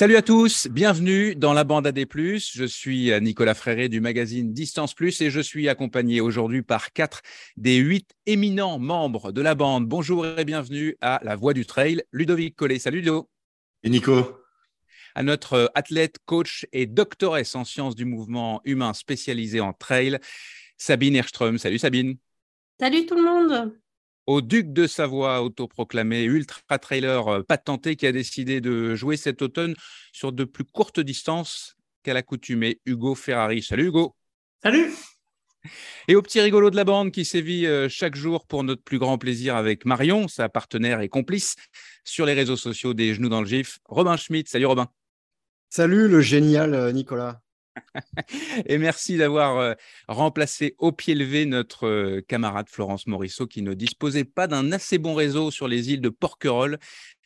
Salut à tous, bienvenue dans la bande AD+. Je suis Nicolas Fréré du magazine Distance Plus et je suis accompagné aujourd'hui par quatre des huit éminents membres de la bande. Bonjour et bienvenue à La Voix du Trail, Ludovic Collet. Salut Ludo. Et Nico. À notre athlète, coach et doctoresse en sciences du mouvement humain spécialisé en trail, Sabine Erström. Salut Sabine. Salut tout le monde au duc de Savoie, autoproclamé ultra-trailer euh, patenté, qui a décidé de jouer cet automne sur de plus courtes distances qu'à l'accoutumée, Hugo Ferrari. Salut Hugo Salut et au petit rigolo de la bande qui sévit euh, chaque jour pour notre plus grand plaisir avec Marion, sa partenaire et complice, sur les réseaux sociaux des Genoux dans le GIF, Robin Schmidt. Salut Robin. Salut le génial euh, Nicolas. Et merci d'avoir euh, remplacé au pied levé notre euh, camarade Florence Morisseau qui ne disposait pas d'un assez bon réseau sur les îles de Porquerolles,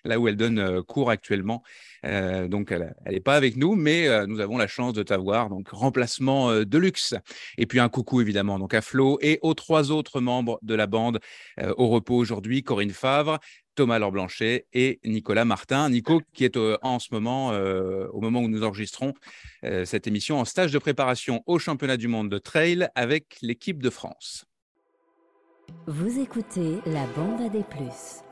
là où elle donne euh, cours actuellement. Donc, elle n'est pas avec nous, mais nous avons la chance de t'avoir. Donc, remplacement de luxe. Et puis, un coucou évidemment donc à Flo et aux trois autres membres de la bande au repos aujourd'hui Corinne Favre, Thomas Laure Blanchet et Nicolas Martin. Nico qui est euh, en ce moment, euh, au moment où nous enregistrons euh, cette émission, en stage de préparation au championnat du monde de trail avec l'équipe de France. Vous écoutez la bande à des plus.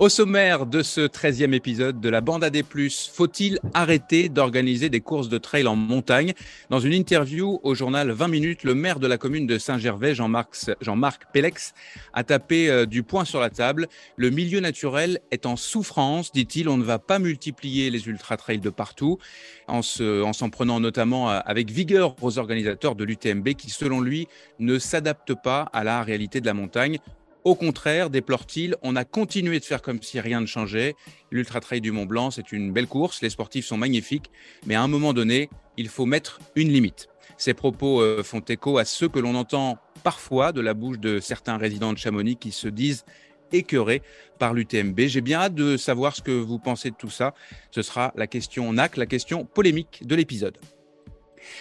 Au sommaire de ce 13e épisode de la bande AD+, faut-il arrêter d'organiser des courses de trail en montagne? Dans une interview au journal 20 minutes, le maire de la commune de Saint-Gervais, Jean-Marc Jean Pélex, a tapé euh, du poing sur la table. Le milieu naturel est en souffrance, dit-il. On ne va pas multiplier les ultra-trails de partout, en s'en prenant notamment euh, avec vigueur aux organisateurs de l'UTMB qui, selon lui, ne s'adaptent pas à la réalité de la montagne. Au contraire, déplore-t-il, on a continué de faire comme si rien ne changeait. L'Ultra Trail du Mont Blanc, c'est une belle course, les sportifs sont magnifiques, mais à un moment donné, il faut mettre une limite. Ces propos euh, font écho à ceux que l'on entend parfois de la bouche de certains résidents de Chamonix qui se disent écœurés par l'UTMB. J'ai bien hâte de savoir ce que vous pensez de tout ça. Ce sera la question NAC, la question polémique de l'épisode.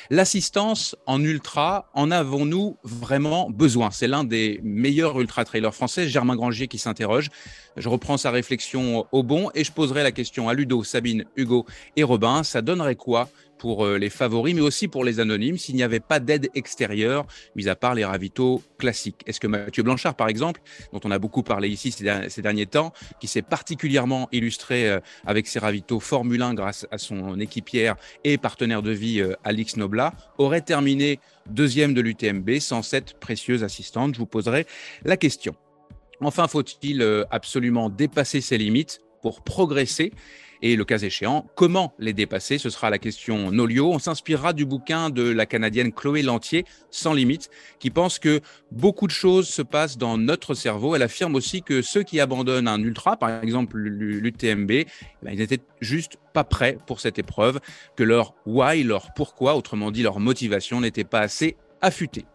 L'assistance en ultra, en avons-nous vraiment besoin? C'est l'un des meilleurs ultra-trailers français, Germain Grangier, qui s'interroge. Je reprends sa réflexion au bon et je poserai la question à Ludo, Sabine, Hugo et Robin. Ça donnerait quoi pour euh, les favoris, mais aussi pour les anonymes, s'il n'y avait pas d'aide extérieure, mis à part les ravitaux classiques. Est-ce que Mathieu Blanchard, par exemple, dont on a beaucoup parlé ici ces derniers temps, qui s'est particulièrement illustré euh, avec ses ravitaux Formule 1 grâce à son équipière et partenaire de vie euh, Alix Nobla, aurait terminé deuxième de l'UTMB sans cette précieuse assistante? Je vous poserai la question. Enfin, faut-il absolument dépasser ses limites pour progresser? Et le cas échéant, comment les dépasser? Ce sera la question Nolio. On s'inspirera du bouquin de la Canadienne Chloé Lantier, Sans limite, qui pense que beaucoup de choses se passent dans notre cerveau. Elle affirme aussi que ceux qui abandonnent un ultra, par exemple l'UTMB, eh ben, ils n'étaient juste pas prêts pour cette épreuve, que leur why, leur pourquoi, autrement dit leur motivation, n'était pas assez affûtée.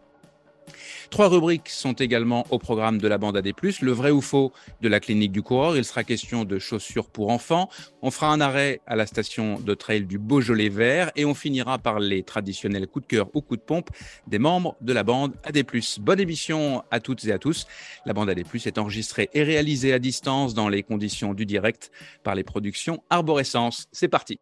Trois rubriques sont également au programme de la bande AD+, le vrai ou faux de la clinique du coureur. Il sera question de chaussures pour enfants. On fera un arrêt à la station de trail du Beaujolais Vert et on finira par les traditionnels coups de cœur ou coups de pompe des membres de la bande AD+. Bonne émission à toutes et à tous. La bande AD+, est enregistrée et réalisée à distance dans les conditions du direct par les productions Arborescence. C'est parti.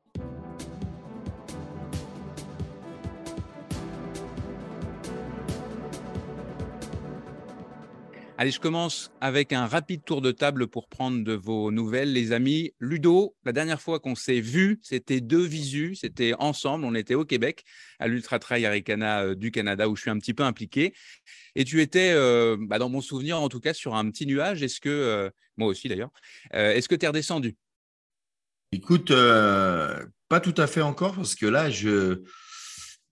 Allez, je commence avec un rapide tour de table pour prendre de vos nouvelles, les amis. Ludo, la dernière fois qu'on s'est vu, c'était deux visus, c'était ensemble, on était au Québec, à l'Ultra Trail Aricana euh, du Canada, où je suis un petit peu impliqué. Et tu étais, euh, bah, dans mon souvenir en tout cas, sur un petit nuage. Est-ce que, euh, moi aussi d'ailleurs, est-ce que tu es redescendu? Écoute, pas tout à fait encore, parce que là, je,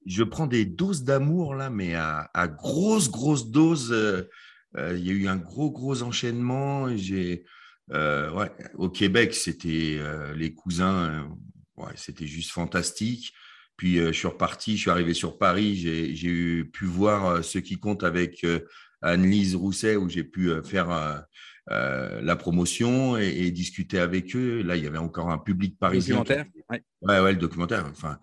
je prends des doses d'amour, là, mais à, à grosses doses euh, il y a eu un gros, gros enchaînement. J'ai, euh, ouais, au Québec, c'était euh, les cousins, ouais, c'était juste fantastique. Puis je suis reparti, je suis arrivé sur Paris, j'ai pu voir ce qui compte avec Anne-Lise Rousset, où j'ai pu faire la promotion et, discuter avec eux. Là, il y avait encore un public parisien. Le documentaire ouais. ouais. le documentaire, enfin,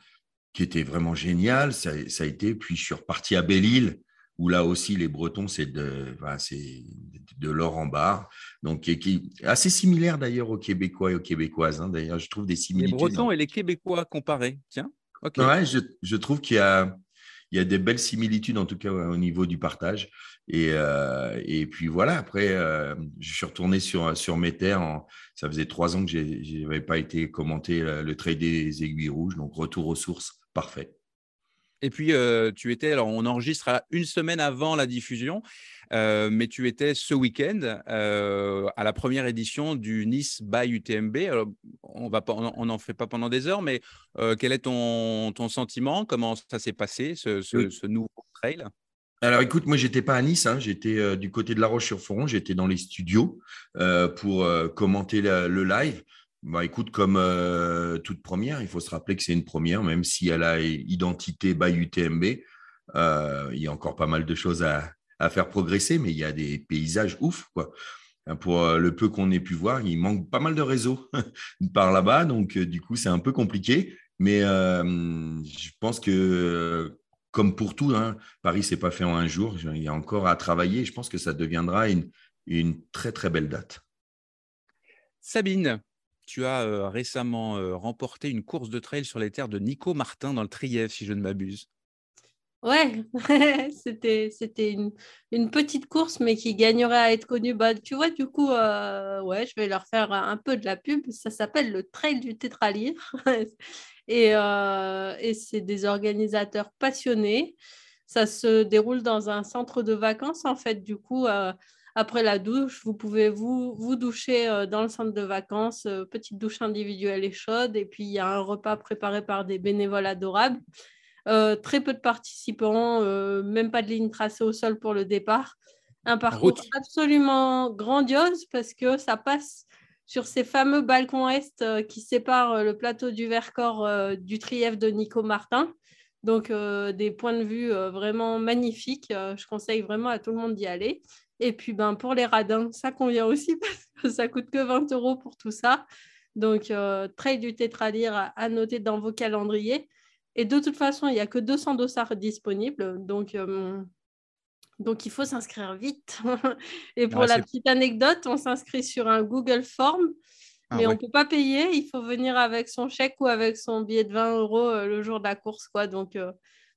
qui était vraiment génial. Ça, ça, a été. Puis je suis reparti à Belle-Île où là aussi les Bretons, c'est de, de l'or en barre. Donc, qui assez similaire d'ailleurs aux Québécois et aux Québécoises. Hein. D'ailleurs, je trouve des similitudes. Les Bretons et les Québécois comparés, tiens. Ouais, je, trouve qu'il y a, il y a des belles similitudes, en tout cas au niveau du partage. Et, euh, et puis voilà, après, euh, je suis retourné sur, sur mes terres. ça faisait trois ans que je n'avais pas été commenté le, le trade des aiguilles rouges. Donc, retour aux sources, parfait. Et puis, euh, tu étais, alors on enregistre une semaine avant la diffusion, euh, mais tu étais ce week-end euh, à la première édition du Nice by UTMB. on n'en fait pas pendant des heures, mais quel est ton, ton, sentiment? Comment ça s'est passé, ce, nouveau trail? Alors écoute, moi j'étais pas à Nice, hein. j'étais du côté de La Roche-sur-Foron, j'étais dans les studios pour commenter le live. Bah, écoute, comme euh, toute première, il faut se rappeler que c'est une première, même si elle a identité by UTMB. Euh, il y a encore pas mal de choses à, faire progresser, mais il y a des paysages ouf. Quoi. Pour euh, le peu qu'on ait pu voir, il manque pas mal de réseaux par là-bas, donc du coup, c'est un peu compliqué. Mais je pense que, comme pour tout, hein, Paris, c'est pas fait en un jour. Il y a encore à travailler. Je pense que ça deviendra une, une très, très belle date. Sabine, tu as récemment remporté une course de trail sur les terres de Nico Martin dans le Trièvre, si je ne m'abuse. Ouais, c'était, c'était une, une, petite course, mais qui gagnerait à être connue. Bah, tu vois, du coup, ouais, je vais leur faire un peu de la pub. Ça s'appelle le Trail du Tétralyre. et, et c'est des organisateurs passionnés. Ça se déroule dans un centre de vacances, en fait. Du coup, après la douche, vous pouvez vous, vous doucher euh, dans le centre de vacances, euh, petite douche individuelle et chaude. Et puis, il y a un repas préparé par des bénévoles adorables. Euh, très peu de participants, même pas de ligne tracée au sol pour le départ. Un parcours absolument grandiose parce que ça passe sur ces fameux balcons est qui séparent le plateau du Vercors du Trièvre de Nico Martin. Donc, des points de vue vraiment magnifiques. je conseille vraiment à tout le monde d'y aller. Et puis ben, pour les radins, ça convient aussi parce que ça coûte que 20 euros pour tout ça. Donc, euh, trail du tétralyre à, noter dans vos calendriers. Et de toute façon, il n'y a que 200 dossards disponibles. Donc, euh, donc il faut s'inscrire vite. Et pour la petite anecdote, on s'inscrit sur un Google Form. Ah mais on ne peut pas payer, il faut venir avec son chèque ou avec son billet de 20 euros euh, le jour de la course. Quoi. Donc, euh,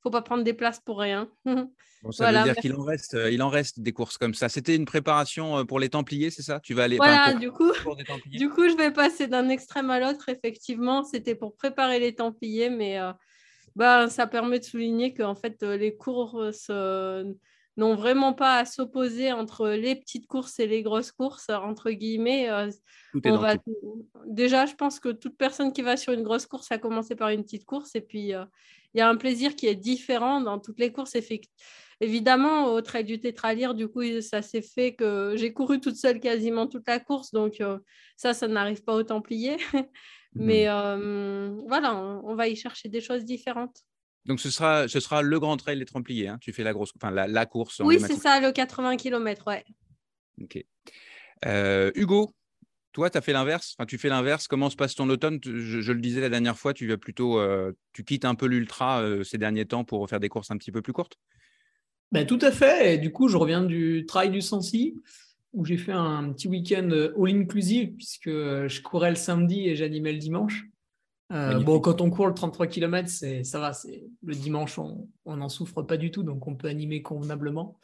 faut pas prendre des places pour rien. ça veut dire qu'il en reste, euh, il en reste des courses comme ça. C'était une préparation euh, pour les Templiers, c'est ça? Tu vas aller. Voilà, du coup, du coup, je vais passer d'un extrême à l'autre. Effectivement, c'était pour préparer les Templiers, mais euh, bah, ça permet de souligner qu'en fait, les courses n'ont vraiment pas à s'opposer entre les petites courses et les grosses courses, entre guillemets. Déjà, je pense que toute personne qui va sur une grosse course a commencé par une petite course, et puis il y a un plaisir qui est différent dans toutes les courses. Évidemment, au trait du tétralyre, du coup, ça s'est fait que j'ai couru toute seule quasiment toute la course. Donc, euh, ça, ça n'arrive pas au Templier. Mais euh, voilà, on, va y chercher des choses différentes. Donc, ce sera, ce sera le grand trail des Templiers. Hein. Tu fais la, grosse, enfin, la, course. Oui, c'est ça, le 80 km, ouais. Ok. Euh, Hugo, toi, tu as fait l'inverse? Enfin, tu fais l'inverse. Comment se passe ton automne? Je, le disais la dernière fois, tu vas plutôt, euh, tu quittes un peu l'ultra euh, ces derniers temps pour faire des courses un petit peu plus courtes? Ben, tout à fait. Et du coup, je reviens du trail du Sancy où j'ai fait un petit week-end euh, all-inclusive puisque je courais le samedi et j'animais le dimanche. bon, quand on court le 33 km, ça va. Le dimanche, on n'en souffre pas du tout, donc on peut animer convenablement.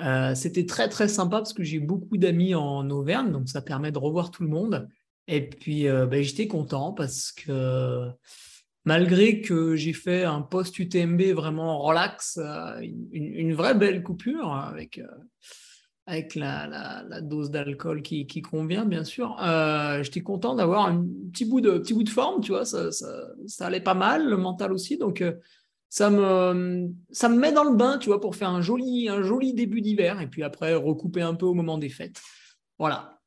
Euh, c'était très très sympa parce que j'ai beaucoup d'amis en Auvergne, donc ça permet de revoir tout le monde. Et puis euh, ben, j'étais content parce que malgré que j'ai fait un post UTMB vraiment relax, euh, une, vraie belle coupure avec, avec la, dose d'alcool qui, convient bien sûr, j'étais content d'avoir un petit bout, de, petit bout de forme, tu vois, ça, ça allait pas mal, le mental aussi. Donc ça me, ça me met dans le bain, tu vois, pour faire un joli, un joli début d'hiver et puis après recouper un peu au moment des fêtes. Voilà.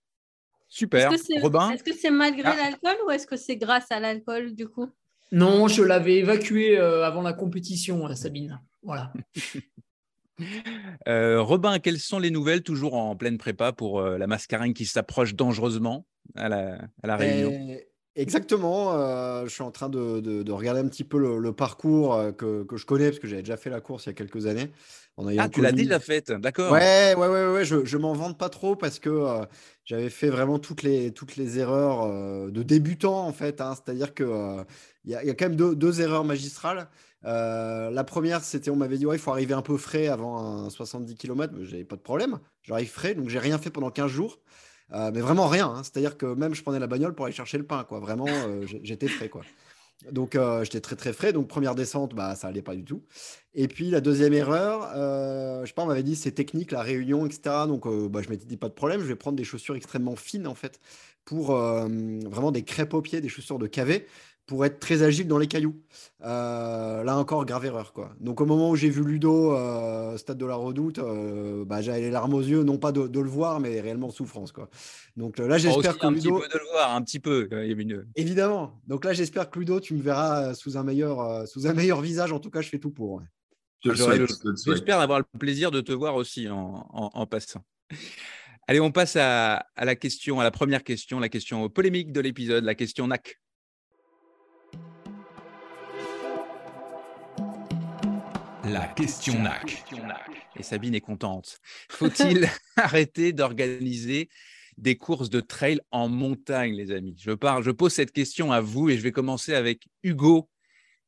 Super. Est-ce que c'est malgré ah. l'alcool ou est-ce que c'est grâce à l'alcool du coup? Non, je l'avais évacué euh, avant la compétition, euh, Sabine. Voilà. euh, Robin, quelles sont les nouvelles toujours en pleine prépa pour euh, la mascarine qui s'approche dangereusement à la, à la Réunion? Exactement. euh, je suis en train de, de- de regarder un petit peu le, le parcours euh, que, que je connais, parce que j'avais déjà fait la course il y a quelques années. En ayant Ah, tu l'as connu- déjà faite, d'accord. Ouais, ouais, ouais, ouais, je, je m'en vante pas trop parce que euh, j'avais fait vraiment toutes les, toutes les erreurs euh, de débutant, en fait. hein. C'est-à-dire euh, il y, a, il y a quand même deux, deux erreurs magistrales. Euh, la première, c'était on m'avait dit, ouais, il faut arriver un peu frais avant un 70 km, mais j'avais pas de problème. J'arrive frais, donc j'ai rien fait pendant 15 jours. Euh, mais vraiment rien. hein. C'est-à-dire que même je prenais la bagnole pour aller chercher le pain, quoi. Vraiment, euh, j'étais frais, quoi. Donc euh, j'étais très très frais. Donc première descente, bah ça allait pas du tout. Et puis la deuxième erreur, euh, je sais pas, on m'avait dit c'est technique la réunion, etc. Donc euh, bah, je m'étais dit pas de problème, je vais prendre des chaussures extrêmement fines en fait pour vraiment des crêpes aux pieds, des chaussures de cavé pour être très agile dans les cailloux. Euh, là encore, grave erreur quoi. Donc au moment où j'ai vu Ludo, euh, stade de la Redoute, euh, bah, j'avais les larmes aux yeux, non pas de, de le voir, mais réellement en souffrance quoi. Donc là j'espère que un petit Ludo, peu de le voir, un petit peu. évidemment. Donc là j'espère que Ludo, tu me verras sous un meilleur, euh, sous un meilleur visage. En tout cas, je fais tout pour. ouais. J'espère avoir le plaisir de te voir aussi en, en- en passant. Allez, on passe à, à la question, à la première question, la question polémique de l'épisode, la question NAC. La question NAC. Et Sabine est contente. Faut-il arrêter d'organiser des courses de trail en montagne, les amis? Je, parle, je pose cette question à vous et je vais commencer avec Hugo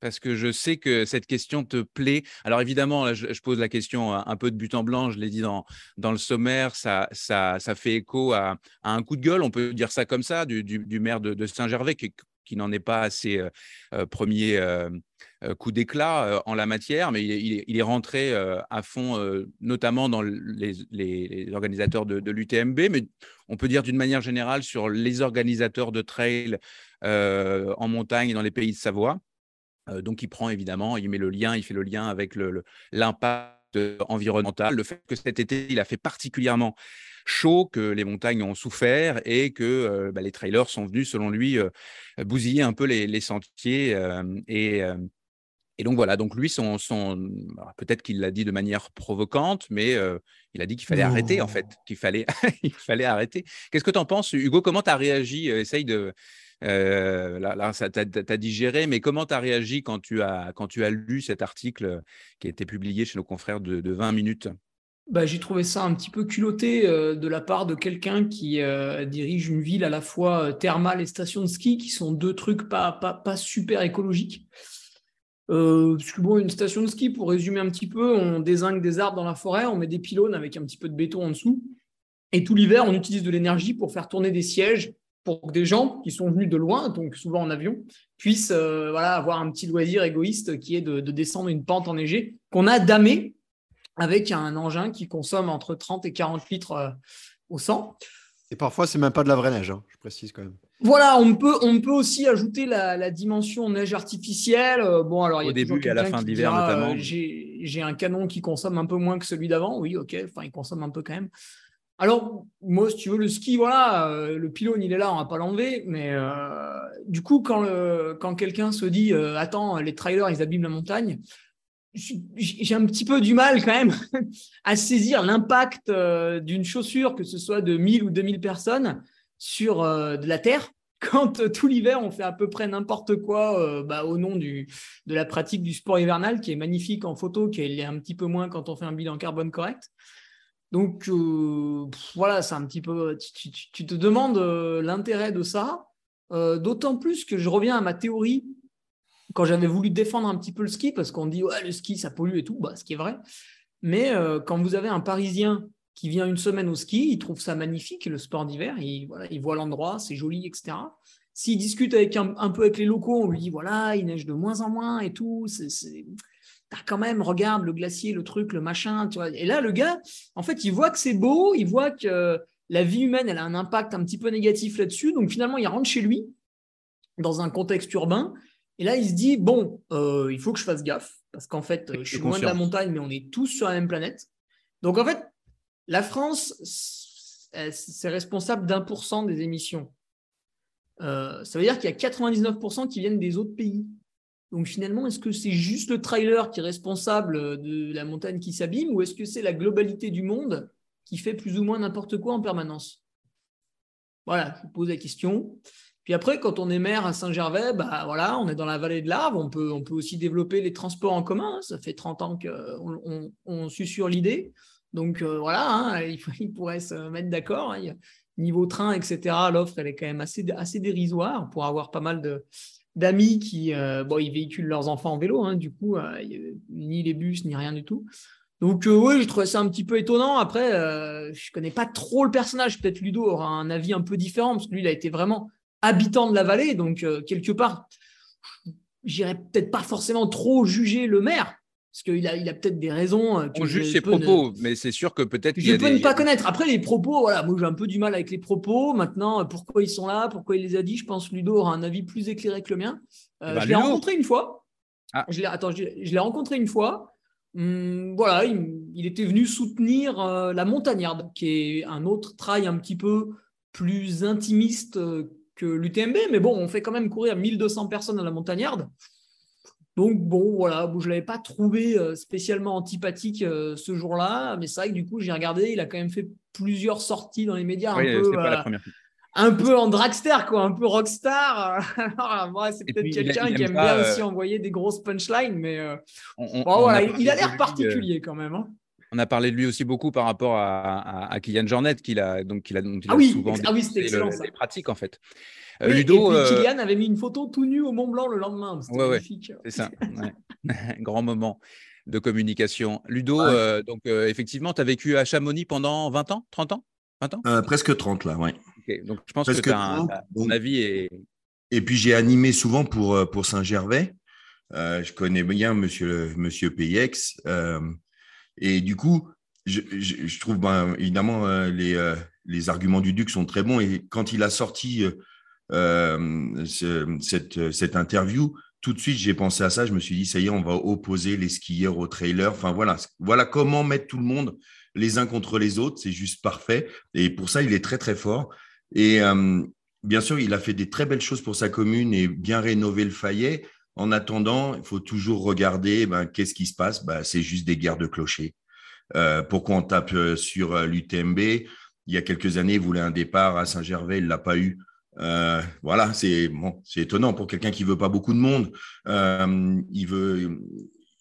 parce que je sais que cette question te plaît. Alors évidemment, là, je, je pose la question un un peu de but en blanc, je l'ai dit dans, dans le sommaire, ça, ça, ça fait écho à, à un coup de gueule, on peut dire ça comme ça, du, du- du maire de, de Saint-Gervais qui, qui n'en est pas à ses euh, euh, premiers euh, euh, coups d'éclat euh, en la matière, mais il est, rentré euh, à fond, notamment dans les, organisateurs de, l'UTMB, mais on peut dire d'une manière générale sur les organisateurs de trail en montagne et dans les pays de Savoie. Donc, il prend évidemment, il met le lien, il fait le lien avec l'impact environnemental, le fait que cet été, il a fait particulièrement chaud, que les montagnes ont souffert et que euh, bah, les trailers sont venus, selon lui, euh, bousiller un peu les, les sentiers. euh, et, et donc voilà, donc lui, son, son... peut-être qu'il l'a dit de manière provocante, mais euh, il a dit qu'il fallait arrêter, en fait, qu'il fallait, il fallait arrêter. Qu'est-ce que tu en penses, Hugo? Comment tu as réagi Essaye de... euh, là, là, ça t'a digéré, mais comment tu as réagi quand tu as, quand tu as lu cet article qui a été publié chez nos confrères de, de 20 minutes? Bah, j'ai trouvé ça un petit peu culotté euh, de la part de quelqu'un qui euh, dirige une ville à la fois euh, thermale et station de ski, qui sont deux trucs pas, pas, pas super écologiques. Parce que bon, une station de ski, pour résumer un petit peu, on dézingue des arbres dans la forêt, on met des pylônes avec un petit peu de béton en dessous, et tout l'hiver, on utilise de l'énergie pour faire tourner des sièges pour que des gens qui sont venus de loin, donc souvent en avion, puissent voilà, avoir un petit loisir égoïste qui est de, de descendre une pente enneigée qu'on a damée avec un engin qui consomme entre 30 et 40 litres euh, au 100. Et parfois, c'est même pas de la vraie neige, hein, je précise quand même. Voilà, on peut, on peut aussi ajouter la, la dimension neige artificielle. Euh, Bon, alors il y Au a début toujours et à la fin qui d'hiver, dira, notamment. euh, J'ai un canon qui consomme un peu moins que celui d'avant. Oui, ok, enfin il consomme un peu quand même. Alors, moi, si tu veux, le ski, voilà, euh, le pylône, il est là, on va pas l'enlever. Mais euh, du coup, quand, le- quand quelqu'un se dit, euh, attends, les trailers, ils abîment la montagne, j'ai un petit peu du mal quand même à saisir l'impact euh, d'une chaussure, que ce soit de 1000 ou 2000 personnes, sur euh, de la terre. Quand euh, tout l'hiver, on fait à peu près n'importe quoi bah, au nom de la pratique du sport hivernal, qui est magnifique en photo, qui est un petit peu moins quand on fait un bilan carbone correct. Donc voilà, c'est un petit peu. Tu, te demandes l'intérêt de ça, d'autant plus que je reviens à ma théorie quand j'avais voulu défendre un petit peu le ski, parce qu'on dit le ski ça pollue et tout, bah, ce qui est vrai. Mais euh, quand vous avez un Parisien qui vient une semaine au ski, il trouve ça magnifique, le sport d'hiver, il, voit l'endroit, c'est joli, etc. S'il discute avec un, peu avec les locaux, on lui dit voilà, il neige de moins en moins et tout, quand même, regarde le glacier, le truc, le machin, tu vois. Et là, le gars, en fait, il voit que c'est beau, il voit que la vie humaine, elle a un impact un petit peu négatif là-dessus. Donc finalement, il rentre chez lui, dans un contexte urbain, et là, il se dit, bon, euh, il faut que je fasse gaffe, parce qu'en fait, euh, je suis loin de la montagne, mais on est tous sur la même planète. Donc en fait, la France, c'est c'est responsable d'un pour cent des émissions. Euh, ça veut dire qu'il y a 99% qui viennent des autres pays. Donc finalement, est-ce que c'est juste le trailer qui est responsable de la montagne qui s'abîme ou est-ce que c'est la globalité du monde qui fait plus ou moins n'importe quoi en permanence? Voilà, je vous pose la question. Puis après, quand on est maire à Saint-Gervais, bah voilà, on est dans la vallée de l'Arve, on peut, on peut aussi développer les transports en commun. Ça fait 30 ans qu'on on, on sur l'idée. Donc euh, voilà, hein, il, il, pourrait se mettre d'accord. Hein. Niveau train, etc., l'offre, elle est quand même assez, assez dérisoire pour avoir pas mal d'amis qui euh, bon, ils véhiculent leurs enfants en vélo, hein, du coup, euh, ni les bus, ni rien du tout. Donc oui, je trouvais ça un petit peu étonnant. Après, je connais pas trop le personnage. Peut-être Ludo aura un avis un peu différent, parce que lui, il a été vraiment habitant de la vallée. Donc, quelque part, j'irais peut-être pas forcément trop juger le maire, parce qu'il a, il a peut-être des raisons. Euh, que On juge ses propos, mais c'est sûr que peut-être. Je peux ne pas connaître. Après, les propos, voilà, moi j'ai un peu du mal avec les propos. Maintenant, pourquoi ils sont là, pourquoi il les a dit, je pense que Ludo aura un avis plus éclairé que le mien. Euh, bah, je l'ai rencontré une fois. Ah. Je l'ai, attends, je, l'ai rencontré une fois. Hum, voilà, il, était venu soutenir euh, la Montagnarde, qui est un autre trail un petit peu plus intimiste que l'UTMB. Mais bon, on fait quand même courir 1200 personnes à la Montagnarde. Donc bon, voilà, je ne l'avais pas trouvé euh, spécialement antipathique euh, ce jour-là, mais c'est vrai que du coup, j'ai regardé, il a quand même fait plusieurs sorties dans les médias, un, peu, euh, un peu en dragster, quoi, un peu rockstar. Alors, moi, c'est peut-être quelqu'un qui aime bien aussi envoyer des grosses punchlines, mais voilà, il a l'air particulier quand même. Hein. On a parlé de lui aussi beaucoup par rapport à, à, Kylian Jornet, qu'il a, donc, il a, dont il ah oui, souvent ah oui, excellent, les pratiques, en fait. Euh, Ludo, et puis, euh, Kylian avait mis une photo tout nu au Mont Blanc le lendemain. C'était magnifique. c'est ça. Grand moment de communication. Ludo, euh, donc effectivement, tu as vécu à Chamonix pendant 20 ans, 30 ans 20 ans? Presque 30 là, oui. donc je pense que as ton avis est... Et puis j'ai animé souvent pour, pour Saint-Gervais. je connais bien Monsieur, monsieur PX. Et du coup, je, trouve ben, évidemment les, les arguments du Duc sont très bons. Et quand il a sorti euh, cette, cette interview, tout de suite, j'ai pensé à ça. Je me suis dit, ça y est, on va opposer les skieurs aux trailers. Enfin, voilà, voilà comment mettre tout le monde les uns contre les autres. C'est juste parfait. Et pour ça, il est très, très fort. Et euh, bien sûr, il a fait des très belles choses pour sa commune et bien rénover le Fayet. En attendant, il faut toujours regarder ben, qu'est-ce qui se passe? Ben, c'est juste des guerres de clochers. Euh, pourquoi on tape euh, sur l'UTMB Il y a quelques années, il voulait un départ à Saint-Gervais, il l'a pas eu. Euh, voilà, c'est c'est étonnant pour quelqu'un qui veut pas beaucoup de monde. Euh, il veut,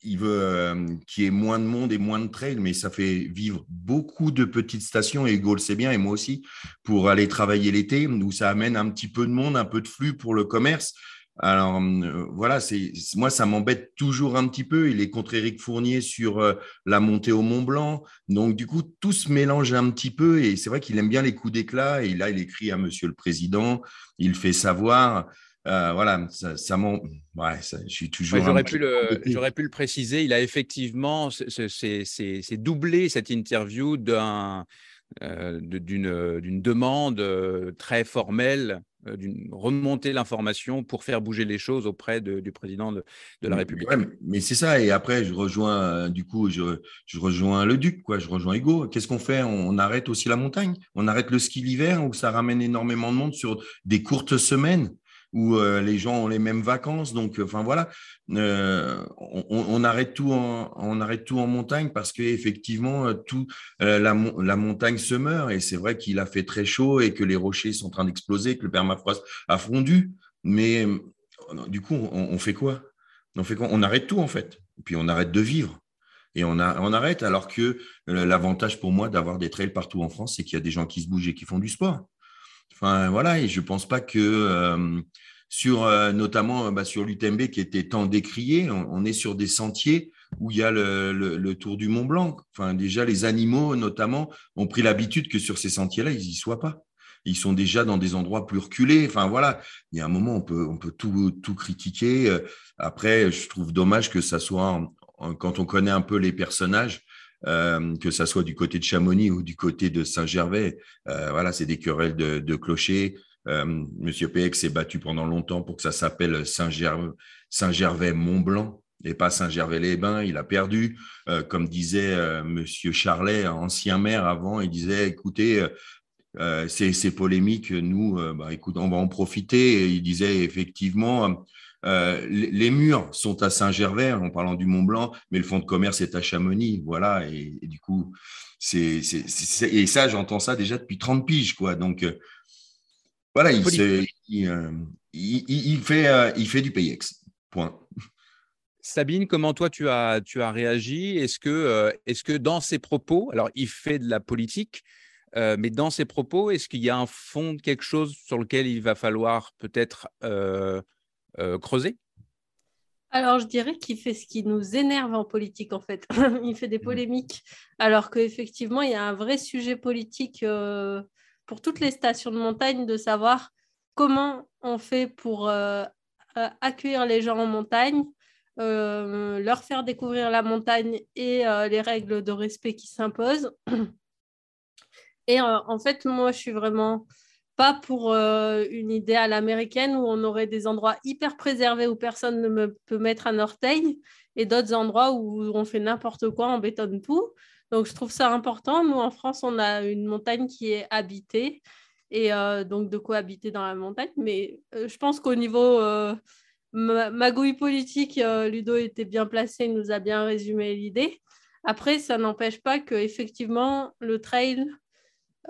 il veut euh, qu'il y ait moins de monde et moins de trails, mais ça fait vivre beaucoup de petites stations. Et Hugo le sait bien, et moi aussi, pour aller travailler l'été, où ça amène un petit peu de monde, un peu de flux pour le commerce. Alors euh, voilà, c'est moi ça m'embête toujours un petit peu. Il est contre Éric Fournier sur euh, la montée au Mont Blanc, donc du coup tout se mélange un petit peu et c'est vrai qu'il aime bien les coups d'éclat. Et là, il écrit à Monsieur le Président, il fait savoir. Euh, voilà, ça, ça m'en. Ouais, je suis toujours. j'aurais, pu le, j'aurais pu le préciser. Il a effectivement, c'est, doublé cette interview d'un, d'une, d'une demande très formelle euh, remonter l'information pour faire bouger les choses auprès du président de, la République. mais c'est ça. Et après, je rejoins, euh, du coup, je, je, rejoins le Duc, quoi. Je rejoins Hugo. Qu'est-ce qu'on fait? On, arrête aussi la montagne? On arrête le ski l'hiver où ça ramène énormément de monde sur des courtes semaines? Où euh, les gens ont les mêmes vacances. Donc, enfin voilà, euh, on, arrête tout en, montagne parce qu'effectivement, euh, la, montagne se meurt. Et c'est vrai qu'il a fait très chaud et que les rochers sont en train d'exploser, que le permafrost a fondu. Mais du coup, on, fait quoi? On fait quoi? On arrête tout en fait. Puis on arrête de vivre. Et on arrête alors que l'avantage pour moi d'avoir des trails partout en France, c'est qu'il y a des gens qui se bougent et qui font du sport. Enfin, voilà, et je ne pense pas que euh, sur, euh, notamment bah, sur l'UTMB qui était tant décrié, on, est sur des sentiers où il y a le, tour du Mont Blanc. Enfin, déjà, les animaux, notamment, ont pris l'habitude que sur ces sentiers-là, ils n'y soient pas. Ils sont déjà dans des endroits plus reculés. Enfin, voilà, il y a un moment, on peut, on peut tout, tout critiquer. Après, je trouve dommage que ça soit, quand on connaît un peu les personnages, euh, que ça soit du côté de Chamonix ou du côté de Saint-Gervais. Euh, voilà, c'est des querelles de, clochers. Euh, Monsieur PX s'est battu pendant longtemps pour que ça s'appelle Saint-Gervais-Mont-Blanc et pas Saint-Gervais-les-Bains. Il a perdu, comme disait Monsieur Charlet, ancien maire avant. Il disait, écoutez, ces, ces, polémiques, nous, bah, on va en profiter. Et il disait effectivement, euh, les murs sont à Saint-Gervais en parlant du Mont Blanc, mais le fonds de commerce est à Chamonix. Voilà, et, du coup, c'est et ça, j'entends ça déjà depuis 30 piges, quoi. Donc, euh, Voilà, il, se, il, euh, il, il, fait, euh, il fait du PX. Point. Sabine, comment toi tu as, tu as réagi? Est-ce que, euh, est que dans ses propos, alors il fait de la politique, euh, mais dans ses propos, est-ce qu'il y a un fond de quelque chose sur lequel il va falloir peut-être euh, creuser alors, je dirais qu'il fait ce qui nous énerve en politique, en fait. il fait des mmh. polémiques, alors qu'effectivement, il y a un vrai sujet politique pour toutes les stations de montagne de savoir comment on fait pour accueillir les gens en montagne, euh, leur faire découvrir la montagne et euh, les règles de respect qui s'imposent. Et euh, en fait, moi, je suis vraiment pas pour une idée à l'américaine où on aurait des endroits hyper préservés où personne ne peut mettre un orteil et d'autres endroits où on fait n'importe quoi, on bétonne tout. Donc, je trouve ça important. Nous, en France, on a une montagne qui est habitée et donc de quoi habiter dans la montagne. Mais je pense qu'au niveau magouille politique, euh, Ludo était bien placé, il nous a bien résumé l'idée. Après, ça n'empêche pas qu'effectivement, le trail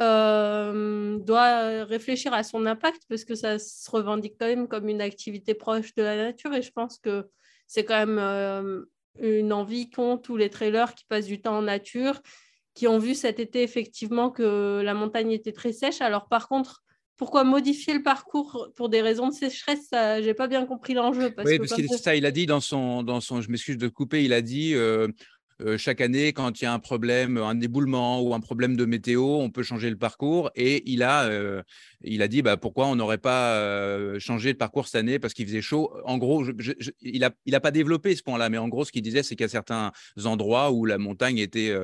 euh, doit réfléchir à son impact parce que ça se revendique quand même comme une activité proche de la nature et je pense que c'est quand même euh, une envie qu'ont tous les trailers qui passent du temps en nature, qui ont vu cet été effectivement que la montagne était très sèche. Alors par contre, pourquoi modifier le parcours pour des raisons de sécheresse? Je n'ai pas bien compris l'enjeu. oui, parce que ça, il a dit dans son, dans son je m'excuse de couper, il a dit euh, euh, chaque année, quand il y a un problème, un éboulement ou un problème de météo, on peut changer le parcours. Et il a, euh, il a dit bah, pourquoi on n'aurait pas changé de parcours cette année? Parce qu'il faisait chaud. En gros, il n'a il a pas développé ce point-là, mais en gros, ce qu'il disait, c'est a certains endroits où la montagne était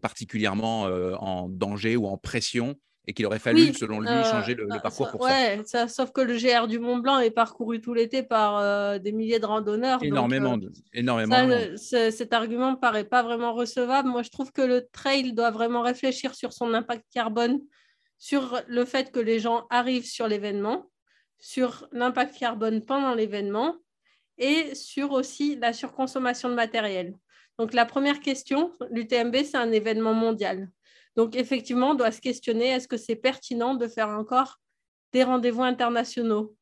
particulièrement en danger ou en pression et qu'il aurait fallu, selon lui, euh, changer le, parcours pour ouais, ça. Sauf que le GR du Mont Blanc est parcouru tout l'été par euh, des milliers de randonneurs. Énormément. Donc, énormément cet argument ne paraît pas vraiment recevable. Moi, je trouve que le trail doit vraiment réfléchir sur son impact carbone, sur le fait que les gens arrivent sur l'événement, sur l'impact carbone pendant l'événement et sur aussi la surconsommation de matériel. Donc, la première question, l'UTMB, c'est un événement mondial. Donc, effectivement, on doit se questionner, est-ce que c'est pertinent de faire encore des rendez-vous internationaux?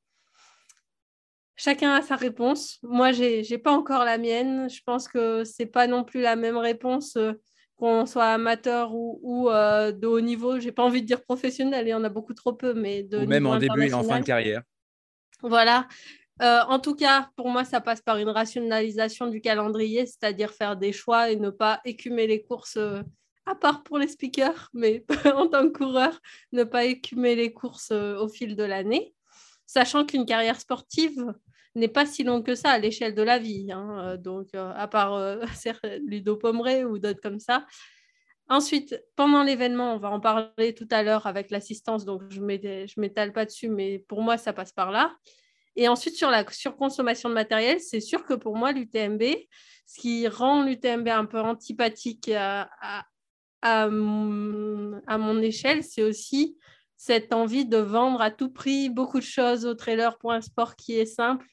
Chacun a sa réponse. Moi, je n'ai pas encore la mienne. Je pense que ce n'est pas non plus la même réponse euh, qu'on soit amateur ou, euh, de haut niveau. Je n'ai pas envie de dire professionnel, il y en a beaucoup trop peu, mais de ou même en début et en fin de carrière. Voilà. Euh, en tout cas, pour moi, ça passe par une rationalisation du calendrier, c'est-à-dire faire des choix et ne pas écumer les courses à part pour les speakers, mais en tant que coureur, ne pas écumer les courses euh, au fil de l'année, sachant qu'une carrière sportive n'est pas si longue que ça à l'échelle de la vie. Hein, euh, donc, euh, à part Ludo Pomeray ou d'autres comme ça. Ensuite, pendant l'événement, on va en parler tout à l'heure avec l'assistance, donc je ne m'étale pas dessus, mais pour moi, ça passe par là. Et ensuite, sur la surconsommation de matériel, c'est sûr que pour moi, l'UTMB, ce qui rend l'UTMB un peu antipathique à mon, échelle, c'est aussi cette envie de vendre à tout prix beaucoup de choses au trailer pour un sport qui est simple.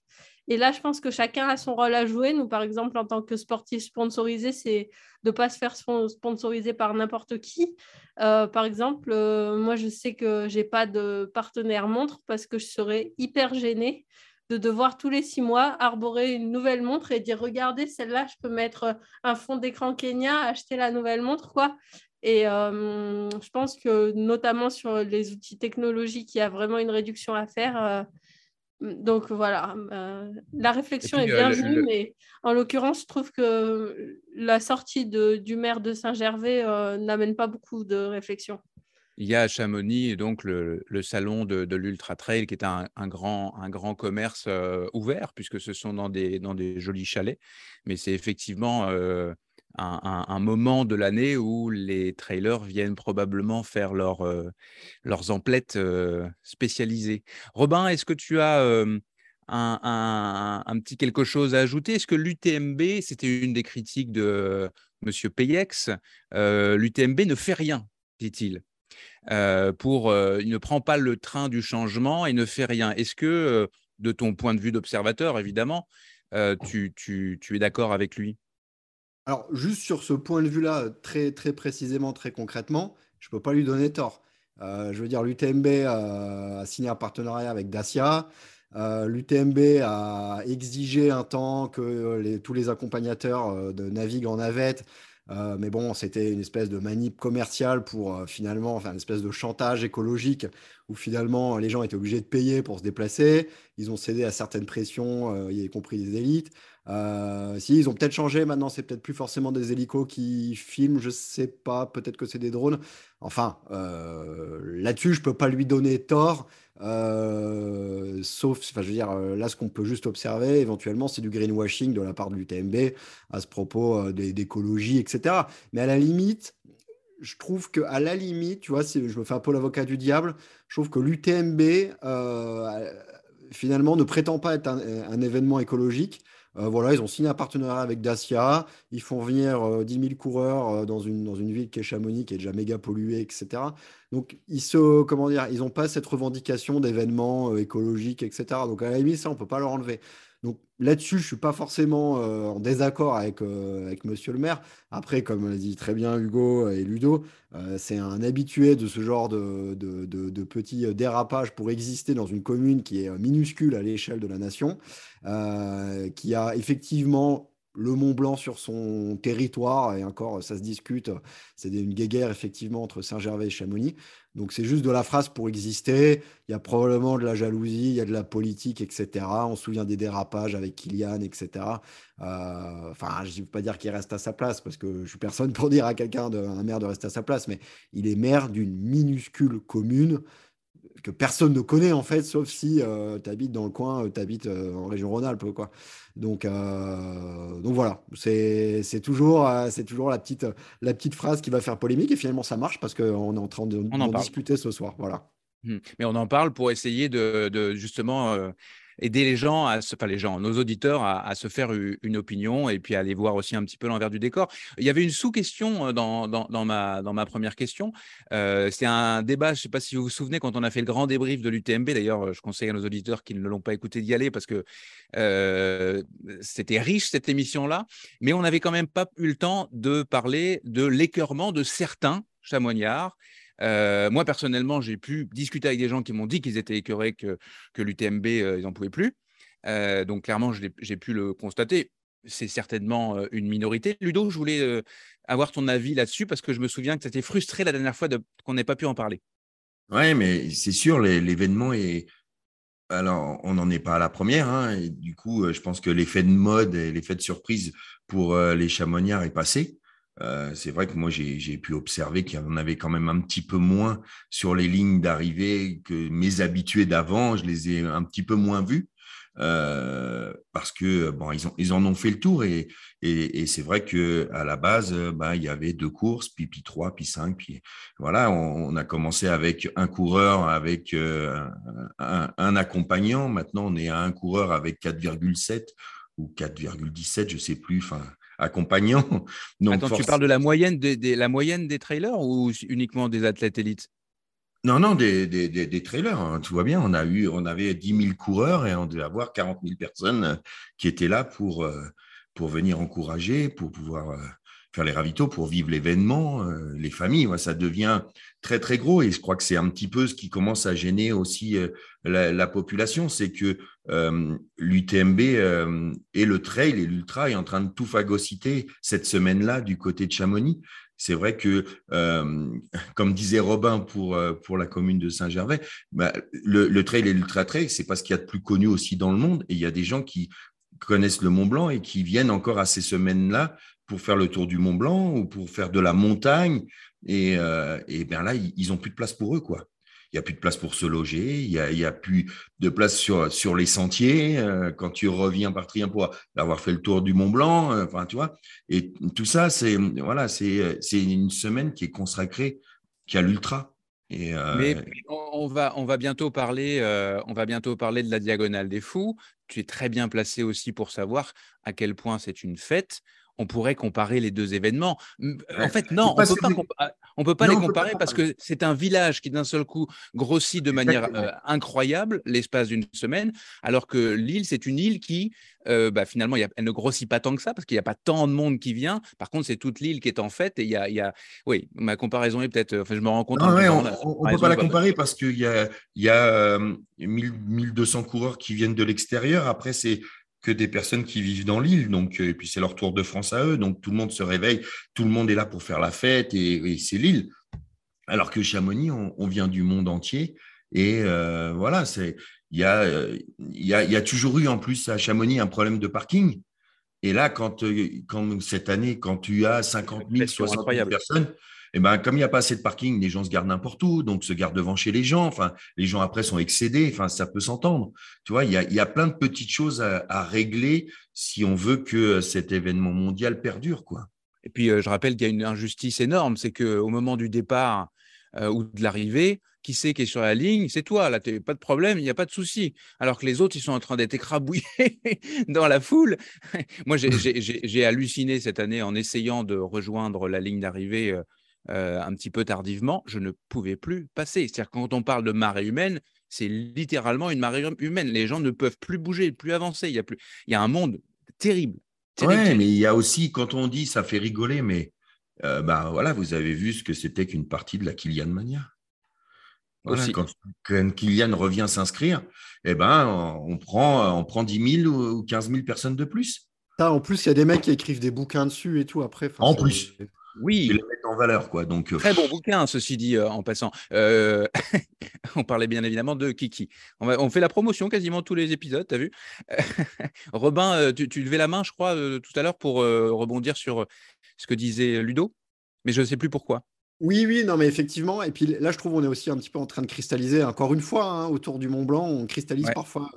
Et là, je pense que chacun a son rôle à jouer. Nous, par exemple, en tant que sportif sponsorisé, c'est de ne pas se faire sponsoriser par n'importe qui. Euh, par exemple, euh, moi, je sais que je n'ai pas de partenaire montre parce que je serais hyper gênée de devoir tous les six mois arborer une nouvelle montre et dire regardez celle-là je peux mettre un fond d'écran Kenya acheter la nouvelle montre quoi. Et euh, je pense que notamment sur les outils technologiques il y a vraiment une réduction à faire euh, donc voilà euh, la réflexion est bienvenue mais en l'occurrence je trouve que la sortie de, du maire de Saint-Gervais n'amène pas beaucoup de réflexion il y a à Chamonix donc le, salon de, l'Ultra Trail qui est un, grand, un grand commerce euh, ouvert puisque ce sont dans des, dans des jolis chalets. Mais c'est effectivement euh, un, moment de l'année où les trailers viennent probablement faire leur, euh, leurs emplettes spécialisées. Robin, est-ce que tu as un, petit quelque chose à ajouter? Est-ce que l'UTMB, c'était une des critiques de Monsieur Payex, l'UTMB ne fait rien, dit-il. Euh, pour, euh, il ne prend pas le train du changement et ne fait rien. Est-ce que, euh, de ton point de vue d'observateur, évidemment, tu, tu, tu, es d'accord avec lui? Alors, juste sur ce point de vue-là, très, très précisément, très concrètement, je ne peux pas lui donner tort. je veux dire, l'UTMB a signé un partenariat avec Dacia. L'UTMB a exigé un temps que tous les accompagnateurs de naviguent en navette euh, mais bon, c'était une espèce de manip commerciale pour euh, finalement, enfin, une espèce de chantage écologique où finalement les gens étaient obligés de payer pour se déplacer. Ils ont cédé à certaines pressions, euh, y compris des élites. Si, ils ont peut-être changé. Maintenant, c'est peut-être plus forcément des hélicos qui filment. Je sais pas. Peut-être que c'est des drones. Enfin, là-dessus, je peux pas lui donner tort. Euh, sauf, enfin, je veux dire, euh, là, ce qu'on peut juste observer, éventuellement, c'est du greenwashing de la part de l'UTMB à ce propos euh, d'écologie, etc. Mais à la limite, je trouve que à la limite, tu vois, si je me fais un peu l'avocat du diable, je trouve que l'UTMB finalement ne prétend pas être un événement écologique. Euh, voilà, ils ont signé un partenariat avec Dacia. Ils font venir 10 euh, 000 coureurs euh, dans, une, dans une ville qui est Chamonix, qui est déjà méga polluée, etc. Donc, ils n'ont pas cette revendication d'événements écologiques, etc. Donc, à la limite, ça, on ne peut pas leur enlever. Donc là-dessus, je ne suis pas forcément euh, en désaccord avec, euh, avec Monsieur le maire. Après, comme l'a dit très bien Hugo et Ludo, euh, c'est un habitué de ce genre de, de, de, petits dérapages pour exister dans une commune qui est minuscule à l'échelle de la nation, qui a effectivement le Mont Blanc sur son territoire, et encore, ça se discute, c'est une guéguerre effectivement entre Saint-Gervais et Chamonix. Donc c'est juste de la phrase pour exister. Il y a probablement de la jalousie, il y a de la politique, etc. On se souvient des dérapages avec Kylian, etc. Euh, enfin, je ne veux pas dire qu'il reste à sa place, parce que je suis personne pour dire à quelqu'un, un maire de rester à sa place, mais il est maire d'une minuscule commune que personne ne connaît en fait, sauf si euh, tu habites dans le coin, euh, tu habites en région Rhône-Alpes. Quoi. Donc, donc voilà, c'est toujours, c'est toujours la, petite, la petite phrase qui va faire polémique et finalement ça marche parce qu'on est en train de, en discuter ce soir. Voilà. Mmh. Mais on en parle pour essayer de, de justement aider les gens, à se, enfin les gens, nos auditeurs à, se faire une opinion et puis à aller voir aussi un petit peu l'envers du décor. Il y avait une sous-question dans, dans, ma, dans ma première question. C'est un débat, je ne sais pas si vous vous souvenez, quand on a fait le grand débrief de l'UTMB, d'ailleurs, je conseille à nos auditeurs qui ne l'ont pas écouté d'y aller parce que c'était riche cette émission-là, mais on n'avait quand même pas eu le temps de parler de l'écœurement de certains chamoignards moi, personnellement, j'ai pu discuter avec des gens qui m'ont dit qu'ils étaient écœurés que, l'UTMB, ils n'en pouvaient plus. Donc, clairement, j'ai pu le constater. C'est certainement une minorité. Ludo, je voulais avoir ton avis là-dessus parce que je me souviens que tu étais frustré la dernière fois qu'on n'ait pas pu en parler. Oui, mais c'est sûr, l'événement est. Alors, on n'en est pas à la première. Hein, du coup, je pense que l'effet de mode et l'effet de surprise pour les chamonnières est passé. Euh, c'est vrai que moi, j'ai pu observer qu'il y en avait quand même un petit peu moins sur les lignes d'arrivée que mes habitués d'avant. Je les ai un petit peu moins vus. Euh, parce que bon, ils, en ont fait le tour et, et, c'est vrai que à la base, bah, il y avait deux courses, puis, puis trois, puis cinq, puis voilà, on, a commencé avec un coureur, avec euh, un, un, accompagnant. Maintenant, on est à un coureur avec 4,7 ou 4,17, je sais plus. Enfin, accompagnant. Attends, tu parles de la moyenne des, la moyenne des trailers ou uniquement des athlètes élites? Non, non, des, des, des, trailers, hein. tu vois bien, on, a eu, on avait 10 000 coureurs et on devait avoir 40 000 personnes qui étaient là pour, euh, pour venir encourager, pour pouvoir euh, faire les ravitaux pour vivre l'événement, euh, les familles. ça devient très, très gros. Et je crois que c'est un petit peu ce qui commence à gêner aussi euh, la, population. C'est que euh, l'UTMB et le trail et l'ultra est en train de tout phagocyter cette semaine-là du côté de Chamonix. C'est vrai que, comme disait Robin pour, pour la commune de Saint-Gervais, bah, le, le, trail et l'ultra trail, c'est pas ce qu'il y a de plus connu aussi dans le monde. Et il y a des gens qui connaissent le Mont Blanc et qui viennent encore à ces semaines-là pour faire le tour du Mont Blanc ou pour faire de la montagne. Et, euh, bien là, ils n'ont plus de place pour eux, quoi. Il n'y a plus de place pour se loger, il n'y a, y a, plus de place sur, les sentiers. Euh, quand tu reviens par pour avoir fait le tour du Mont Blanc, euh, tu vois. Et tout ça, c'est voilà, c'est une semaine qui est consacrée qui a l'ultra. Et Mais on va bientôt parler, on va bientôt parler de la diagonale des fous. Tu es très bien placé aussi pour savoir à quel point c'est une fête on pourrait comparer les deux événements. M- En fait, non, on peut compa- on peut pas Non, les pas comparer parce que c'est un village qui d'un seul coup grossit de manière euh, incroyable l'espace d'une semaine, alors que l'île, c'est une île qui, euh, bah, finalement, il y a- elle ne grossit pas tant que ça parce qu'il n'y a pas tant de monde qui vient. Par contre, c'est toute l'île qui est en fête et il y a, il y a- oui, ma comparaison est peut-être, enfin, je me rends compte. Non, ouais, on ne peut pas la comparer parce qu'il y a, il y a euh, 1000 1200 coureurs qui viennent de l'extérieur. Après, c'est que des personnes qui vivent dans l'île. Donc, euh, et puis, c'est leur Tour de France à eux. Donc, tout le monde se réveille. Tout le monde est là pour faire la fête et, et c'est l'île. Alors que Chamonix, on, on vient du monde entier. Et euh, voilà, c'est, il y, a, euh, y a, il y a toujours eu en plus à Chamonix un problème de parking. Et là, quand, quand cette année, quand tu as 50 000, pression 60 000 incroyable. personnes, eh ben, comme il n'y a pas assez de parking, les gens se gardent n'importe où, donc se gardent devant chez les gens. Enfin, les gens après sont excédés. Enfin, ça peut s'entendre. Tu vois, il y a, plein de petites choses à, régler si on veut que cet événement mondial perdure, quoi. Et puis, euh, je rappelle qu'il y a une injustice énorme, c'est qu'au moment du départ euh, ou de l'arrivée, qui c'est qui est sur la ligne? C'est toi, là, pas de problème, il n'y a pas de souci. Alors que les autres, ils sont en train d'être écrabouillés dans la foule. Moi, j'ai halluciné cette année en essayant de rejoindre la ligne d'arrivée euh, un petit peu tardivement. Je ne pouvais plus passer. C'est-à-dire, quand on parle de marée humaine, c'est littéralement une marée hum, humaine. Les gens ne peuvent plus bouger, plus avancer. Il y a, plus... il y a un monde terrible. terrible. mais il y a aussi, quand on dit ça fait rigoler, mais euh, bah, voilà, vous avez vu ce que c'était qu'une partie de la Kylian Mania. Voilà, Aussi. quand, quand Kylian revient s'inscrire, eh ben, on prend, on prend 10 000 ou 15 000 personnes de plus. Ça, en plus, il y a des mecs qui écrivent des bouquins dessus et tout après. En plus. Oui, Ils les mettent en valeur, quoi. Donc, euh, Très bon bouquin, ceci dit, euh, en passant. Euh, on parlait bien évidemment de Kiki. On, va- on fait la promotion quasiment tous les épisodes, tu as vu? Robin, tu, tu levais la main, je crois, euh, tout à l'heure pour euh, rebondir sur ce que disait Ludo, mais je ne sais plus pourquoi. Oui, oui, non, mais effectivement. Et puis là, je trouve on est aussi un petit peu en train de cristalliser, encore une fois, hein, autour du Mont Blanc, on cristallise Ouais. parfois,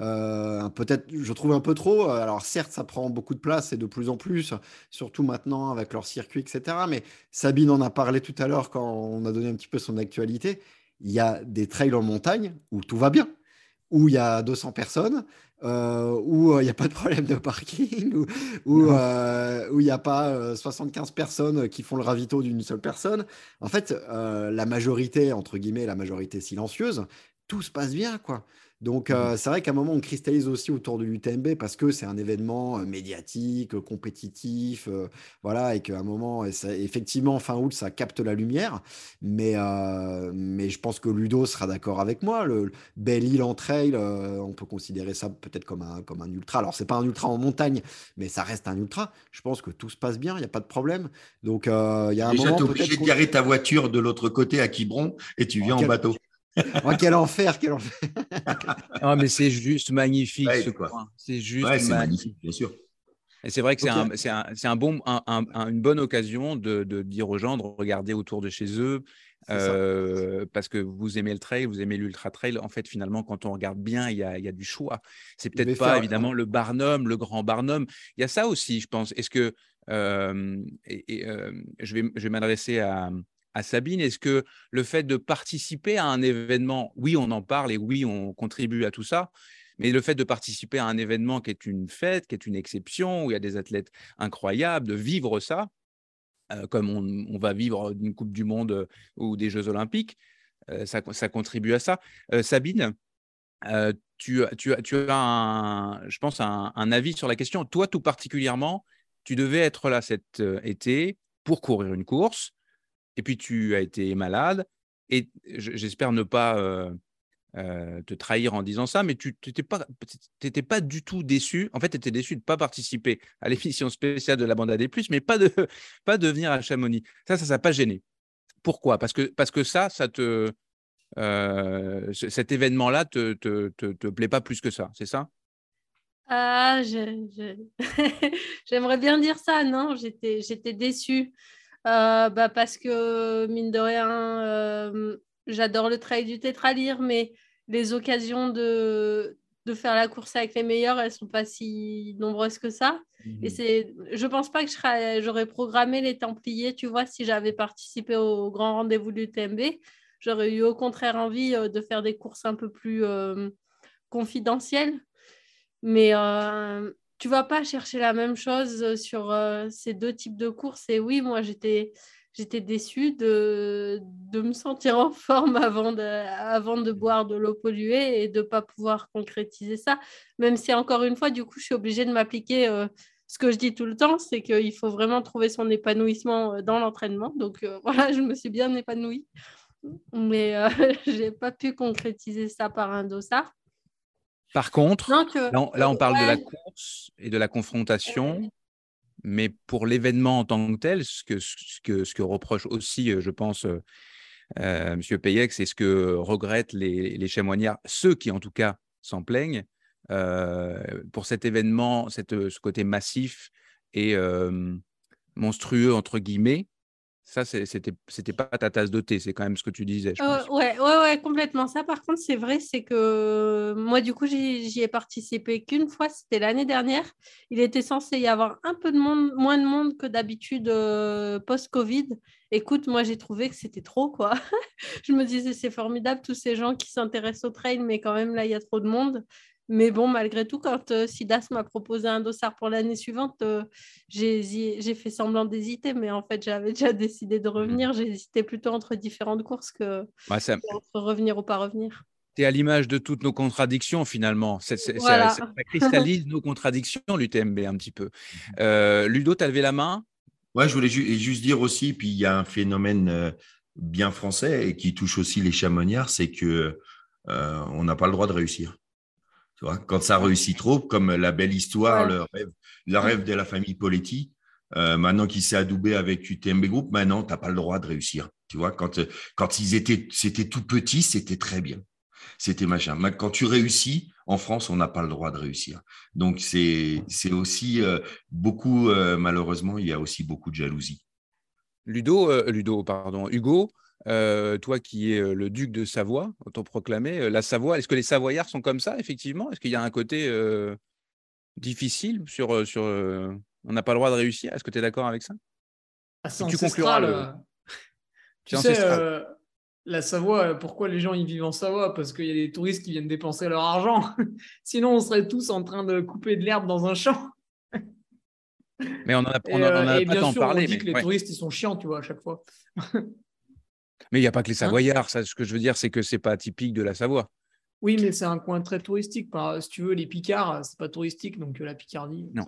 euh, peut-être, je trouve un peu trop. Alors certes, ça prend beaucoup de place et de plus en plus, surtout maintenant avec leur circuit, etc. Mais Sabine en a parlé tout à l'heure quand on a donné un petit peu son actualité. Il y a des trails en montagne où tout va bien, où il y a 200 personnes, euh, où euh, il n'y a pas de problème de parking, où euh, il n'y a pas euh, 75 personnes qui font le ravito d'une seule personne. En fait, euh, la majorité, entre guillemets, la majorité silencieuse, tout se passe bien, quoi. Donc, euh, c'est vrai qu'à un moment, on cristallise aussi autour de l'UTMB parce que c'est un événement euh, médiatique, euh, compétitif, euh, voilà, et qu'à un moment, et ça- effectivement, fin août, ça capte la lumière. Mais, euh, mais je pense que Ludo sera d'accord avec moi. Le, le Belle-Île en trail, on peut considérer ça peut-être comme un, comme un ultra. Alors, c'est pas un ultra en montagne, mais ça reste un ultra. Je pense que tout se passe bien, il n'y a pas de problème. Donc, il y a un déjà, moment tu es obligé de garer ta voiture de l'autre côté à Quiberon et tu viens en bateau. Oh, quel enfer, quel enfer. Ah, mais c'est juste magnifique Ouais, ce quoi. coin. C'est juste Ouais, magnifique. bien sûr. Et c'est vrai que c'est Ok. un, c'est un, un bon, un- un- une bonne occasion de, de dire aux gens de regarder autour de chez eux, euh, parce que vous aimez le trail, vous aimez l'ultra trail. En fait, finalement, quand on regarde bien, il y a, il y a du choix. C'est peut-être pas faire- évidemment le Barnum, le grand Barnum. Il y a ça aussi, je pense. Est-ce que euh, et, et, euh, je vais, je vais m'adresser à, Sabine. Est-ce que le fait de participer à un événement, oui, on en parle et oui, on contribue à tout ça, mais le fait de participer à un événement qui est une fête, qui est une exception, où il y a des athlètes incroyables, de vivre ça, euh, comme on, va vivre une Coupe du Monde euh, ou des Jeux Olympiques, euh, ça, contribue à ça. Sabine, tu, as- tu, tu as, un, je pense, un, avis sur la question. Toi, tout particulièrement, tu devais être là cet été pour courir une course, et puis tu as été malade, et j'espère ne pas euh, euh, te trahir en disant ça, mais tu n'étais pas, pas du tout déçu. En fait, tu étais déçu de ne pas participer à l'émission spéciale de la bande AD+, mais pas de, pas de venir à Chamonix. Ça, ça ne pas gêné. Pourquoi? Parce que, parce que ça, ça te, euh, ce- cet événement-là te, te, te, te plaît pas plus que ça, c'est ça? Ah, j'aimerais bien dire ça, non, j'étais, j'étais déçue. Euh, bah, parce que, mine de rien, euh, j'adore le trail du tétralire, mais les occasions de, de faire la course avec les meilleurs, elles sont pas si nombreuses que ça. Et c'est, je pense pas que j'aurais programmé les Templiers, tu vois, si j'avais participé au grand rendez-vous du TMB. J'aurais eu au contraire envie euh, de faire des courses un peu plus euh, confidentielles. Mais, euh, tu vas pas chercher la même chose sur euh, ces deux types de courses. Et oui, moi, j'étais j'étais déçue de, me sentir en forme avant de, boire de l'eau polluée et de ne pas pouvoir concrétiser ça. Même si, encore une fois, du coup, je suis obligée de m'appliquer. Euh, ce que je dis tout le temps, c'est qu'il faut vraiment trouver son épanouissement euh, dans l'entraînement. Donc voilà, je me suis bien épanouie. Mais je n'ai pas pu concrétiser ça par un dossard. Par contre, là, on, parle de la course et de la confrontation, mais pour l'événement en tant que tel, ce que, ce que, ce que reproche aussi, euh, je pense, euh, euh M. Payex, et ce que regrettent les, les chamoignards, ceux qui en tout cas s'en plaignent, euh, pour cet événement, cette, ce côté massif et monstrueux, entre guillemets, ça, c'était, pas ta tasse de thé, c'est quand même ce que tu disais. Je pense. ouais, ouais, ouais, complètement. Ça, par contre, c'est vrai, c'est que moi, du coup, j'y, ai participé qu'une fois, c'était l'année dernière. Il était censé y avoir un peu de monde, moins de monde que d'habitude euh, post-Covid. Écoute, moi, j'ai trouvé que c'était trop, quoi. je me disais, c'est formidable, tous ces gens qui s'intéressent au trail, mais quand même, là, il y a trop de monde. Mais bon, malgré tout, quand euh, Sidas m'a proposé un dossard pour l'année suivante, euh, j'ai fait semblant d'hésiter, mais en fait, j'avais déjà décidé de revenir. Mmh. J'hésitais plutôt entre différentes courses que, entre revenir ou pas revenir. Tu es à l'image de toutes nos contradictions, finalement. ça, cristallise nos contradictions, l'UTMB, un petit peu. Mmh. Euh, Ludo, tu as levé la main? Ouais, je voulais juste dire aussi, puis il y a un phénomène bien français et qui touche aussi les chamoniards, c'est que on n'a pas le droit de réussir quand ça réussit trop, comme la belle histoire, le, rêve, le rêve de la famille Poletti, euh, maintenant qu'il s'est adoubé avec UTMB Group, maintenant, tu n'as pas le droit de réussir. Tu vois, quand, quand ils étaient, c'était tout petit, c'était très bien. C'était machin. Quand tu réussis, en France, on n'a pas le droit de réussir. Donc, c'est, c'est aussi euh, beaucoup, euh, malheureusement, il y a aussi beaucoup de jalousie. Ludo, Ludo, pardon, Hugo, euh, toi qui es euh, le duc de Savoie, autoproclamé, euh, la Savoie, est-ce que les Savoyards sont comme ça, effectivement? Est-ce qu'il y a un côté difficile sur. sur on n'a pas le droit de réussir? Est-ce que tu es d'accord avec ça? Ah, Tu concluras le. Tu sais, la Savoie, pourquoi les gens y vivent en Savoie? Parce qu'il y a des touristes qui viennent dépenser leur argent. Sinon, on serait tous en train de couper de l'herbe dans un champ. Mais on en a, on a, pas tant parlé. On dit que les touristes, ils sont chiants, tu vois, à chaque fois. Mais il n'y a pas que les hein? Savoyards. ça, ce que je veux dire, c'est que c'est pas typique de la Savoie. Oui, mais c'est un coin très touristique. si tu veux, les Picards, c'est pas touristique, donc euh, la Picardie. Non.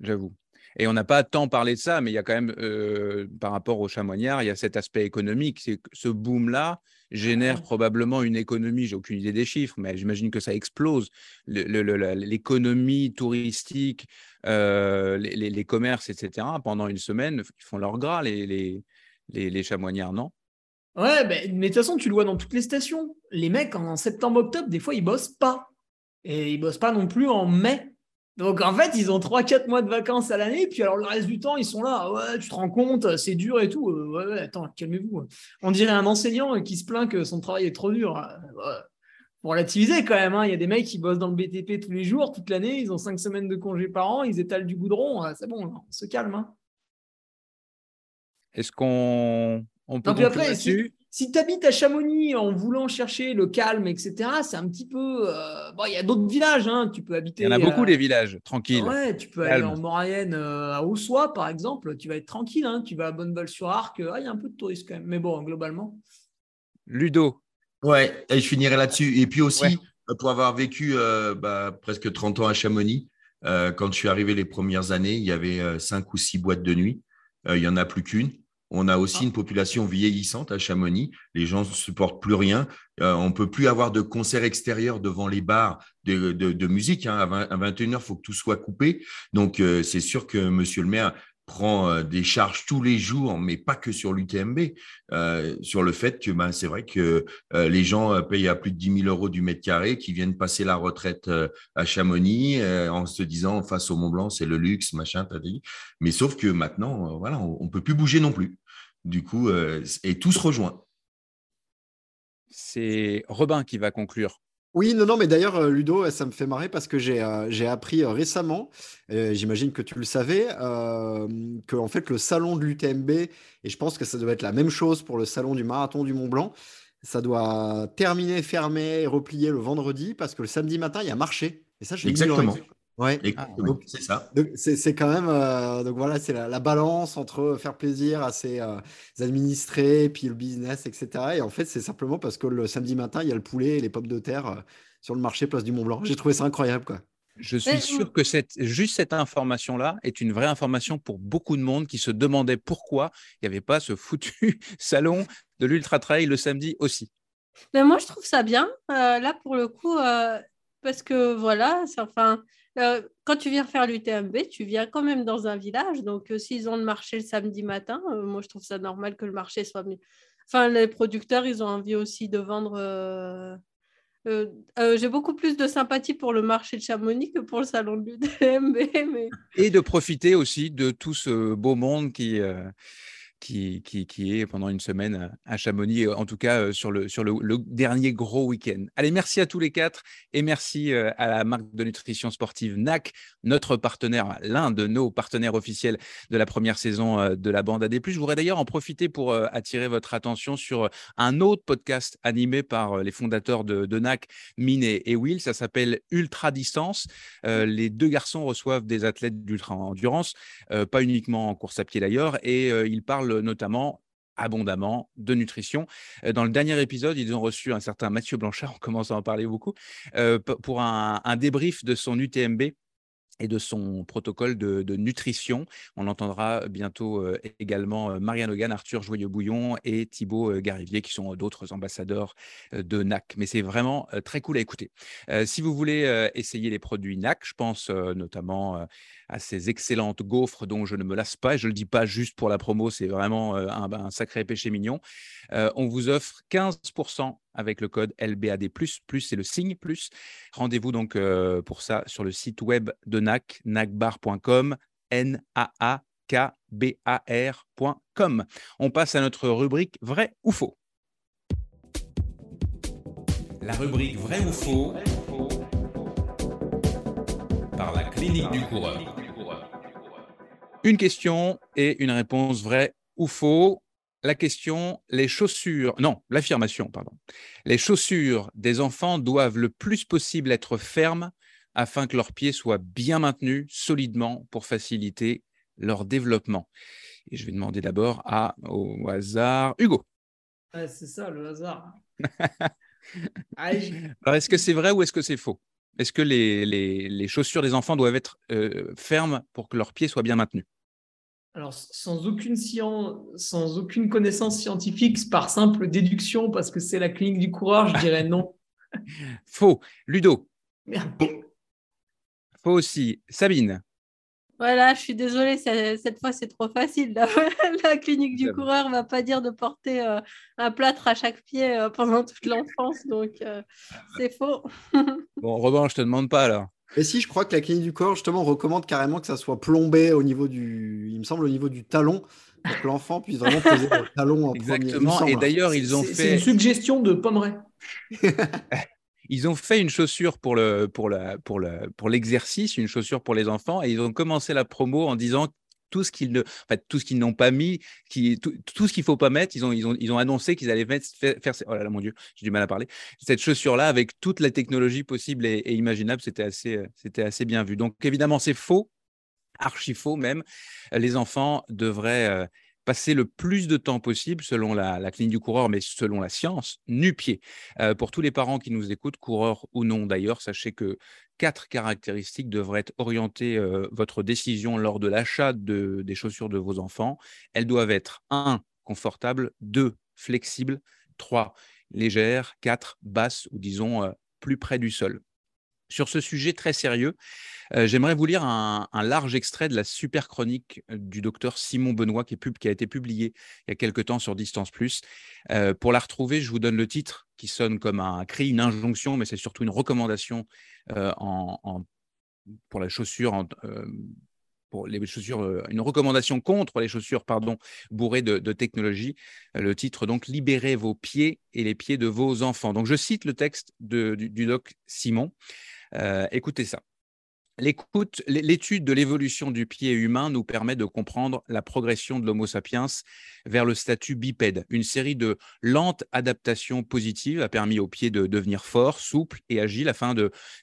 J'avoue. Et on n'a pas tant parlé de ça, mais il y a quand même, euh, par rapport aux chamoignards, il y a cet aspect économique. C'est ce boom-là génère probablement une économie. J'ai aucune idée des chiffres, mais j'imagine que ça explose. L'économie touristique, euh, les, commerces, etc. Pendant une semaine, ils font leur gras, les, les, les chamoignards, non? Ouais, mais de toute façon, tu le vois dans toutes les stations. Les mecs, en septembre-octobre, des fois, ils bossent pas. Et ils bossent pas non plus en mai. Donc, en fait, ils ont 3-4 mois de vacances à l'année. Puis, alors, le reste du temps, ils sont là. Ouais, tu te rends compte, c'est dur et tout. Euh, ouais, attends, calmez-vous. On dirait un enseignant qui se plaint que son travail est trop dur. Pour relativiser quand même. Hein. Il y a des mecs qui bossent dans le BTP tous les jours, toute l'année. Ils ont 5 semaines de congé par an. Ils étalent du goudron. C'est bon, on se calme. Hein. Est-ce qu'on on peut après, si, si tu habites à Chamonix en voulant chercher le calme, etc., c'est un petit peu. Euh, bon, il y a d'autres villages, hein, tu peux habiter. Il y en a beaucoup des villages, tranquilles. Ouais, tu peux aller en Maurienne euh, à Ossois, par exemple, tu vas être tranquille. Hein, tu vas à Bonneval-sur-Arc, ah, il y a un peu de touristes quand même, mais bon, globalement. Ludo. Ouais, et je finirai là-dessus. Et puis aussi, pour avoir vécu euh, bah, presque 30 ans à Chamonix, quand je suis arrivé les premières années, il y avait cinq ou six boîtes de nuit. il n'y en a plus qu'une. On a aussi une population vieillissante à Chamonix. Les gens ne supportent plus rien. Euh, on ne peut plus avoir de concerts extérieurs devant les bars de, musique. Hein. À, 21h, il faut que tout soit coupé. Donc, euh, c'est sûr que Monsieur le maire prend euh, des charges tous les jours, mais pas que sur l'UTMB, sur le fait que ben, c'est vrai que les gens payent à plus de 10 000 euros du mètre carré, qui viennent passer la retraite à Chamonix en se disant face au Mont Blanc, c'est le luxe, machin, t'as dit. Mais sauf que maintenant, voilà, on ne peut plus bouger non plus. Du coup, et tout se rejoint. C'est Robin qui va conclure. Oui, non, non, mais d'ailleurs, euh, Ludo, ça me fait marrer parce que j'ai euh, appris euh, récemment, j'imagine que tu le savais, que en fait, le salon de l'UTMB, et je pense que ça doit être la même chose pour le salon du marathon du Mont Blanc, ça doit terminer, fermer, replier le vendredi parce que le samedi matin, il y a marché. Et ça, Exactement. Ouais. Donc, c'est ça. c'est c'est quand même euh, donc voilà c'est la, la balance entre faire plaisir à ses euh, administrés puis le business etc et en fait c'est simplement parce que le samedi matin il y a le poulet et les pommes de terre euh, sur le marché place du Mont Blanc j'ai trouvé ça incroyable quoi Je suis sûr que cette, juste cette information-là est une vraie information pour beaucoup de monde qui se demandait pourquoi il n'y avait pas ce foutu salon de l'Ultra Trail le samedi aussi. Mais moi, je trouve ça bien, euh, là, pour le coup, euh, parce que voilà, c'est enfin, euh, quand tu viens faire l'UTMB, tu viens quand même dans un village. Donc, euh, s'ils ont le marché le samedi matin, euh, moi, je trouve ça normal que le marché soit. Enfin, les producteurs, ils ont envie aussi de vendre. J'ai beaucoup plus de sympathie pour le marché de Chamonix que pour le salon de l'UTMB. Et de profiter aussi de tout ce beau monde qui, qui, est pendant une semaine à Chamonix, en tout cas euh, sur le, dernier gros week-end. Allez, merci à tous les quatre et merci euh, à la marque de nutrition sportive NAC, notre partenaire, l'un de nos partenaires officiels de la première saison euh, de la bande AD+. Je voudrais d'ailleurs en profiter pour euh, attirer votre attention sur un autre podcast animé par euh, les fondateurs de, NAC, Mine et, Will. Ça s'appelle Ultra Distance. Euh, les deux garçons reçoivent des athlètes d'ultra-endurance, euh, pas uniquement en course à pied d'ailleurs, et euh, ils parlent notamment abondamment de nutrition. Euh, Dans le dernier épisode, ils ont reçu un certain Mathieu Blanchard, on commence à en parler beaucoup, euh, pour un débrief de son UTMB et de son protocole de, nutrition. On entendra bientôt euh, également euh, Marianne Hogan, Arthur Joyeux-Bouillon et Thibaut euh, Garivier, qui sont d'autres ambassadeurs de NAC. Mais c'est vraiment très cool à écouter. Si vous voulez essayer les produits NAC, je pense notamment à ces excellentes gaufres dont je ne me lasse pas, et je ne le dis pas juste pour la promo, c'est vraiment un, un sacré péché mignon. On vous offre 15% avec le code LBAD+, plus c'est le signe plus. Rendez-vous donc euh, pour ça sur le site web de NAC, nacbar.com, N-A-A-K-B-A-R.com. On passe à notre rubrique vrai ou faux. La rubrique vrai ou faux par la clinique du coureur. Une question et une réponse vrai ou faux. La question, les chaussures, non, l'affirmation, pardon. Les chaussures des enfants doivent le plus possible être fermes afin que leurs pieds soient bien maintenus solidement pour faciliter leur développement. Et je vais demander d'abord à, au hasard, Hugo. Ouais, c'est ça, le hasard. Alors, est-ce que c'est vrai ou est-ce que c'est faux? Est-ce que les, les- les chaussures des enfants doivent être euh, fermes pour que leurs pieds soient bien maintenus? Alors, sans aucune, scien- sans aucune connaissance scientifique, par simple déduction, parce que c'est la clinique du coureur, je dirais non. Faux. Ludo. Merde. Faux aussi. Sabine. Voilà, je suis désolée, c'est- cette fois c'est trop facile. La, la clinique du coureur va pas dire de porter euh, un plâtre à chaque pied euh, pendant toute l'enfance, donc euh, c'est faux. Bon, Robin, je te demande pas alors. Et si je crois que la clinique du corps justement recommande carrément que ça soit plombé au niveau du, il me semble au niveau du talon, pour que l'enfant puisse vraiment poser le talon en Exactement. Et d'ailleurs, ils ont C'est- C'est une fait, suggestion de Pomeray. ils ont fait une chaussure pour le, pour la, pour la, pour l'exercice, une chaussure pour les enfants, et ils ont commencé la promo en disant tout ce qu'ils n'ont pas mis, qui, tout, tout ce qu'il faut pas mettre, ils ont, annoncé qu'ils allaient faire, faire- oh là là, mon Dieu, j'ai du mal à parler, cette chaussure-là avec toute la technologie possible et, et imaginable, c'était assez, euh, c'était assez bien vu. Donc évidemment, c'est faux, archi faux même. Les enfants devraient euh, passer le plus de temps possible, selon la, la clinique du coureur, mais selon la science, nu-pied. Euh, pour tous les parents qui nous écoutent, coureurs ou non d'ailleurs, sachez que quatre caractéristiques devraient orienter euh, votre décision lors de l'achat de, des chaussures de vos enfants. Elles doivent être 1. confortables, 2. flexibles, 3. légères, 4. basses ou disons euh, plus près du sol. Sur ce sujet très sérieux, euh, j'aimerais vous lire un, large extrait de la super chronique euh, du docteur Simon Benoît qui, a été publié il y a quelque temps sur Distance Plus. Euh, pour la retrouver, je vous donne le titre qui sonne comme un cri, une injonction, mais c'est surtout une recommandation pour la chaussure, euh, une recommandation contre les chaussures, bourrées de, technologie. Euh, Le titre donc Libérez vos pieds et les pieds de vos enfants. Donc je cite le texte du doc Simon. Euh, écoutez ça. L'étude de l'évolution du pied humain nous permet de comprendre la progression de l'Homo sapiens vers le statut bipède. Une série de lentes adaptations positives a permis au pied de devenir fort, souple et agile afin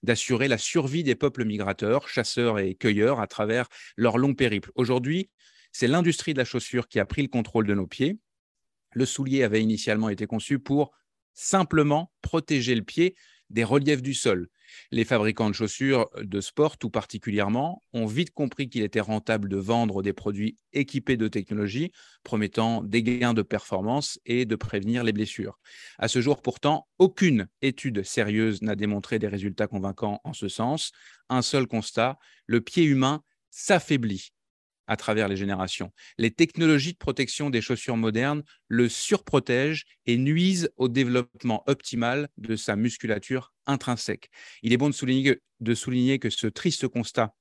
d'assurer la survie des peuples migrateurs, chasseurs et cueilleurs à travers leur long périple. Aujourd'hui, c'est l'industrie de la chaussure qui a pris le contrôle de nos pieds. Le soulier avait initialement été conçu pour simplement protéger le pied des reliefs du sol. Les fabricants de chaussures de sport, tout particulièrement, ont vite compris qu'il était rentable de vendre des produits équipés de technologie, promettant des gains de performance et de prévenir les blessures. À ce jour, pourtant, aucune étude sérieuse n'a démontré des résultats convaincants en ce sens. Un seul constat, le pied humain s'affaiblit à travers les générations. Les technologies de protection des chaussures modernes le surprotègent et nuisent au développement optimal de sa musculature intrinsèque. Il est bon de souligner, de souligner que ce triste constat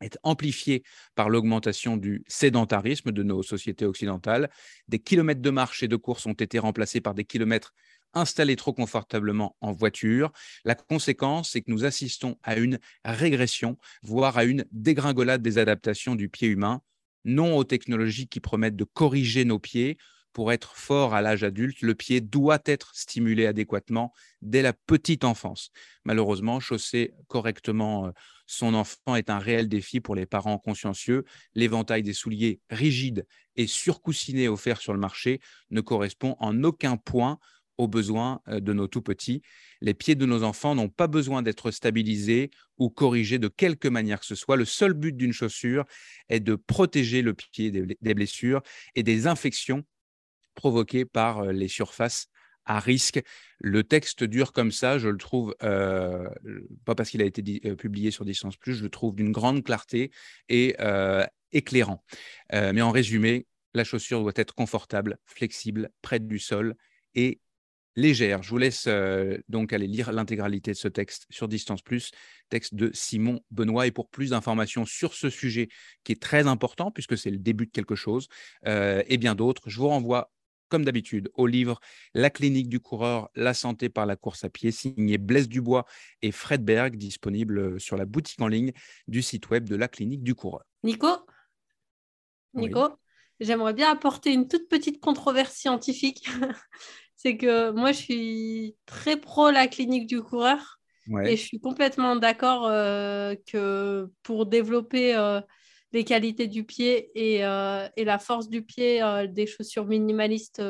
est amplifié par l'augmentation du sédentarisme de nos sociétés occidentales. Des kilomètres de marche et de course ont été remplacés par des kilomètres installés trop confortablement en voiture. La conséquence, c'est que nous assistons à une régression, voire à une dégringolade des adaptations du pied humain, non aux technologies qui promettent de corriger nos pieds. Pour être fort à l'âge adulte, le pied doit être stimulé adéquatement dès la petite enfance. Malheureusement, chausser correctement euh, son enfant est un réel défi pour les parents consciencieux. L'éventail des souliers rigides et surcoussinés offerts sur le marché ne correspond en aucun point aux besoins euh, de nos tout petits. Les pieds de nos enfants n'ont pas besoin d'être stabilisés ou corrigés de quelque manière que ce soit. Le seul but d'une chaussure est de protéger le pied des blessures et des infections provoquées par euh, les surfaces à risque. Le texte dur comme ça, je le trouve, euh, pas parce qu'il a été publié sur Distance Plus, je le trouve d'une grande clarté et éclairant. mais en résumé, la chaussure doit être confortable, flexible, près du sol et légère. Je vous laisse euh, donc aller lire l'intégralité de ce texte sur Distance Plus, texte de Simon Benoît. Et pour plus d'informations sur ce sujet qui est très important, puisque c'est le début de quelque chose, euh, et bien d'autres, je vous renvoie comme d'habitude, au livre La clinique du coureur, la santé par la course à pied, signé Blaise Dubois et Fred Berg, disponible sur la boutique en ligne du site web de la clinique du coureur. Nico? Nico? J'aimerais bien apporter une toute petite controverse scientifique. c'est que moi, je suis très pro la clinique du coureur. Et je suis complètement d'accord euh, que pour développer euh, les qualités du pied et, euh, et, la force du pied, des chaussures minimalistes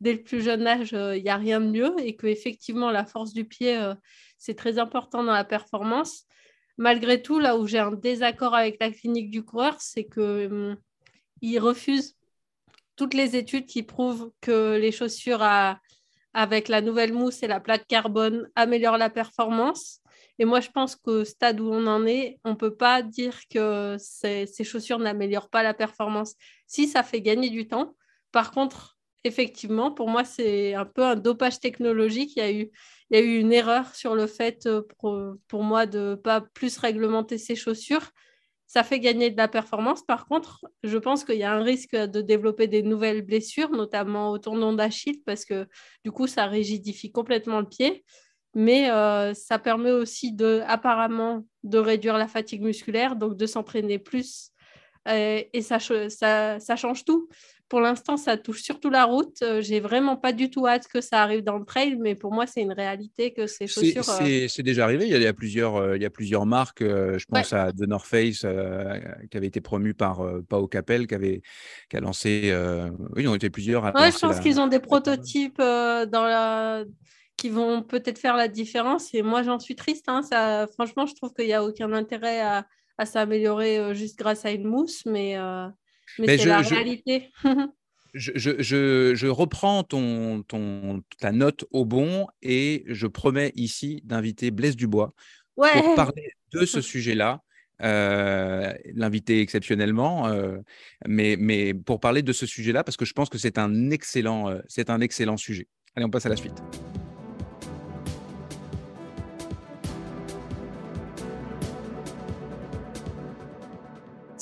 dès le plus jeune âge, il n'y a rien de mieux. Et qu'effectivement, la force du pied, c'est très important dans la performance. Malgré tout, là où j'ai un désaccord avec la clinique du coureur, c'est qu'ils hum, refusent toutes les études qui prouvent que les chaussures avec la nouvelle mousse et la plaque carbone améliorent la performance. Et moi, je pense qu'au stade où on en est, on ne peut pas dire que ces, chaussures n'améliorent pas la performance. Si, ça fait gagner du temps. Par contre, effectivement, pour moi, c'est un peu un dopage technologique. Il y a eu, une erreur sur le fait, pour, pour moi, de ne pas plus réglementer ces chaussures ça fait gagner de la performance. Par contre, je pense qu'il y a un risque de développer des nouvelles blessures, notamment au tendon d'Achille, parce que du coup, ça rigidifie complètement le pied. Mais euh, ça permet aussi de, apparemment de réduire la fatigue musculaire, donc de s'entraîner plus. Euh, et ça, ça, ça change tout pour l'instant, ça touche surtout la route. Euh, j'ai vraiment pas du tout hâte que ça arrive dans le trail, mais pour moi, c'est une réalité que ces chaussures. Euh, c'est déjà arrivé. Il y a, plusieurs, il y a plusieurs marques. je pense à The North Face, qui avait été promu par Pao Capel, qui avait qui a lancé. oui, ils ont été plusieurs. À je pense qu'ils ont des prototypes dans la qui vont peut-être faire la différence. Et moi, j'en suis triste. Hein. Ça, franchement, je trouve qu'il n'y a aucun intérêt à, à s'améliorer juste grâce à une mousse, mais. Mais, c'est la réalité. Je, reprends ton, ton, ta note au bon et je promets ici d'inviter Blaise Dubois pour parler de ce sujet-là. Euh, l'inviter exceptionnellement, euh, mais, mais pour parler de ce sujet-là, parce que je pense que c'est un, excellent, euh, c'est un excellent sujet. Allez, on passe à la suite.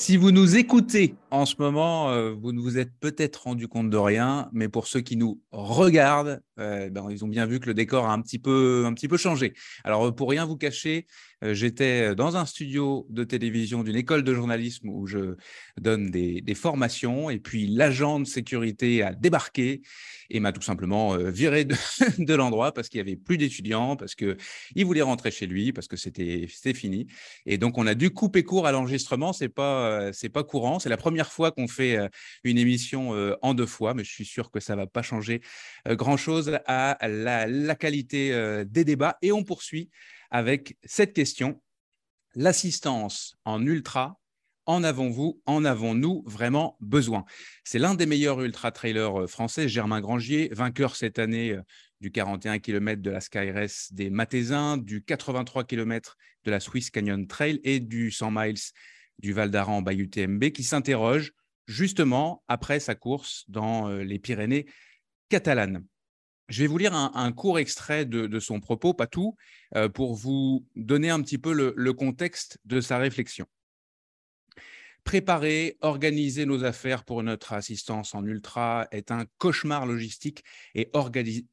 Si vous nous écoutez En ce moment, euh, vous ne vous êtes peut-être rendu compte de rien, mais pour ceux qui nous regardent, euh, ben, ils ont bien vu que le décor a un petit peu, un petit peu changé. Alors, euh, pour rien vous cacher, j'étais dans un studio de télévision d'une école de journalisme où je donne des, des formations, et puis l'agent de sécurité a débarqué et m'a tout simplement viré de, l'endroit parce qu'il n'y avait plus d'étudiants, parce qu'il voulait rentrer chez lui, parce que c'était fini. Et donc, on a dû couper court à l'enregistrement. C'est pas, pas courant. C'est la première fois qu'on fait une émission en deux fois, mais je suis sûr que ça ne va pas changer grand-chose à la, qualité des débats. Et on poursuit avec cette question. L'assistance en ultra, en avons-vous, en avons-nous vraiment besoin? C'est l'un des meilleurs ultra-trailers français, Germain Grangier, vainqueur cette année du 41 km de la Skyrace des Matézins, du 83 km de la Swiss Canyon Trail et du 100 miles du Val d'Aran by UTMB qui s'interroge justement après sa course dans euh, les Pyrénées catalanes. Je vais vous lire un, court extrait de, son propos, pas tout, euh, pour vous donner un petit peu le contexte de sa réflexion préparer, organiser nos affaires pour notre assistance en ultra est un cauchemar logistique et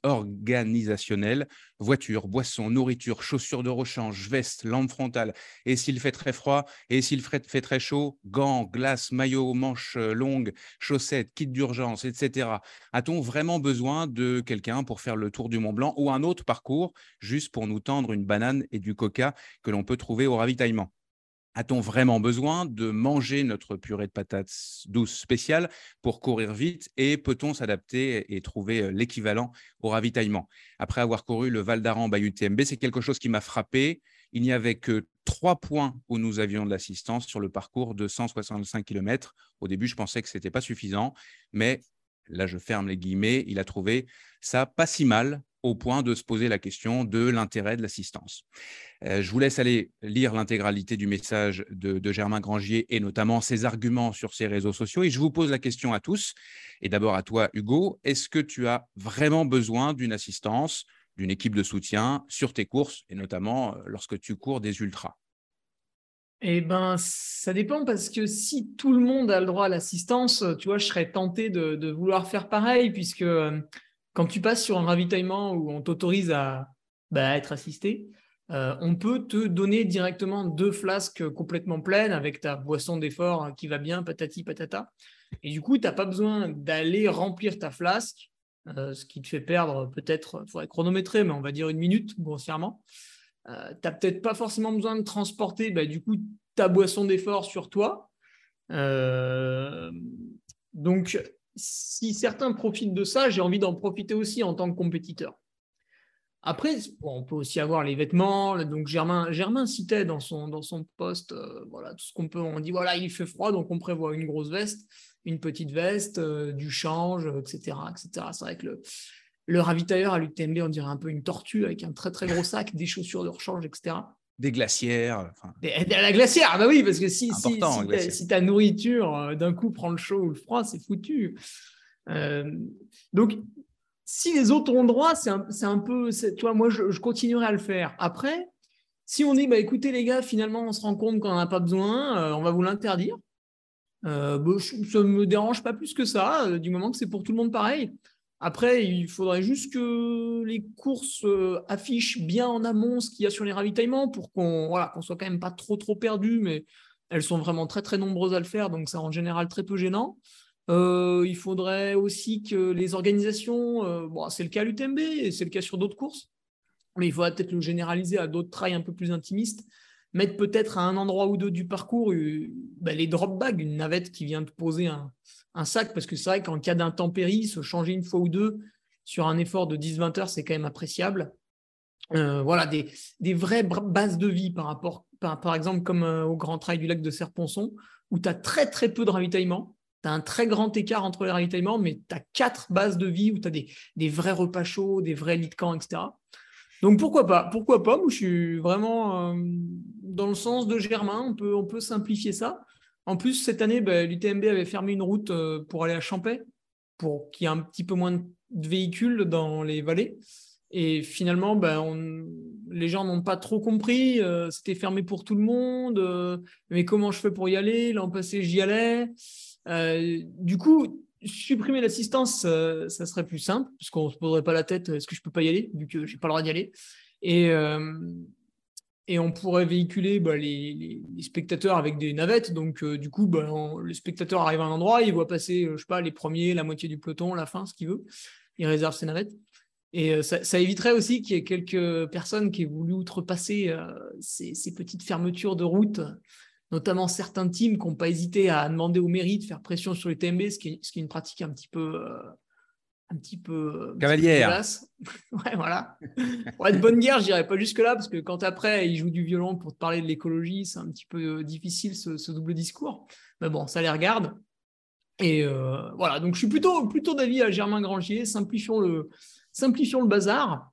organisationnel. Voiture, boissons, nourriture, chaussures de rechange, veste, lampe frontale. Et s'il fait très froid, et s'il fait très chaud, gants, glace, maillot, manches longues, chaussettes, kit d'urgence, etc. A-t-on vraiment besoin de quelqu'un pour faire le tour du Mont Blanc ou un autre parcours juste pour nous tendre une banane et du coca que l'on peut trouver au ravitaillement? A-t-on vraiment besoin de manger notre purée de patates douces spéciale pour courir vite et peut-on s'adapter et trouver euh, l'équivalent au ravitaillement? Après avoir couru le Val d'Aran by UTMB, c'est quelque chose qui m'a frappé. Il n'y avait que trois points où nous avions de l'assistance sur le parcours de 165 km. Au début, je pensais que ce n'était pas suffisant, mais là je ferme les guillemets, il a trouvé ça pas si mal au point de se poser la question de l'intérêt de l'assistance. Euh, je vous laisse aller lire l'intégralité du message de, Germain Grangier et notamment ses arguments sur ses réseaux sociaux. Et je vous pose la question à tous, et d'abord à toi, Hugo, est-ce que tu as vraiment besoin d'une assistance, d'une équipe de soutien sur tes courses, et notamment euh, lorsque tu cours des ultras? Eh ben, ça dépend parce que si tout le monde a le droit à l'assistance, tu vois, je serais tenté de, vouloir faire pareil puisque euh, quand tu passes sur un ravitaillement où on t'autorise à bah, être assisté, euh, on peut te donner directement deux flasques complètement pleines avec ta boisson d'effort qui va bien, patati patata. Et du coup, tu n'as pas besoin d'aller remplir ta flasque, euh, ce qui te fait perdre peut-être, il faudrait chronométrer, mais on va dire une minute grossièrement. Euh, tu n'as peut-être pas forcément besoin de transporter bah, du coup ta boisson d'effort sur toi. donc, si certains profitent de ça, j'ai envie d'en profiter aussi en tant que compétiteur. Après, on peut aussi avoir les vêtements. Donc Germain, citait dans son, dans poste euh, voilà, tout ce qu'on peut. On dit voilà, il fait froid, donc on prévoit une grosse veste, une petite veste, euh, du change, etc. etc. C'est vrai que le, le ravitailleur à l'UTMB, on dirait un peu une tortue avec un très très gros sac, des chaussures de rechange, etc. Des glacières. la glacière, bah oui, parce que si, si, ta nourriture euh, d'un coup prend le chaud ou le froid, c'est foutu. Euh, donc, si les autres ont droit, c'est un, peu. Tu vois, moi, je, continuerai à le faire. Après, si on dit, bah, écoutez, les gars, finalement, on se rend compte qu'on n'en a pas besoin, euh, on va vous l'interdire. Bah, ça ne me dérange pas plus que ça, du moment que c'est pour tout le monde pareil. Après, il faudrait juste que les courses euh, affichent bien en amont ce qu'il y a sur les ravitaillements pour qu'on voilà, soit quand même pas trop trop perdu, mais elles sont vraiment très très nombreuses à le faire, donc c'est en général très peu gênant. Euh, il faudrait aussi que les organisations, euh, bon, c'est le cas à l'UTMB et c'est le cas sur d'autres courses, mais il faudrait peut-être le généraliser à d'autres trails un peu plus intimistes, mettre peut-être à un endroit ou deux du parcours ben, les drop bags, une navette qui vient te poser un, sac, parce que c'est vrai qu'en cas d'intempérie, se changer une fois ou deux sur un effort de 10-20 heures, c'est quand même appréciable. Euh, voilà, des, vraies bases de vie par rapport, par, exemple, comme euh, au Grand Trail du lac de Serponçon, où tu as très très peu de ravitaillement. Tu as un très grand écart entre les ravitaillements, mais tu as quatre bases de vie où tu as des, vrais repas chauds, des vrais lits de etc. Donc pourquoi pas Pourquoi pas Moi, je suis vraiment euh, dans le sens de Germain. On peut, on peut simplifier ça. En plus, cette année, bah, l'UTMB avait fermé une route euh, pour aller à Champais, pour qu'il y ait un petit peu moins de véhicules dans les vallées. Et finalement, bah, les gens n'ont pas trop compris. Euh, c'était fermé pour tout le monde. Mais comment je fais pour y aller? L'an passé, j'y allais. Du coup, supprimer l'assistance, euh, ça serait plus simple, parce qu'on ne se poserait pas la tête, est-ce que je peux pas y aller, vu que j'ai pas le droit d'y aller. Et, euh, on pourrait véhiculer bah, les, spectateurs avec des navettes. Donc, euh, du coup, bah, le spectateur arrive à un endroit, il voit passer, je sais pas, les premiers, la moitié du peloton, la fin, ce qu'il veut. Il réserve ses navettes. Et ça, éviterait aussi qu'il y ait quelques personnes qui aient voulu outrepasser ces petites fermetures de route, notamment certains teams qui n'ont pas hésité à demander aux mairies de faire pression sur les TMB, ce qui est, ce qui est une pratique un petit peu. euh, un petit peu un petit peu Cavalière. ouais, voilà. Pour être bonne guerre, je dirais pas jusque-là, parce que quand après, ils jouent du violon pour te parler de l'écologie, c'est un petit peu euh, difficile ce, ce double discours. Mais bon, ça les regarde. Et euh, voilà, donc je suis plutôt, plutôt d'avis à Germain Grangier, simplifions le, simplifions le bazar.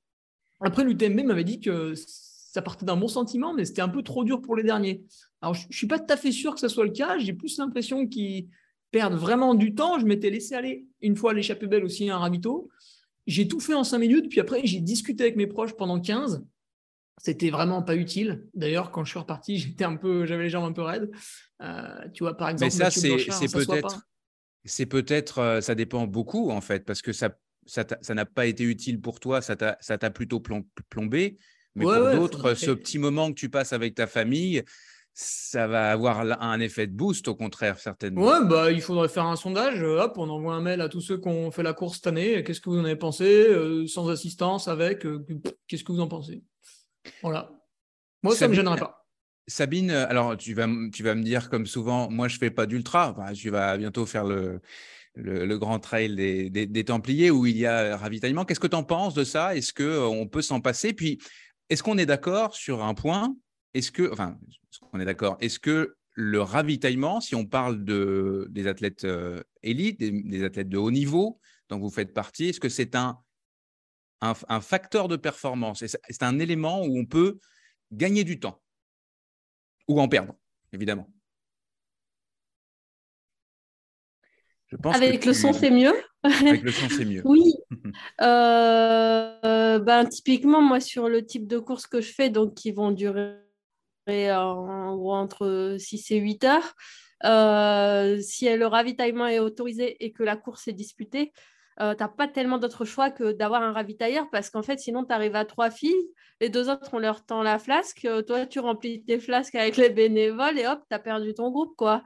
Après, l'UTMB m'avait dit que ça partait d'un bon sentiment, mais c'était un peu trop dur pour les derniers. Alors, je ne suis pas tout à fait sûr que ce soit le cas. J'ai plus l'impression qu'ils perdent vraiment du temps. Je m'étais laissé aller une fois à l'échappée belle aussi à un ravito. J'ai tout fait en 5 minutes, puis après, j'ai discuté avec mes proches pendant 15. C'était vraiment pas utile. D'ailleurs, quand je suis reparti, j'étais un peu, j'avais les jambes un peu raides. Euh, tu vois, par exemple, Mais ça, c'est peut-être, c'est peut-être, euh, ça dépend beaucoup en fait, parce que ça, ça ça n'a pas été utile pour toi, ça t'a, ça t'a plutôt plom- plombé. Mais Ouais, pour ouais, d'autres, ce petit moment que tu passes avec ta famille, ça va avoir un effet de boost, au contraire, certainement. Ouais, bah, il faudrait faire un sondage. Hop, on envoie un mail à tous ceux qui ont fait la course cette année. Qu'est-ce que vous en avez pensé euh, Sans assistance, avec euh, Qu'est-ce que vous en pensez? Voilà. Moi, ça ne me gênerait pas. Sabine, euh, alors tu vas, tu vas me dire comme souvent, moi je fais pas d'ultra, Enfin, tu vas bientôt faire le, le, le grand trail des, des- des Templiers où il y a ravitaillement. Qu'est-ce que tu en penses de ça? Est-ce qu'on peut s'en passer? Puis, est-ce qu'on est d'accord sur un point? Est-ce que, enfin, est-ce qu'on est d'accord Est-ce que le ravitaillement, si on parle de, des athlètes euh, élites, des, des athlètes de haut niveau, dont vous faites partie, est-ce que c'est un, un, un facteur de performance? C'est un élément où on peut gagner du temps? Ou en perdre, évidemment. Je pense que Avec le son, c'est mieux? Avec le son, c'est mieux. Oui. Euh, ben, typiquement, moi, sur le type de courses que je fais, donc qui vont durer euh, en gros entre 6 et 8 heures, euh, si le ravitaillement est autorisé et que la course est disputée, euh, tu n'as pas tellement d'autre choix que d'avoir un ravitailleur parce qu'en fait, sinon, tu arrives à trois filles, les deux autres, on leur tend la flasque, euh, toi, tu remplis tes flasques avec les bénévoles et hop, tu as perdu ton groupe, quoi.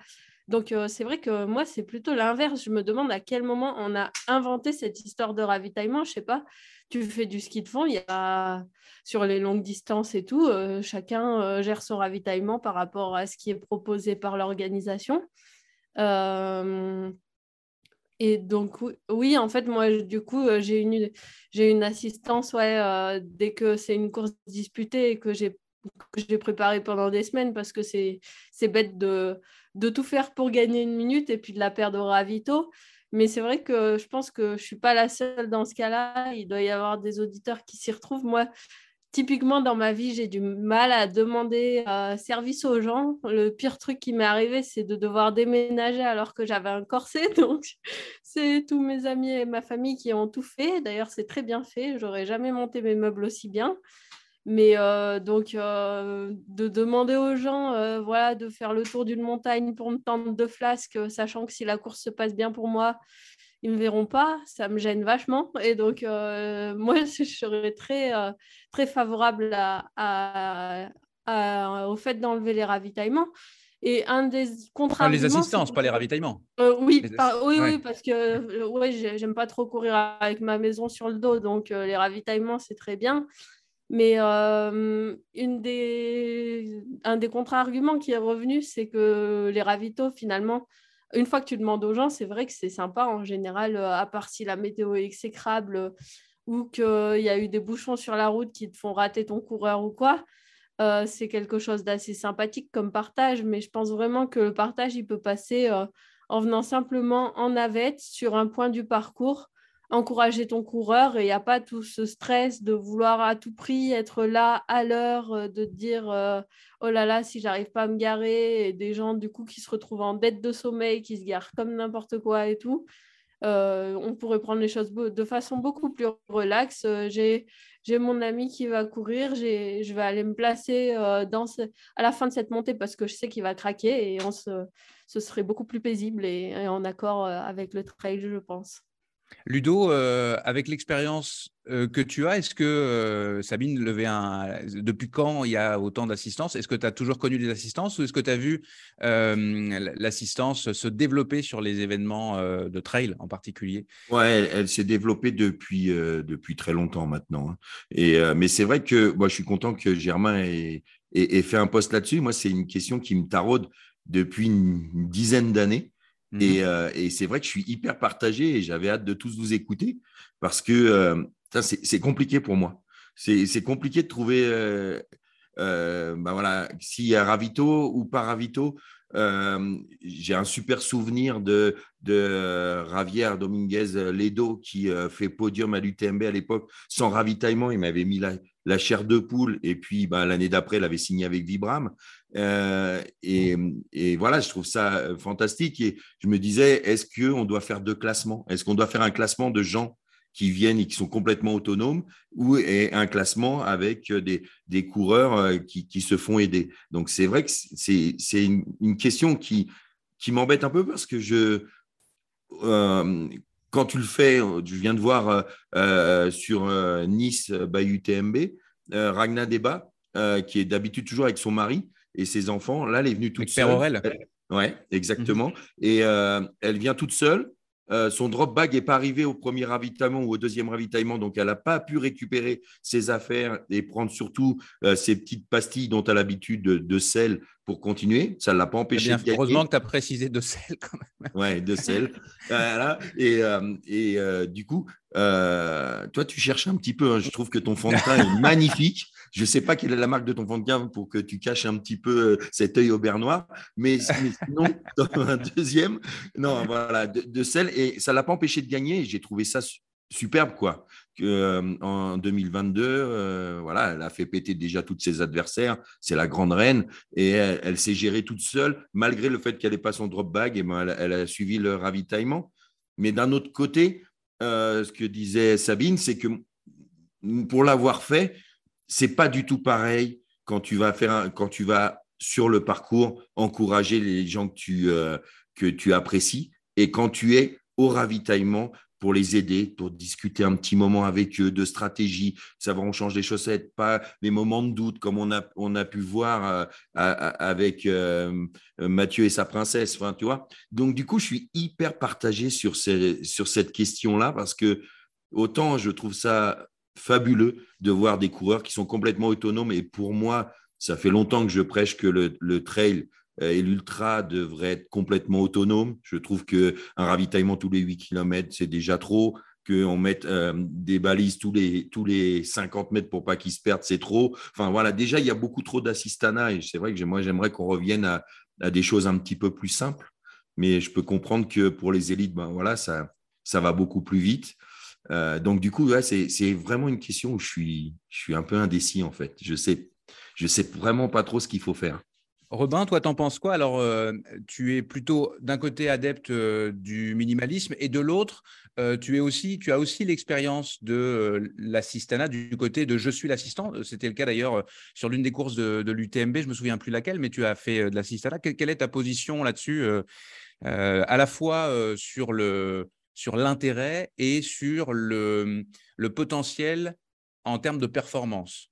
Donc, c'est vrai que moi, c'est plutôt l'inverse. Je me demande à quel moment on a inventé cette histoire de ravitaillement. Je sais pas, tu fais du ski de fond, il y a sur les longues distances et tout, euh, chacun euh, gère son ravitaillement par rapport à ce qui est proposé par l'organisation. Euh, et donc, oui- en fait, moi, du coup, j'ai une, une assistance dès que c'est une course disputée et que j'ai que j'ai préparée pendant des semaines parce que c'est c'est bête de, de tout faire pour gagner une minute et puis de la perdre au ravito. Mais c'est vrai que je pense que je ne suis pas la seule dans ce cas-là. Il doit y avoir des auditeurs qui s'y retrouvent. Moi, typiquement, dans ma vie, j'ai du mal à demander euh, service aux gens. Le pire truc qui m'est arrivé, c'est de devoir déménager alors que j'avais un corset. Donc, c'est tous mes amis et ma famille qui ont tout fait. D'ailleurs, c'est très bien fait. J'aurais jamais monté mes meubles aussi bien. Mais euh, donc, euh, de demander aux gens euh, voilà, de faire le tour d'une montagne pour me tendre deux flasques, sachant que si la course se passe bien pour moi, ils ne me verront pas, ça me gêne vachement. Et donc, moi, je serais très, très favorable à, à- à- au fait d'enlever les ravitaillements. Et un des Ah, contre les assistances, pas les ravitaillements. euh, oui, Les par- assi- oui, ouais. oui, parce que euh, ouais, j'ai- j'aime pas trop courir avec ma maison sur le dos, donc euh, les ravitaillements, c'est très bien. Mais euh, un des contre-arguments qui est revenu, c'est que les ravitaux, finalement, une fois que tu demandes aux gens, c'est vrai que c'est sympa en général, euh, à part si la météo est exécrable euh, ou qu'il y a eu des bouchons sur la route qui te font rater ton coureur ou quoi. C'est quelque chose d'assez sympathique comme partage, mais je pense vraiment que le partage, il peut passer en venant simplement en navette sur un point du parcours, encourager ton coureur et il n'y a pas tout ce stress de vouloir à tout prix être là à l'heure, euh, de dire euh, oh là là, si j'arrive pas à me garer, et des gens du coup qui se retrouvent en dette de sommeil, qui se garent comme n'importe quoi et tout. Euh, on pourrait prendre les choses de façon beaucoup plus relaxe. J'ai j'ai mon ami qui va courir, je vais aller me placer dans à la fin de cette montée parce que je sais qu'il va craquer et on se, ce serait beaucoup plus paisible et, en accord avec le trail, je pense. Ludo, euh, avec l'expérience euh, que tu as, est-ce que euh, Sabine levait un. Depuis quand il y a autant d'assistance? Est-ce que tu as toujours connu des assistances ou est-ce que tu as vu l'assistance se développer sur les événements de trail en particulier? Ouais, elle, s'est développée depuis, depuis très longtemps maintenant. hein. Et, mais c'est vrai que moi, je suis content que Germain ait, ait- ait fait un post là-dessus. Moi, c'est une question qui me taraude depuis une dizaine d'années. Mhm. Et, euh, et c'est vrai que je suis hyper partagé et j'avais hâte de tous vous écouter parce que euh, c'est compliqué pour moi. C'est compliqué de trouver, euh, euh, ben voilà, s'il y a ravito ou pas ravito. Euh, J'ai un super souvenir de, de Javier Dominguez Ledo qui euh, fait podium à l'UTMB à l'époque sans ravitaillement. Il m'avait mis la, la chair de poule et puis ben, l'année d'après, il avait signé avec Vibram. Euh, et, voilà, je trouve ça euh, fantastique. Et je me disais, est-ce qu'on doit faire deux classements? Est-ce qu'on doit faire un classement de gens qui viennent et qui sont complètement autonomes ou un classement avec des, des coureurs euh, qui, qui se font aider? Donc, c'est vrai que c'est une, une question qui, qui m'embête un peu parce que je. Quand tu le fais, je viens de voir euh, euh, sur euh, Nice by UTMB, euh, Ragna Deba, euh, qui est d'habitude toujours avec son mari et ses enfants. Là, elle est venue toute Avec seule. Père Aurel. Elle- Ouais, exactement. Et euh, elle vient toute seule. Euh, son drop bag n'est pas arrivé au premier ravitaillement ou au deuxième ravitaillement, donc elle n'a pas pu récupérer ses affaires et prendre surtout euh, ses petites pastilles dont elle a l'habitude de, de sel pour continuer. Ça ne l'a pas Eh empêché bien, de gagner. Heureusement que tu as précisé de sel quand même. Ouais, de sel. voilà. Et, euh, et du coup, toi, tu cherches un petit peu. hein. Je trouve que ton fond de teint est magnifique. Je ne sais pas quelle est la marque de ton fond de teint pour que tu caches un petit peu euh, cet œil au beurre noir. Mais, mais sinon, un deuxième, non, voilà, de, sel. Et ça ne l'a pas empêché de gagner. J'ai trouvé ça su- superbe, quoi. Euh, en 2022, euh, voilà, elle a fait péter déjà toutes ses adversaires. C'est la grande reine et elle, s'est gérée toute seule, malgré le fait qu'elle n'ait pas son drop bag, et ben, elle, a suivi le ravitaillement. Mais d'un autre côté, ce que disait Sabine, c'est que pour l'avoir fait, c'est pas du tout pareil quand tu vas faire un- quand tu vas sur le parcours encourager les gens que tu, euh, que tu apprécies et quand tu es au ravitaillement pour les aider, pour discuter un petit moment avec eux de stratégie, savoir on change les chaussettes, pas les moments de doute comme on a, on a pu voir euh, avec euh, Mathieu et sa princesse. Enfin, tu vois. Donc, du coup, je suis hyper partagé sur, ces- sur cette question-là parce que autant je trouve ça fabuleux de voir des coureurs qui sont complètement autonomes et pour moi, ça fait longtemps que je prêche que le, trail euh, et l'ultra devraient être complètement autonomes. Je trouve qu'un ravitaillement tous les 8 km, c'est déjà trop. Qu'on mette euh, des balises tous les, tous les 50 mètres pour pas qu'ils se perdent, c'est trop. Enfin voilà, déjà, il y a beaucoup trop d'assistanat et c'est vrai que moi, j'aimerais qu'on revienne à, à des choses un petit peu plus simples. Mais je peux comprendre que pour les élites, ben voilà, ça, ça va beaucoup plus vite. Euh, donc, du coup, c'est vraiment une question où je suis, un peu indécis, en fait. Je sais, sais vraiment pas trop ce qu'il faut faire. Robin, toi, t'en penses quoi? Alors, euh, tu es plutôt d'un côté adepte euh, du minimalisme et de l'autre, tu es aussi, tu as aussi l'expérience de l'assistanat du côté de je suis l'assistant. C'était le cas d'ailleurs sur l'une des courses de, l'UTMB. Je me souviens plus laquelle, mais tu as fait de l'assistanat. Quelle, est ta position là-dessus, à la fois sur le sur l'intérêt et sur le, potentiel en termes de performance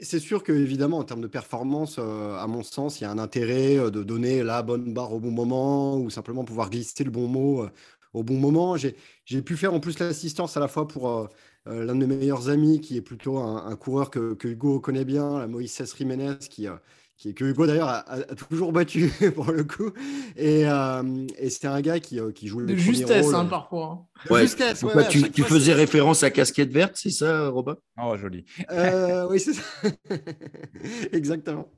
C'est sûr que évidemment en termes de performance, euh, à mon sens, il y a un intérêt euh, de donner la bonne barre au bon moment ou simplement pouvoir glisser le bon mot euh, au bon moment. J'ai pu faire en plus l'assistance à la fois pour l'un de mes meilleurs amis qui est plutôt un, coureur que, Hugo connaît bien, la Moïse Jiménez, qui, qui, que Hugo d'ailleurs a, toujours battu pour le coup. Et, euh, et c'était un gars qui, euh, qui joue De justesse, hein, parfois. hein. De Ouais. justesse, ouais, tu, chaque tu fois, faisais référence à Casquette Verte, c'est ça, Robin? Oh, joli. Euh, oui, c'est ça. Exactement.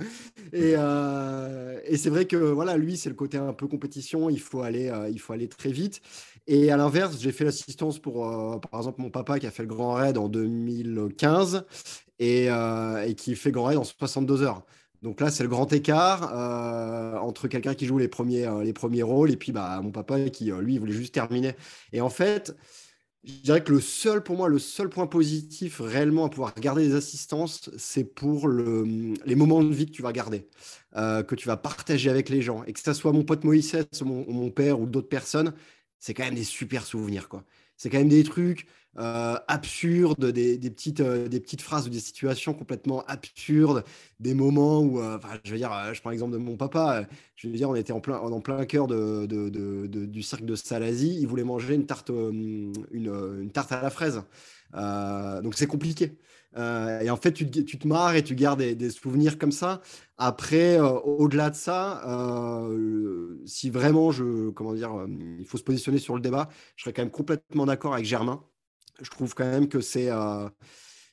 Et, euh, et c'est vrai que voilà, lui, c'est le côté un peu compétition. Il faut aller, euh, il faut aller très vite. Et à l'inverse, j'ai fait l'assistance pour, euh, par exemple, mon papa qui a fait le Grand Raid en 2015 et, euh, et qui fait Grand Raid en 62 heures. Donc là, c'est le grand écart euh, entre quelqu'un qui joue les premiers, euh, les premiers rôles et puis bah, mon papa qui, euh, lui, voulait juste terminer. Et en fait, Je dirais que le seul, pour moi, le seul point positif réellement à pouvoir garder des assistances, c'est pour le, les moments de vie que tu vas garder, que tu vas partager avec les gens. Et que ce soit mon pote Moïse, mon, mon père ou d'autres personnes, c'est quand même des super souvenirs. quoi. C'est quand même des trucs euh, absurdes, des, petites, euh, des petites phrases ou des situations complètement absurdes, des moments où, euh, enfin, je veux dire, je prends l'exemple de mon papa, je veux dire, on était en plein, en plein cœur de, du cirque de Salazie, il voulait manger une tarte, une, tarte à la fraise. Donc c'est compliqué. Et en fait, tu, te- tu te marres et tu gardes des, souvenirs comme ça. Après, au-delà de ça, si vraiment je, comment dire, il faut se positionner sur le débat, je serais quand même complètement d'accord avec Germain. Je trouve quand même que c'est euh,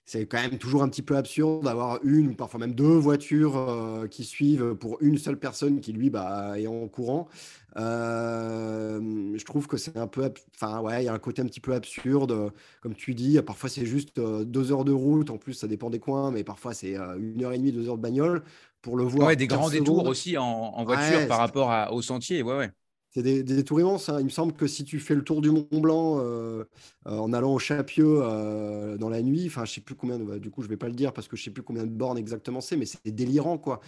c'est quand même toujours un petit peu absurde d'avoir une parfois même deux voitures euh, qui suivent pour une seule personne qui, lui, bah, est en courant. Euh, je trouve que c'est un peu. Enfin, ouais, il y a un côté un petit peu absurde. Comme tu dis, parfois c'est juste deux heures de route. En plus, ça dépend des coins, mais parfois c'est une heure et demie, deux heures de bagnole pour le voir. Ouais, des 15 grands détours aussi en, en voiture Ouais, par rapport à- au sentier. Ouais, ouais. C'est des, des tours immenses. hein. Il me semble que si tu fais le tour du Mont Blanc euh, euh, en allant au Chapieux euh, dans la nuit, enfin, je sais plus combien, bah, du coup, je vais pas le dire parce que je sais plus combien de bornes exactement c'est, mais c'est délirant, quoi.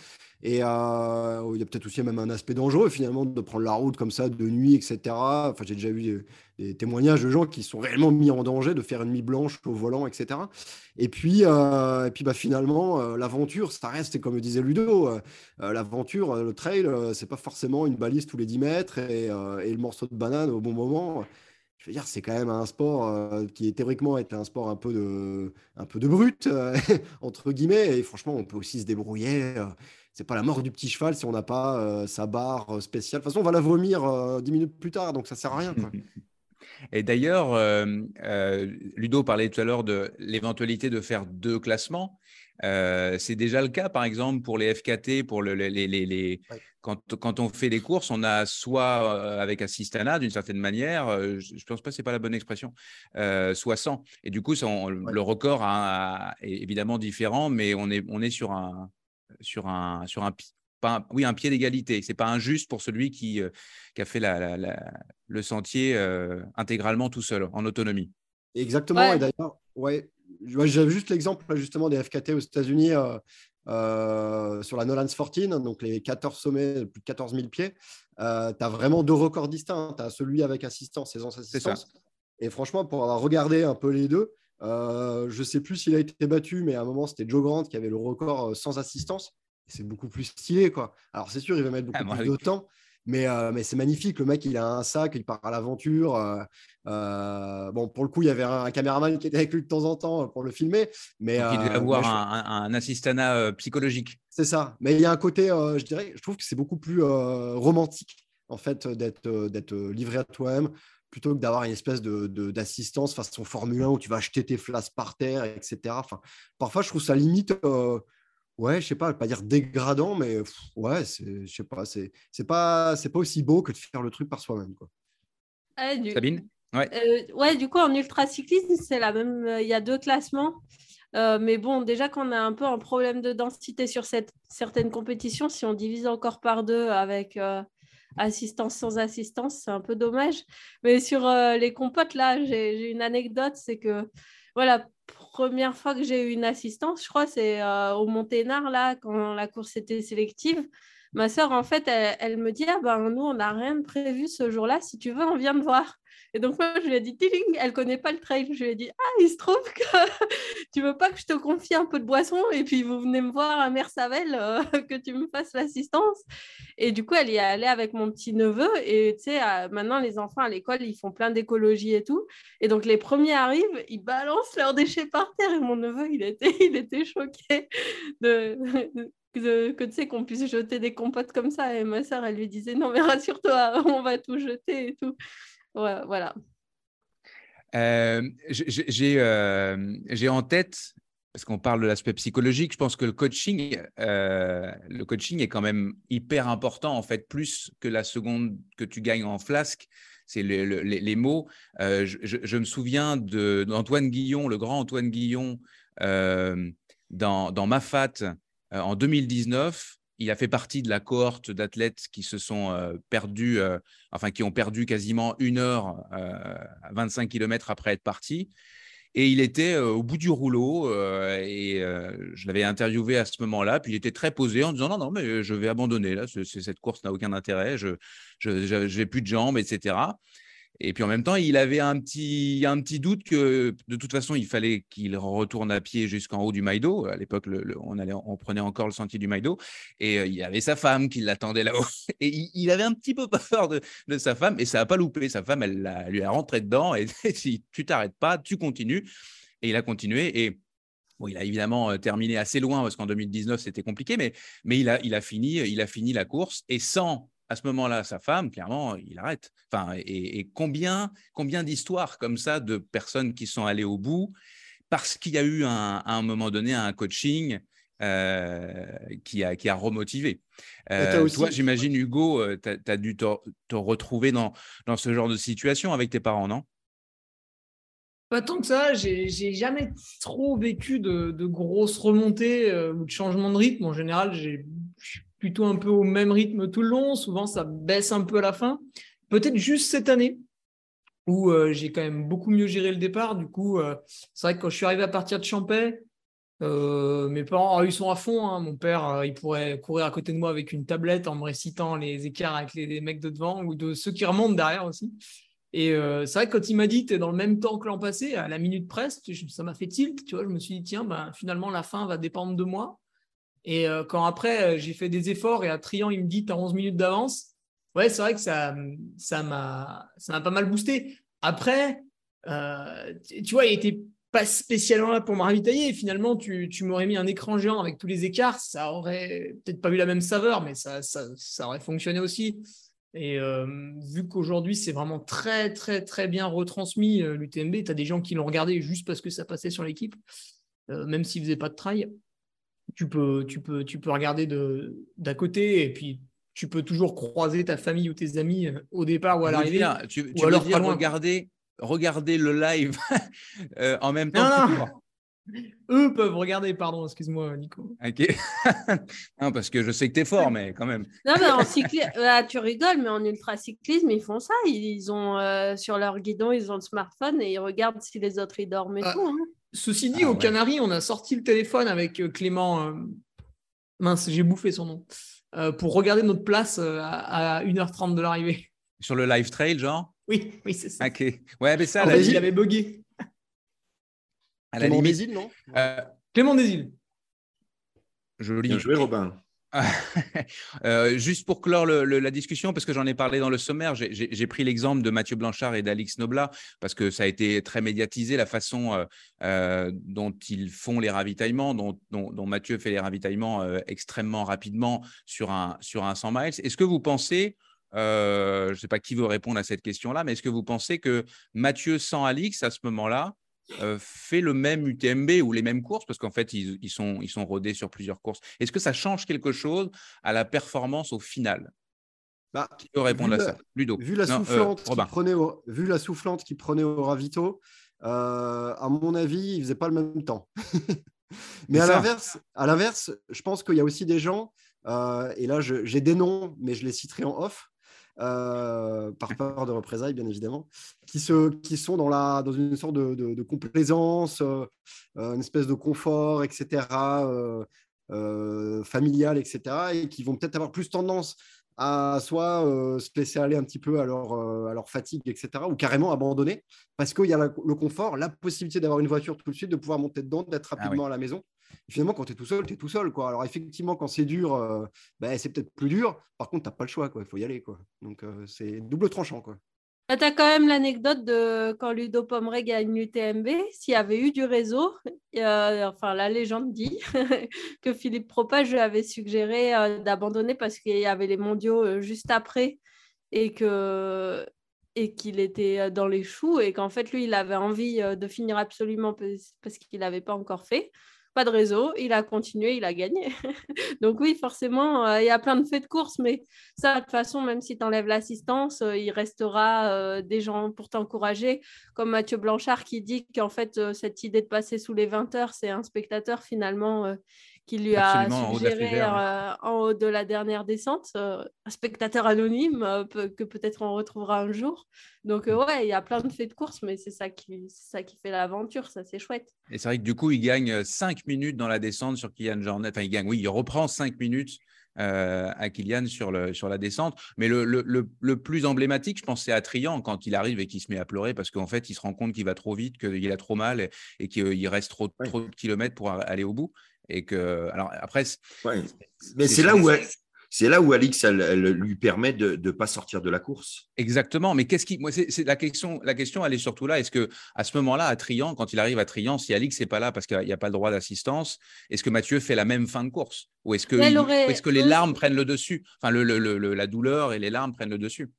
Et euh, il y a peut-être aussi même un aspect dangereux, finalement, de prendre la route comme ça de nuit, etc. Enfin, j'ai déjà vu des, témoignages de gens qui sont réellement mis en danger de faire une nuit blanche au volant, etc. Et puis, euh, et puis bah, finalement, euh, l'aventure, ça reste, comme disait Ludo, euh, euh, l'aventure, euh, le trail, euh, c'est pas forcément une balise tous les 10 mètres et, euh, le morceau de banane au bon moment. Je veux dire, c'est quand même un sport euh, qui théoriquement est un sport un peu de, un peu de brut, euh, entre guillemets. Et franchement, on peut aussi se débrouiller. euh, c'est pas la mort du petit cheval si on n'a pas euh, sa barre euh, spéciale. De toute façon, on va la vomir euh, 10 minutes plus tard, donc ça sert à rien. Et d'ailleurs, euh, euh, Ludo parlait tout à l'heure de l'éventualité de faire deux classements. Euh, c'est déjà le cas, par exemple, pour les FKT, pour le- les, les- les- quand, quand on fait des courses, on a soit avec assistana d'une certaine manière, je ne pense pas, c'est pas la bonne expression, euh, soit sans. Et du coup, ça, on- le record a- a- est évidemment différent, mais on est, on est sur un, sur un, sur un, pas un- oui, un pied d'égalité. C'est pas injuste pour celui qui, euh, qui a fait la- la- la- le sentier euh, intégralement tout seul, en autonomie. Exactement. Ouais. Et d'ailleurs, ouais, j'avais juste l'exemple justement des FKT aux États-Unis euh, euh, sur la Nolan's 14, donc les 14 sommets de plus de 14 000 pieds. tu as vraiment deux records distincts. Tu as celui avec assistance et sans ça. assistance. Et franchement, pour avoir regardé un peu les deux, euh, je sais plus s'il a été battu, mais à un moment, c'était Joe Grant qui avait le record sans assistance. C'est beaucoup plus stylé, quoi. Alors, c'est sûr, il va mettre beaucoup Ah, plus oui. de temps, mais, euh, mais c'est magnifique. Le mec, il a un sac, il part à l'aventure. euh, euh, bon, pour le coup, il y avait un, un caméraman qui était avec lui de temps en temps pour le filmer. Mais, Donc, il devait avoir mais je- un, un, assistana psychologique. c'est ça. Mais il y a un côté, je dirais, je trouve que c'est beaucoup plus romantique, en fait, d'être livré à toi-même, plutôt que d'avoir une espèce de- de- d'assistance façon Formule 1 où tu vas acheter tes flasques par terre, etc. Enfin, parfois, je trouve ça limite, ouais, je sais pas, pas dire dégradant, mais pff, ouais, c'est, je sais pas, c'est c'est pas, c'est pas aussi beau que de faire le truc par soi-même, quoi. Ouais, du, Sabine? Ouais. euh, ouais, du coup, en ultracyclisme, c'est la même. Il y a deux classements. Euh, mais bon, déjà qu'on a un peu un problème de densité sur cette, certaines compétitions, si on divise encore par deux avec euh, assistance sans assistance, c'est un peu dommage. Mais sur euh, les compotes, là, j'ai j'ai une anecdote, c'est que voilà, première fois que j'ai eu une assistance, je crois, c'est euh, au Monténard, là, quand la course était sélective. Ma sœur, en fait, elle, elle me dit, ah ben nous, on n'a rien de prévu ce jour-là, si tu veux, on vient me voir. Et donc, moi, je lui ai dit, tiling, elle connaît pas le trail. Je lui ai dit, ah, il se trouve que tu veux pas que je te confie un peu de boisson et puis vous venez me voir à Mersavel, euh, que tu me fasses l'assistance. Et du coup, elle y est allée avec mon petit neveu. Et tu sais, euh, maintenant, les enfants à l'école, ils font plein d'écologie et tout. Et donc, les premiers arrivent, ils balancent leurs déchets par terre. Et mon neveu, il était, il était choqué de, de- que tu sais qu'on puisse jeter des compotes comme ça. Et ma soeur, elle lui disait, non, mais rassure-toi, on va tout jeter et tout. Voilà. Euh, euh, j'ai en tête, parce qu'on parle de l'aspect psychologique, je pense que le coaching, euh, le coaching est quand même hyper important, en fait, plus que la seconde que tu gagnes en flasque. C'est le- le- les, les mots. Je, me souviens de- d'Antoine Guillon, le grand Antoine Guillon, dans, dans Mafat en 2019. Il a fait partie de la cohorte d'athlètes qui se sont euh, perdus, euh, enfin qui ont perdu quasiment une heure à 25 km après être partis. Et il était au bout du rouleau et je l'avais interviewé à ce moment-là. Puis il était très posé en disant non, non, mais je vais abandonner là. cette course n'a aucun intérêt. Je n'ai plus de jambes, etc. Et puis en même temps, il avait un petit, un petit doute que de toute façon, il fallait qu'il retourne à pied jusqu'en haut du Maïdo. À l'époque, on, on prenait encore le sentier du Maïdo. Et euh, il y avait sa femme qui l'attendait là-haut. Et il, avait un petit peu peur de, sa femme. Et ça n'a pas loupé. Sa femme, elle, lui a rentré dedans. Et si tu t'arrêtes pas, tu continues. Et il a continué. Et il a évidemment euh, terminé assez loin parce qu'en 2019, c'était compliqué, mais, mais il, a, il, a fini, il a fini la course et sans à ce moment-là, sa femme, clairement, il arrête. Enfin, et, combien, combien d'histoires comme ça de personnes qui sont allées au bout parce qu'il y a eu à un moment donné un coaching euh, qui, a, qui a remotivé. Euh, toi, j'imagine, Hugo, euh, tu as, dû te, retrouver dans, dans ce genre de situation avec tes parents, non? Pas tant que ça, j'ai jamais trop vécu de, de grosses remontées ou de changements de rythme. En général, j'ai plutôt un peu au même rythme tout le long. Souvent, ça baisse un peu à la fin. Peut-être juste cette année où euh, j'ai quand même beaucoup mieux géré le départ. Du coup, euh, c'est vrai que quand je suis arrivé à partir de Champais, euh, mes parents, ils sont à fond. Hein. Mon père, il pourrait courir à côté de moi avec une tablette en me récitant les écarts avec les, mecs de devant ou de ceux qui remontent derrière aussi. Et c'est vrai que quand il m'a dit, tu es dans le même temps que l'an passé, à la minute presse, ça m'a fait tilt. Tu vois, je me suis dit, tiens, ben, finalement, la fin va dépendre de moi. Et euh, quand après, euh, j'ai fait des efforts et à Trian, il me dit, tu as 11 minutes d'avance, ouais, c'est vrai que ça ça m'a pas mal boosté. Après, euh, tu vois, il était pas spécialement là pour me ravitailler. Finalement, tu, tu m'aurais mis un écran géant avec tous les écarts, ça aurait peut-être pas eu la même saveur, mais ça, ça, ça aurait fonctionné aussi. Et vu qu'aujourd'hui, c'est vraiment très, très, très bien retransmis, l'UTMB, tu as des gens qui l'ont regardé juste parce que ça passait sur l'équipe, même s'ils ne faisaient pas de trail tu peux, tu peux, tu peux regarder d'à côté et puis tu peux toujours croiser ta famille ou tes amis euh, au départ ou à l'arrivée. Tu, tu alors dire regarder, regarder le live euh, en même temps. Eux peuvent regarder, pardon, excuse-moi, Nico. Ok. non, parce que je sais que tu es fort, mais quand même. Non, mais en cyclisme, tu rigoles, mais en ultra-cyclisme, ils font ça. Ils ont euh, sur leur guidon, ils ont le smartphone et ils regardent si les autres ils dorment et ah. tout. Hein. Ceci dit, ah, aux Canaries, on a sorti le téléphone avec euh, Clément. Euh, mince, j'ai bouffé son nom. Euh, pour regarder notre place à, 1h30 de l'arrivée. Sur le live trail, genre? Oui, oui, c'est ça. Ok. Ouais, mais ça, il avait bugué. Clément Desil, non? Clément Desil. Joli. Bien joué, Robin. Euh, juste pour clore la discussion, parce que j'en ai parlé dans le sommaire, j'ai pris l'exemple de Mathieu Blanchard et d'Alix Noblat, parce que ça a été très médiatisé, la façon euh, euh, dont ils font les ravitaillements, dont, Mathieu fait les ravitaillements extrêmement rapidement sur un, sur un 100 miles. Est-ce que vous pensez, je ne sais pas qui veut répondre à cette question-là, mais est-ce que vous pensez que Mathieu sans Alix, à ce moment-là, euh, fait le même UTMB ou les mêmes courses? Parce qu'en fait, ils, sont, ils sont rodés sur plusieurs courses. Est-ce que ça change quelque chose à la performance au final? Bah, Qui peut répondre à ça? Ludo. Vu la, euh, soufflante qui prenait au, vu la soufflante qui prenait au ravito, euh, à mon avis, il faisait pas le même temps. mais à l'inverse, à l'inverse, je pense qu'il y a aussi des gens, et là j'ai des noms, mais je les citerai en off, euh, par peur de représailles, bien évidemment, qui, se, qui sont dans, la, dans une sorte de, de, complaisance, euh, euh, une espèce de confort, etc., familial, etc., et qui vont peut-être avoir plus tendance à soit se laisser aller un petit peu à leur, à leur fatigue, etc., ou carrément abandonner, parce qu'il y a le confort, la possibilité d'avoir une voiture tout de suite, de pouvoir monter dedans, d'être ah rapidement à la maison finalement, quand tu es tout seul, tu es tout seul. Quoi. Alors, effectivement, quand c'est dur, euh, ben, c'est peut-être plus dur. Par contre, tu n'as pas le choix. Il faut y aller. Quoi. Donc, euh, c'est double tranchant. Quoi. Bah, tu as quand même l'anecdote de quand Ludo Pomeray gagne l'UTMB, s'il y avait eu du réseau, enfin la légende dit que Philippe Propage avait suggéré euh, d'abandonner parce qu'il y avait les mondiaux juste après et que et qu'il était dans les choux et qu'en fait lui il avait envie de finir absolument parce qu'il n'avait pas encore fait pas de réseau, il a continué, il a gagné. Donc oui, forcément, euh, il y a plein de faits de course, mais ça, de toute façon, même si tu enlèves l'assistance, euh, il restera euh, des gens pour t'encourager, comme Mathieu Blanchard qui dit qu'en fait, cette idée de passer sous les 20 heures, c'est un spectateur finalement qui lui Absolument, a en haut suggéré euh, en haut de la dernière descente, euh, un spectateur anonyme euh, que peut-être on retrouvera un jour. Donc ouais, il y a plein de faits de course, mais c'est ça qui, c'est ça qui fait l'aventure, ça c'est chouette. Et c'est vrai que du coup, il gagne 5 minutes dans la descente sur Kylian Jornet. Enfin, il gagne, oui, il reprend 5 minutes euh, à Kylian sur, le, sur la descente. Mais le, le- le- le plus emblématique, je pense, c'est à Trian quand il arrive et qu'il se met à pleurer parce qu'en fait, il se rend compte qu'il va trop vite, qu'il a trop mal et, et qu'il reste trop, Ouais. trop de kilomètres pour aller au bout. Et que, alors après, c'est- Ouais. Mais c'est c'est là où elle- c'est là où Alix elle, elle lui permet de ne pas sortir de la course. Exactement, mais qu'est-ce qui, moi, c'est c'est la question. La question, elle est surtout là. Est-ce que à ce moment-là, à Trian, quand il arrive à Trian, si Alix n'est pas là parce qu'il n'y a pas le droit d'assistance, est-ce que Mathieu fait la même fin de course? Ou est-ce que, aurait- est-ce que les larmes prennent le dessus? Enfin, le, le- le- le- la douleur et les larmes prennent le dessus.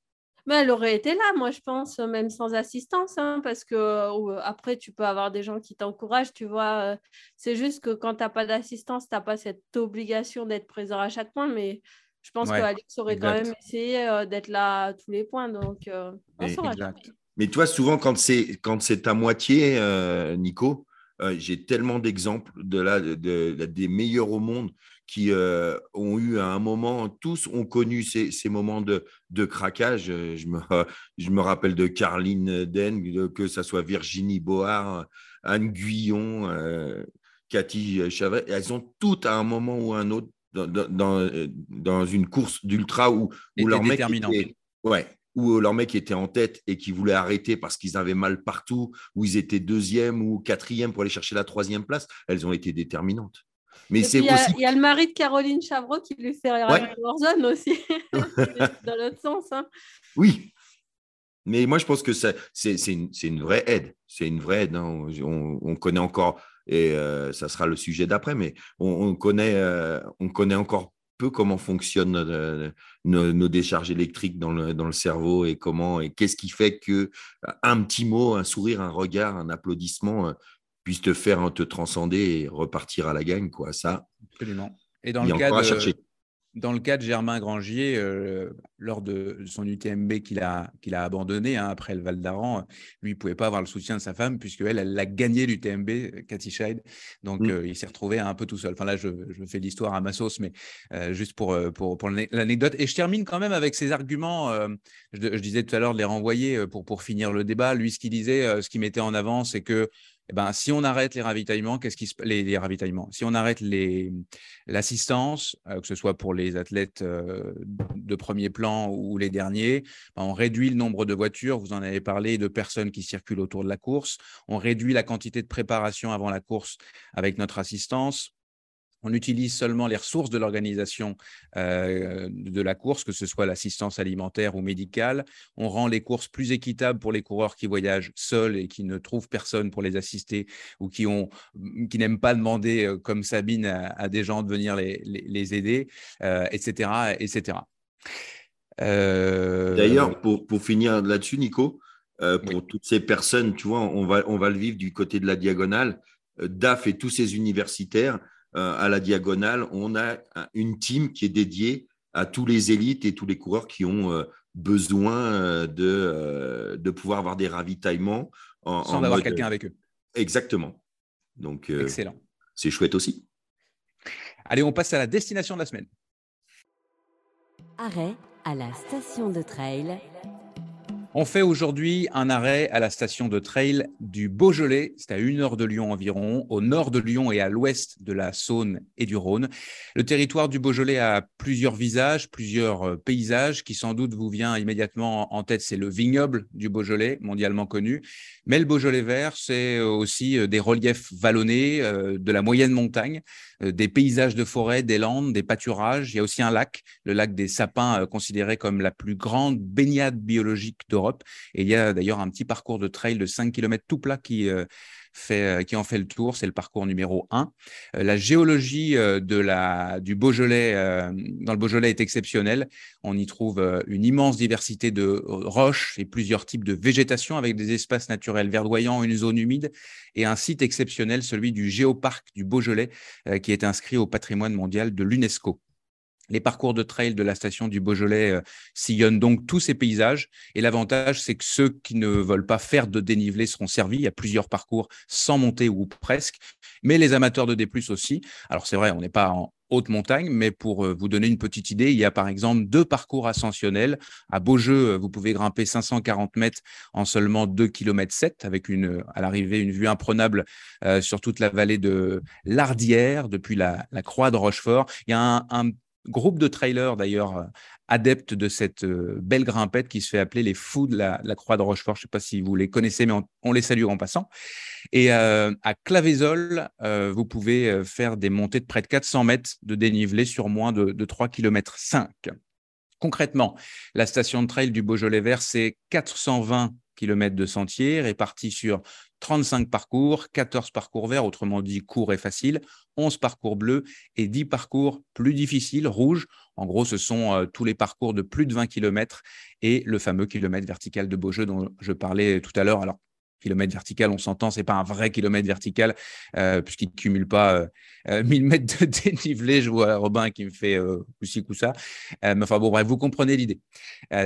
Mais elle aurait été là, moi je pense, même sans assistance, hein, parce que euh, après tu peux avoir des gens qui t'encouragent, tu vois. euh, c'est juste que quand tu n'as pas d'assistance, tu n'as pas cette obligation d'être présent à chaque point, mais je pense Ouais, que aurait quand même essayé euh, d'être là à tous les points, donc euh, on saura. Mais toi, souvent, quand c'est quand c'est à moitié, euh, Nico, euh, j'ai tellement d'exemples de là, de, de- des meilleurs au monde qui euh, ont eu à un moment, tous ont connu ces, ces moments de, de craquage. Euh, Je me, je me rappelle de Caroline Den, de- que ce soit Virginie Board, Anne Guyon, euh, Cathy Chavret. Elles ont toutes à un moment ou un autre dans, dans, dans- une course d'ultra où, où leur mec était, ouais, où leur mec était en tête et qui voulait arrêter parce qu'ils avaient mal partout, où ils étaient deuxième ou quatrième pour aller chercher la troisième place, elles ont été déterminantes. Mais c'est puis, il y, a- aussi. il y a le mari de Caroline Chavreau qui lui fait rire Warzone aussi, dans l'autre sens. hein. Oui. Mais moi, je pense que c'est une, une vraie aide. C'est une vraie aide. hein. On, on connaît encore, et euh, ça sera le sujet d'après, mais on, on connaît, euh, on connaît encore peu comment fonctionnent euh, nos, nos décharges électriques dans le, dans le cerveau et comment et qu'est-ce qui fait que un petit mot, un sourire, un regard, un applaudissement puisse te faire te transcender et repartir à la gagne. Quoi. Ça, Absolument. Et dans le a cas de, dans le cas de Germain Grangier, euh, lors de son UTMB qu'il a, qu'il a abandonné hein, après le Val d'Aran, lui, il ne pouvait pas avoir le soutien de sa femme, puisqu'elle, elle l'a gagné l'UTMB, Cathy Scheid. Donc, Mm. euh, il s'est retrouvé un peu tout seul. Enfin, là, je, je fais l'histoire à ma sauce, mais euh, juste pour, euh, pour, pour l'ane- l'anecdote. Et je termine quand même avec ces arguments. euh, je, je disais tout à l'heure de les renvoyer euh, pour, pour finir le débat. Lui, ce qu'il disait, euh, ce qu'il mettait en avant, c'est que eh ben, si on arrête les ravitaillements, qu'est-ce qui se les, ravitaillements? Si on arrête les l'assistance, euh, que ce soit pour les athlètes de premier plan ou les derniers, ben, on réduit le nombre de voitures. Vous en avez parlé de personnes qui circulent autour de la course. On réduit la quantité de préparation avant la course avec notre assistance. On utilise seulement les ressources de l'organisation euh, de la course, que ce soit l'assistance alimentaire ou médicale. On rend les courses plus équitables pour les coureurs qui voyagent seuls et qui ne trouvent personne pour les assister ou qui, ont, qui n'aiment pas demander, euh, comme Sabine, à, à des gens de venir les, les, les aider, euh, etc. etc. Euh, D'ailleurs, pour, pour finir là-dessus, Nico, pour toutes ces personnes, tu vois, on va, on va le vivre du côté de la diagonale. DAF et tous ces universitaires, à la diagonale, on a un- une team qui est dédiée à tous les élites et tous les coureurs qui ont euh, besoin euh, de, euh, de pouvoir avoir des ravitaillements. En, sans en avoir mode- quelqu'un avec eux. Exactement. Donc, euh, Excellent. c'est chouette aussi. Allez, on passe à la destination de la semaine. Arrêt à la station de trail. On fait aujourd'hui un arrêt à la station de trail du Beaujolais. C'est à une heure de Lyon environ, au nord de Lyon et à l'ouest de la Saône et du Rhône. Le territoire du Beaujolais a plusieurs visages, plusieurs euh, paysages qui sans doute vous vient immédiatement en tête. C'est le vignoble du Beaujolais, mondialement connu. Mais le Beaujolais vert, c'est aussi euh, des reliefs vallonnés, euh, de la moyenne montagne, euh, des paysages de forêt, des landes, des pâturages. Il y a aussi un lac, le lac des Sapins, euh, considéré comme la plus grande baignade biologique Et il y a d'ailleurs un petit parcours de trail de 5 km tout plat qui, euh, fait, qui en fait le tour. C'est le parcours numéro 1. Euh, la géologie euh, du Beaujolais, euh, dans le Beaujolais est exceptionnelle. On y trouve euh, une immense diversité de roches et plusieurs types de végétation avec des espaces naturels verdoyants, une zone humide et un site exceptionnel, celui du Géoparc du Beaujolais, euh, qui est inscrit au patrimoine mondial de l'UNESCO. Les parcours de trail de la station du Beaujolais euh, sillonnent donc tous ces paysages. Et l'avantage, c'est que ceux qui ne veulent pas faire de dénivelé seront servis. Il y a plusieurs parcours sans montée ou presque. Mais les amateurs de D+, aussi. Alors c'est vrai, on n'est pas en haute montagne, mais pour euh, vous donner une petite idée, il y a par exemple deux parcours ascensionnels. À Beaujeu, euh, vous pouvez grimper 540 mètres en seulement 2 km 7 avec à l'arrivée une vue imprenable sur toute la vallée de l'Ardière depuis la, croix de Rochefort. Il y a un groupe de trailers d'ailleurs euh, adeptes de cette euh, belle grimpette qui se fait appeler les fous de la, Croix de Rochefort. Je ne sais pas si vous les connaissez, mais on, les salue en passant. Et euh, à Clavézol, vous pouvez faire des montées de près de 400 mètres de dénivelé sur moins de, de 3 km 5. Concrètement, la station de trail du Beaujolais Vert, c'est 420 km de sentiers répartis sur 35 parcours, 14 parcours verts, autrement dit courts et faciles, 11 parcours bleus et 10 parcours plus difficiles, rouges. En gros, ce sont euh, tous les parcours de plus de 20 km et le fameux kilomètre vertical de Beaujeu dont je parlais tout à l'heure. Alors, kilomètre vertical, on s'entend, c'est pas un vrai kilomètre vertical, euh, puisqu'il ne cumule pas 1000 euh, mètres de dénivelé. Je vois Robin qui me fait coup-ci, coup-ça. mais enfin, bon, bref, vous comprenez l'idée.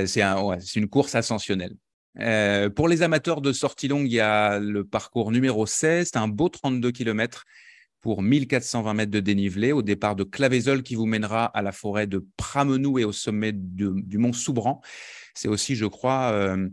c'est un, une course ascensionnelle. Euh, pour les amateurs de sortie longue, il y a le parcours numéro 16, c'est un beau 32 km pour 1420 mètres de dénivelé au départ de Clavézol qui vous mènera à la forêt de Pramenou et au sommet du mont Soubran. C'est aussi, je crois, euh,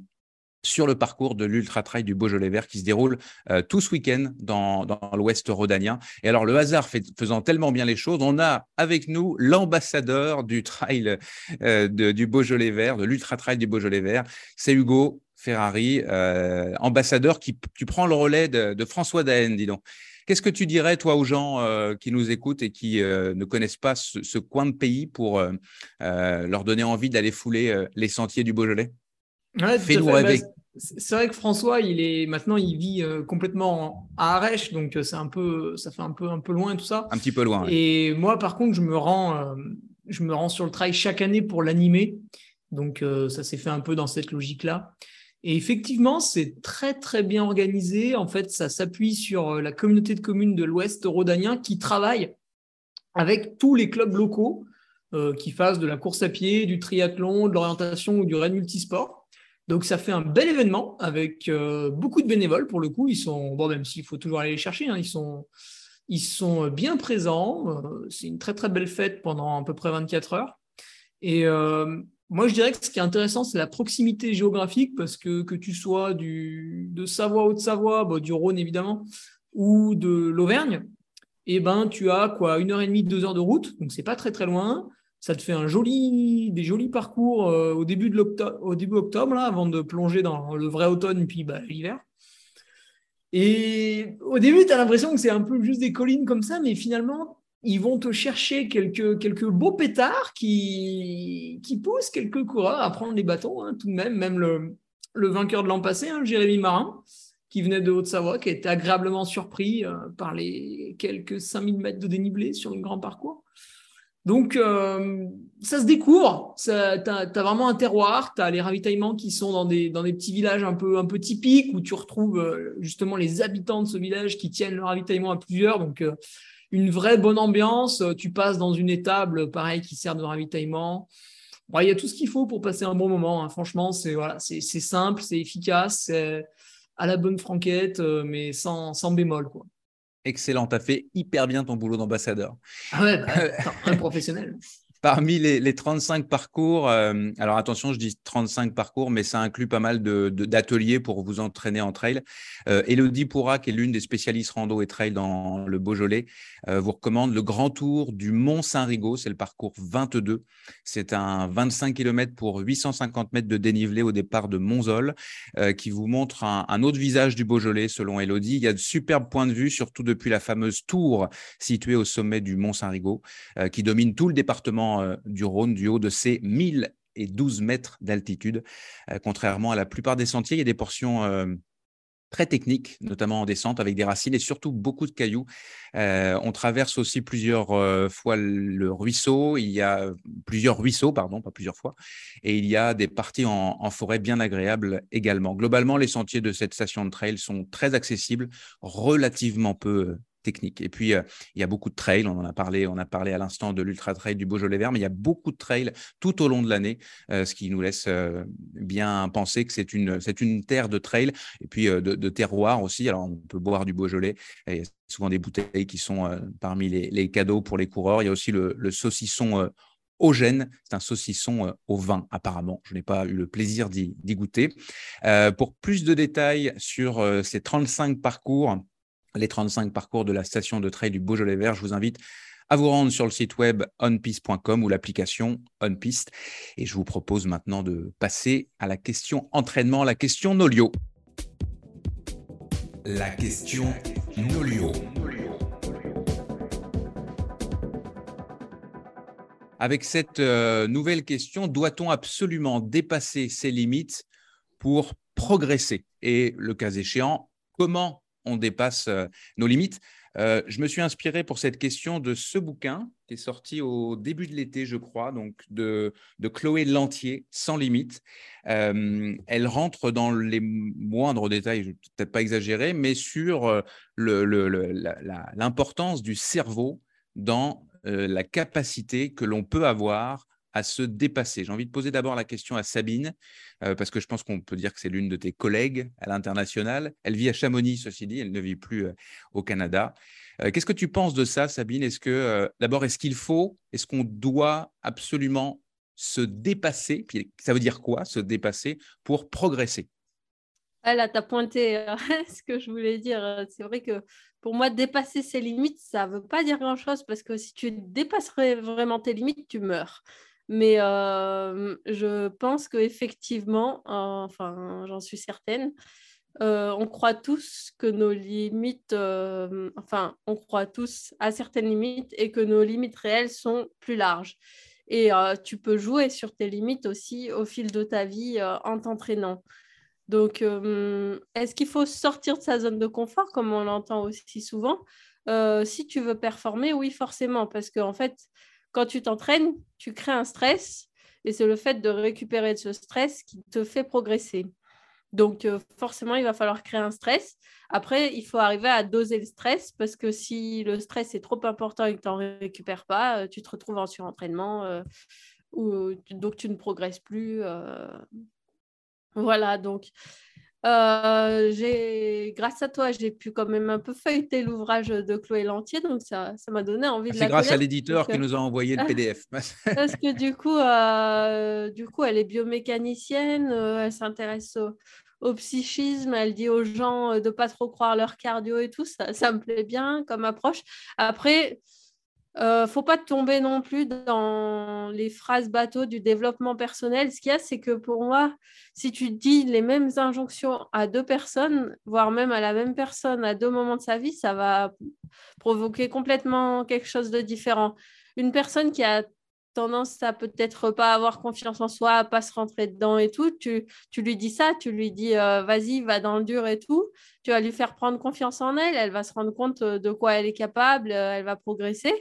sur le parcours de l'Ultra Trail du Beaujolais Vert qui se déroule euh, tout ce week-end dans, l'ouest rhodanien. Et alors, le hasard faisant tellement bien les choses, on a avec nous l'ambassadeur du trail du Beaujolais Vert, de l'Ultra Trail du Beaujolais Vert. C'est Hugo. Ferrari, euh, ambassadeur, qui tu prends le relais de, François Daen, dis donc. Qu'est-ce que tu dirais, toi, aux gens euh, qui nous écoutent et qui euh, ne connaissent pas ce, coin de pays pour leur donner envie d'aller fouler les sentiers du Beaujolais? Fais-nous rêver. Bah, c'est vrai que François, il est maintenant, il vit complètement à Arèche, donc c'est un peu, ça fait un peu, un peu loin tout ça. Un petit peu loin. Et moi, par contre, je me rends, je me rends sur le trail chaque année pour l'animer, donc ça s'est fait un peu dans cette logique-là. Et effectivement, c'est très très bien organisé. En fait, ça s'appuie sur euh, la communauté de communes de l'Ouest rhodanien qui travaille avec tous les clubs locaux euh, qui fassent de la course à pied, du triathlon, de l'orientation ou du raid multisport. Donc ça fait un bel événement avec euh, beaucoup de bénévoles pour le coup. Ils sont, bon, même s'il faut toujours aller les chercher, hein, ils, sont, ils sont bien présents. c'est une très très belle fête pendant à peu près 24 heures. Et moi, je dirais que ce qui est intéressant, c'est la proximité géographique, parce que que tu sois de Savoie, Haute-Savoie, du Rhône évidemment, ou de l'Auvergne, eh ben, tu as quoi, une heure et demie, deux heures de route, donc c'est pas très très loin. Ça te fait un joli, des jolis parcours euh, au début de octobre, avant de plonger dans le vrai automne, puis bah, l'hiver. Et au début, tu as l'impression que c'est un peu juste des collines comme ça, mais finalement, ils vont te chercher quelques, quelques beaux pétards qui, qui poussent quelques coureurs à prendre les bâtons, hein, tout de même. Même le, le vainqueur de l'an passé, hein, Jérémy Marin, qui venait de Haute-Savoie, qui été agréablement surpris euh, par les quelques 5000 mètres de dénivelé sur un grand parcours. Donc, euh, ça se découvre. Tu as, vraiment un terroir. Tu as les ravitaillements qui sont dans des, dans des petits villages un peu, un peu typiques où tu retrouves euh, justement les habitants de ce village qui tiennent le ravitaillement à plusieurs. Donc, une vraie bonne ambiance. Euh, tu passes dans une étable, pareil, qui sert de ravitaillement. il y a tout ce qu'il faut pour passer un bon moment. Hein. Franchement, c'est voilà, c'est simple, c'est efficace, c'est à la bonne franquette, euh, mais sans, sans bémol. Quoi. Excellent, tu as fait hyper bien ton boulot d'ambassadeur. Ah ouais, bah, un professionnel. Parmi les, 35 parcours, euh, alors attention, je dis 35 parcours, mais ça inclut pas mal d'ateliers de, pour vous entraîner en trail. Euh, Elodie Pourra, qui est l'une des spécialistes rando et trail dans le Beaujolais, euh, vous recommande le grand tour du Mont Saint-Rigaud. C'est le parcours 22. C'est un 25 km pour 850 mètres de dénivelé au départ de Monzol, qui vous montre un, un, autre visage du Beaujolais, selon Elodie. Il y a de superbes points de vue, surtout depuis la fameuse tour située au sommet du Mont Saint-Rigaud, qui domine tout le département euh, du Rhône du haut de ces 1012 mètres d'altitude. Euh, contrairement à la plupart des sentiers, il y a des portions euh, très techniques, notamment en descente, avec des racines et surtout beaucoup de cailloux. on traverse aussi plusieurs fois le ruisseau. Il y a plusieurs ruisseaux, pardon, pas plusieurs fois. Et il y a des parties en, en, forêt bien agréables également. Globalement, les sentiers de cette station de trail sont très accessibles, relativement peu technique. Et puis, euh, il y a beaucoup de trails. On en a parlé, on a parlé à l'instant de l'Ultra Trail du Beaujolais Vert, mais il y a beaucoup de trails tout au long de l'année, euh, ce qui nous laisse euh, bien penser que c'est une, c'est une terre de trail et puis de, terroir aussi. Alors, on peut boire du Beaujolais. Et il y a souvent des bouteilles qui sont parmi les, cadeaux pour les coureurs. Il y a aussi le, saucisson au gène. C'est un saucisson au vin, apparemment. Je n'ai pas eu le plaisir d'y goûter. pour plus de détails sur ces 35 parcours, les 35 parcours de la station de trail du Beaujolais Vert. Je vous invite à vous rendre sur le site web onpiste.com ou l'application OnPiste. Et je vous propose maintenant de passer à la question entraînement, la question Nolio. La question Nolio. Avec cette euh, nouvelle question, doit-on absolument dépasser ses limites pour progresser? Et le cas échéant, comment on dépasse euh, nos limites. Euh, je me suis inspiré pour cette question de ce bouquin qui est sorti au début de l'été, je crois, donc de, Chloé Lantier, Sans limite. Euh, elle rentre dans les moindres détails, je vais peut-être pas exagérer, mais sur l'importance du cerveau dans la capacité que l'on peut avoir à se dépasser J'ai envie de poser d'abord la question à Sabine, euh, parce que je pense qu'on peut dire que c'est l'une de tes collègues à l'international. Elle vit à Chamonix, ceci dit, elle ne vit plus euh, au Canada. Euh, qu'est-ce que tu penses de ça, Sabine? Est-ce que, d'abord, est-ce qu'il faut, est-ce qu'on doit absolument se dépasser? Ça veut dire quoi, se dépasser, pour progresser? Là, tu as pointé ce que je voulais dire. C'est vrai que pour moi, dépasser ses limites, ça ne veut pas dire grand-chose parce que si tu dépasserais vraiment tes limites, tu meurs. Mais je pense qu'effectivement, enfin, j'en suis certaine, on croit tous que nos limites, enfin, on croit tous à certaines limites et que nos limites réelles sont plus larges. Et tu peux jouer sur tes limites aussi au fil de ta vie en t'entraînant. Donc, est-ce qu'il faut sortir de sa zone de confort, comme on l'entend aussi souvent? Si tu veux performer, oui, forcément, parce qu'en fait, quand tu t'entraînes, tu crées un stress et c'est le fait de récupérer de ce stress qui te fait progresser. Donc, euh, forcément, il va falloir créer un stress. Après, il faut arriver à doser le stress parce que si le stress est trop important et que tu n'en récupères pas, euh, tu te retrouves en surentraînement euh, ou donc tu ne progresses plus. Voilà, donc euh, grâce à toi, j'ai pu quand même un peu feuilleter l'ouvrage de Chloé Lantier, donc ça, ça m'a donné envie de C'est grâce à l'éditeur qui nous a envoyé le PDF. parce que du coup, euh, du coup, elle est biomécanicienne, euh, elle s'intéresse au, psychisme, elle dit aux gens de pas trop croire leur cardio et tout, ça, ça me plaît bien comme approche. Après, euh, faut pas tomber non plus dans les phrases bateaux du développement personnel. Ce qu'il y a, c'est que pour moi, si tu dis les mêmes injonctions à deux personnes, voire même à la même personne à deux moments de sa vie, ça va provoquer complètement quelque chose de différent. Une personne qui a tendance à peut-être pas avoir confiance en soi, à pas se rentrer dedans et tout, tu, lui dis ça, tu lui dis euh, vas-y, va dans le dur et tout, tu vas lui faire prendre confiance en elle, elle va se rendre compte euh, de quoi elle est capable, euh, elle va progresser.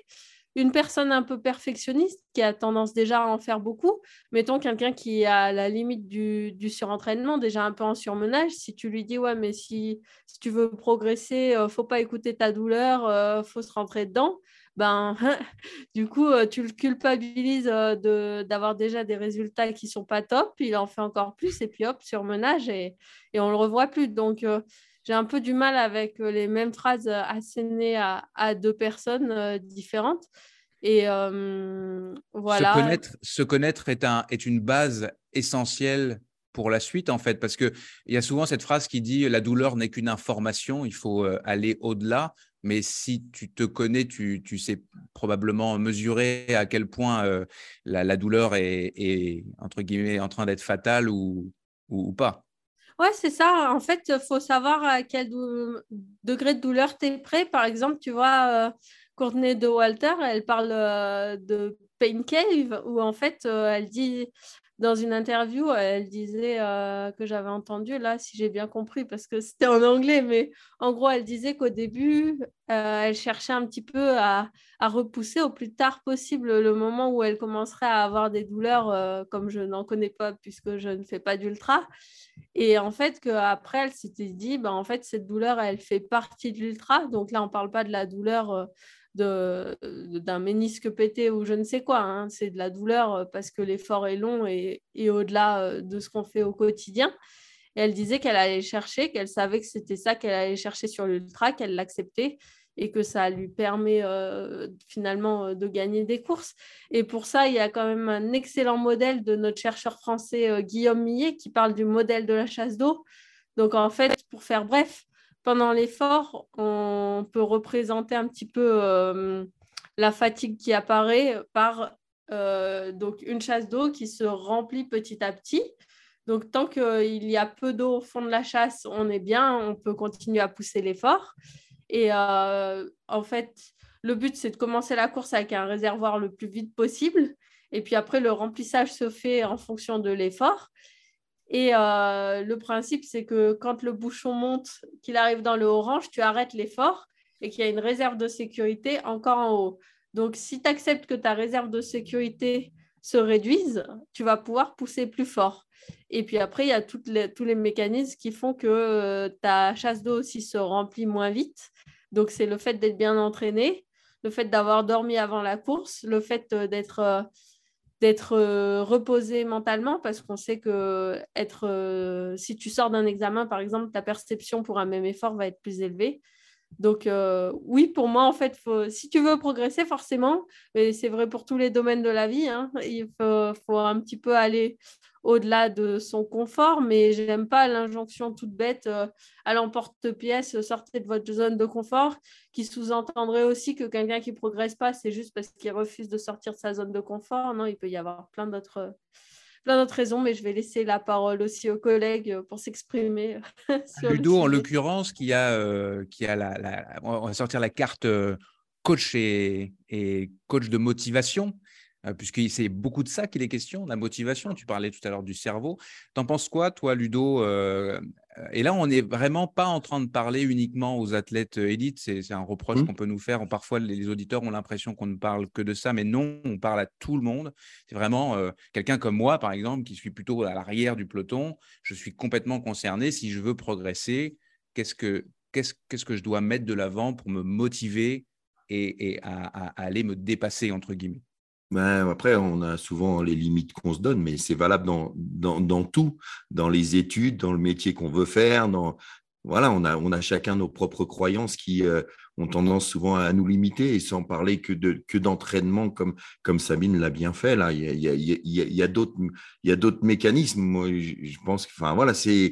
Une personne un peu perfectionniste qui a tendance déjà à en faire beaucoup, mettons quelqu'un qui a la limite du, surentraînement, déjà un peu en surmenage, si tu lui dis ouais mais si, si tu veux progresser, faut pas écouter ta douleur, faut se rentrer dedans, ben, du coup, euh, tu le culpabilises euh, d'avoir déjà des résultats qui sont pas top, il en fait encore plus, et puis hop, surmenage, et, et on le revoit plus. Donc, euh, j'ai un peu du mal avec les mêmes phrases assénées à, à deux personnes différentes. Et voilà. Se connaître, se connaître est, un, est une base essentielle pour la suite, en fait, parce qu'il y a souvent cette phrase qui dit la douleur n'est qu'une information, il faut aller au-delà mais si tu te connais, tu, sais probablement mesurer à quel point euh, la, douleur est, entre guillemets en train d'être fatale ou, pas. Ouais, c'est ça. En fait, il faut savoir à quel degré de douleur tu es prêt. Par exemple, tu vois, euh, Courtney de Walter, elle parle euh, de Pain Cave, où en fait, elle dit dans une interview, elle disait euh, que j'avais entendu, là, si j'ai bien compris, parce que c'était en anglais, mais en gros, elle disait qu'au début, euh, elle cherchait un petit peu à, repousser au plus tard possible le moment où elle commencerait à avoir des douleurs, euh, comme je n'en connais pas, puisque je ne fais pas d'ultra. Et en fait, qu'après, elle s'était dit, bah, en fait, cette douleur, elle fait partie de l'ultra. Donc là, on ne parle pas de la douleur d'un ménisque pété ou je ne sais quoi. Hein. C'est de la douleur euh, parce que l'effort est long et, au-delà euh, de ce qu'on fait au quotidien. Et elle disait qu'elle allait chercher, qu'elle savait que c'était ça qu'elle allait chercher sur l'ultra, qu'elle l'acceptait et que ça lui permet euh, finalement de gagner des courses. Et pour ça, il y a quand même un excellent modèle de notre chercheur français Guillaume Millet qui parle du modèle de la chasse d'eau. Donc en fait, pour faire bref, pendant l'effort, on peut représenter un petit peu euh, la fatigue qui apparaît par euh, donc une chasse d'eau qui se remplit petit à petit. Donc, tant qu'il y a peu d'eau au fond de la chasse, on est bien, on peut continuer à pousser l'effort. Et euh, en fait, le but, c'est de commencer la course avec un réservoir le plus vite possible. Et puis après, le remplissage se fait en fonction de l'effort. Et euh, le principe, c'est que quand le bouchon monte, qu'il arrive dans le orange, tu arrêtes l'effort et qu'il y a une réserve de sécurité encore en haut. Donc, si tu acceptes que ta réserve de sécurité se réduise, tu vas pouvoir pousser plus fort. Et puis après, il y a les, tous les mécanismes qui font que euh, ta chasse d'eau aussi se remplit moins vite. Donc, c'est le fait d'être bien entraîné, le fait d'avoir dormi avant la course, le fait euh, d'être d'être euh, reposé mentalement parce qu'on sait que être, euh, si tu sors d'un examen, par exemple, ta perception pour un même effort va être plus élevée. Donc euh, oui, pour moi, en fait, si tu veux progresser, forcément, et c'est vrai pour tous les domaines de la vie, hein, il faut, un petit peu aller au-delà de son confort, mais j'aime pas l'injonction toute bête euh, à l'emporte-pièce, sortez de votre zone de confort, qui sous-entendrait aussi que quelqu'un qui progresse pas, c'est juste parce qu'il refuse de sortir de sa zone de confort. Non, il peut y avoir plein d'autres plein d'autres raisons, mais je vais laisser la parole aussi aux collègues pour s'exprimer. Ludo, en l'occurrence, qui a, euh, qui a la, on va sortir la carte euh, coach et, et coach de motivation. Euh, puisque c'est beaucoup de ça qu'il est question, la motivation. Tu parlais tout à l'heure du cerveau. T'en penses quoi, toi, Ludo euh, euh, Et là, on n'est vraiment pas en train de parler uniquement aux athlètes élites. C'est un reproche mmh. qu'on peut nous faire. Parfois, les auditeurs ont l'impression qu'on ne parle que de ça, mais non, on parle à tout le monde. C'est vraiment quelqu'un comme moi, par exemple, qui suis plutôt à l'arrière du peloton. Je suis complètement concerné. Si je veux progresser, qu'est-ce que, qu'est-ce, que je dois mettre de l'avant pour me motiver et, à aller me dépasser, entre guillemets? Ben, après, on a souvent les limites qu'on se donne, mais c'est valable dans, dans, dans, tout, dans les études, dans le métier qu'on veut faire. Dans, voilà, on a, on a chacun nos propres croyances qui euh, ont tendance souvent à nous limiter, et sans parler que, de, que d'entraînement, comme, comme Sabine l'a bien fait. Là. Il y a, il y a, il y a d'autres mécanismes. Moi, je, pense que, enfin, voilà, c'est.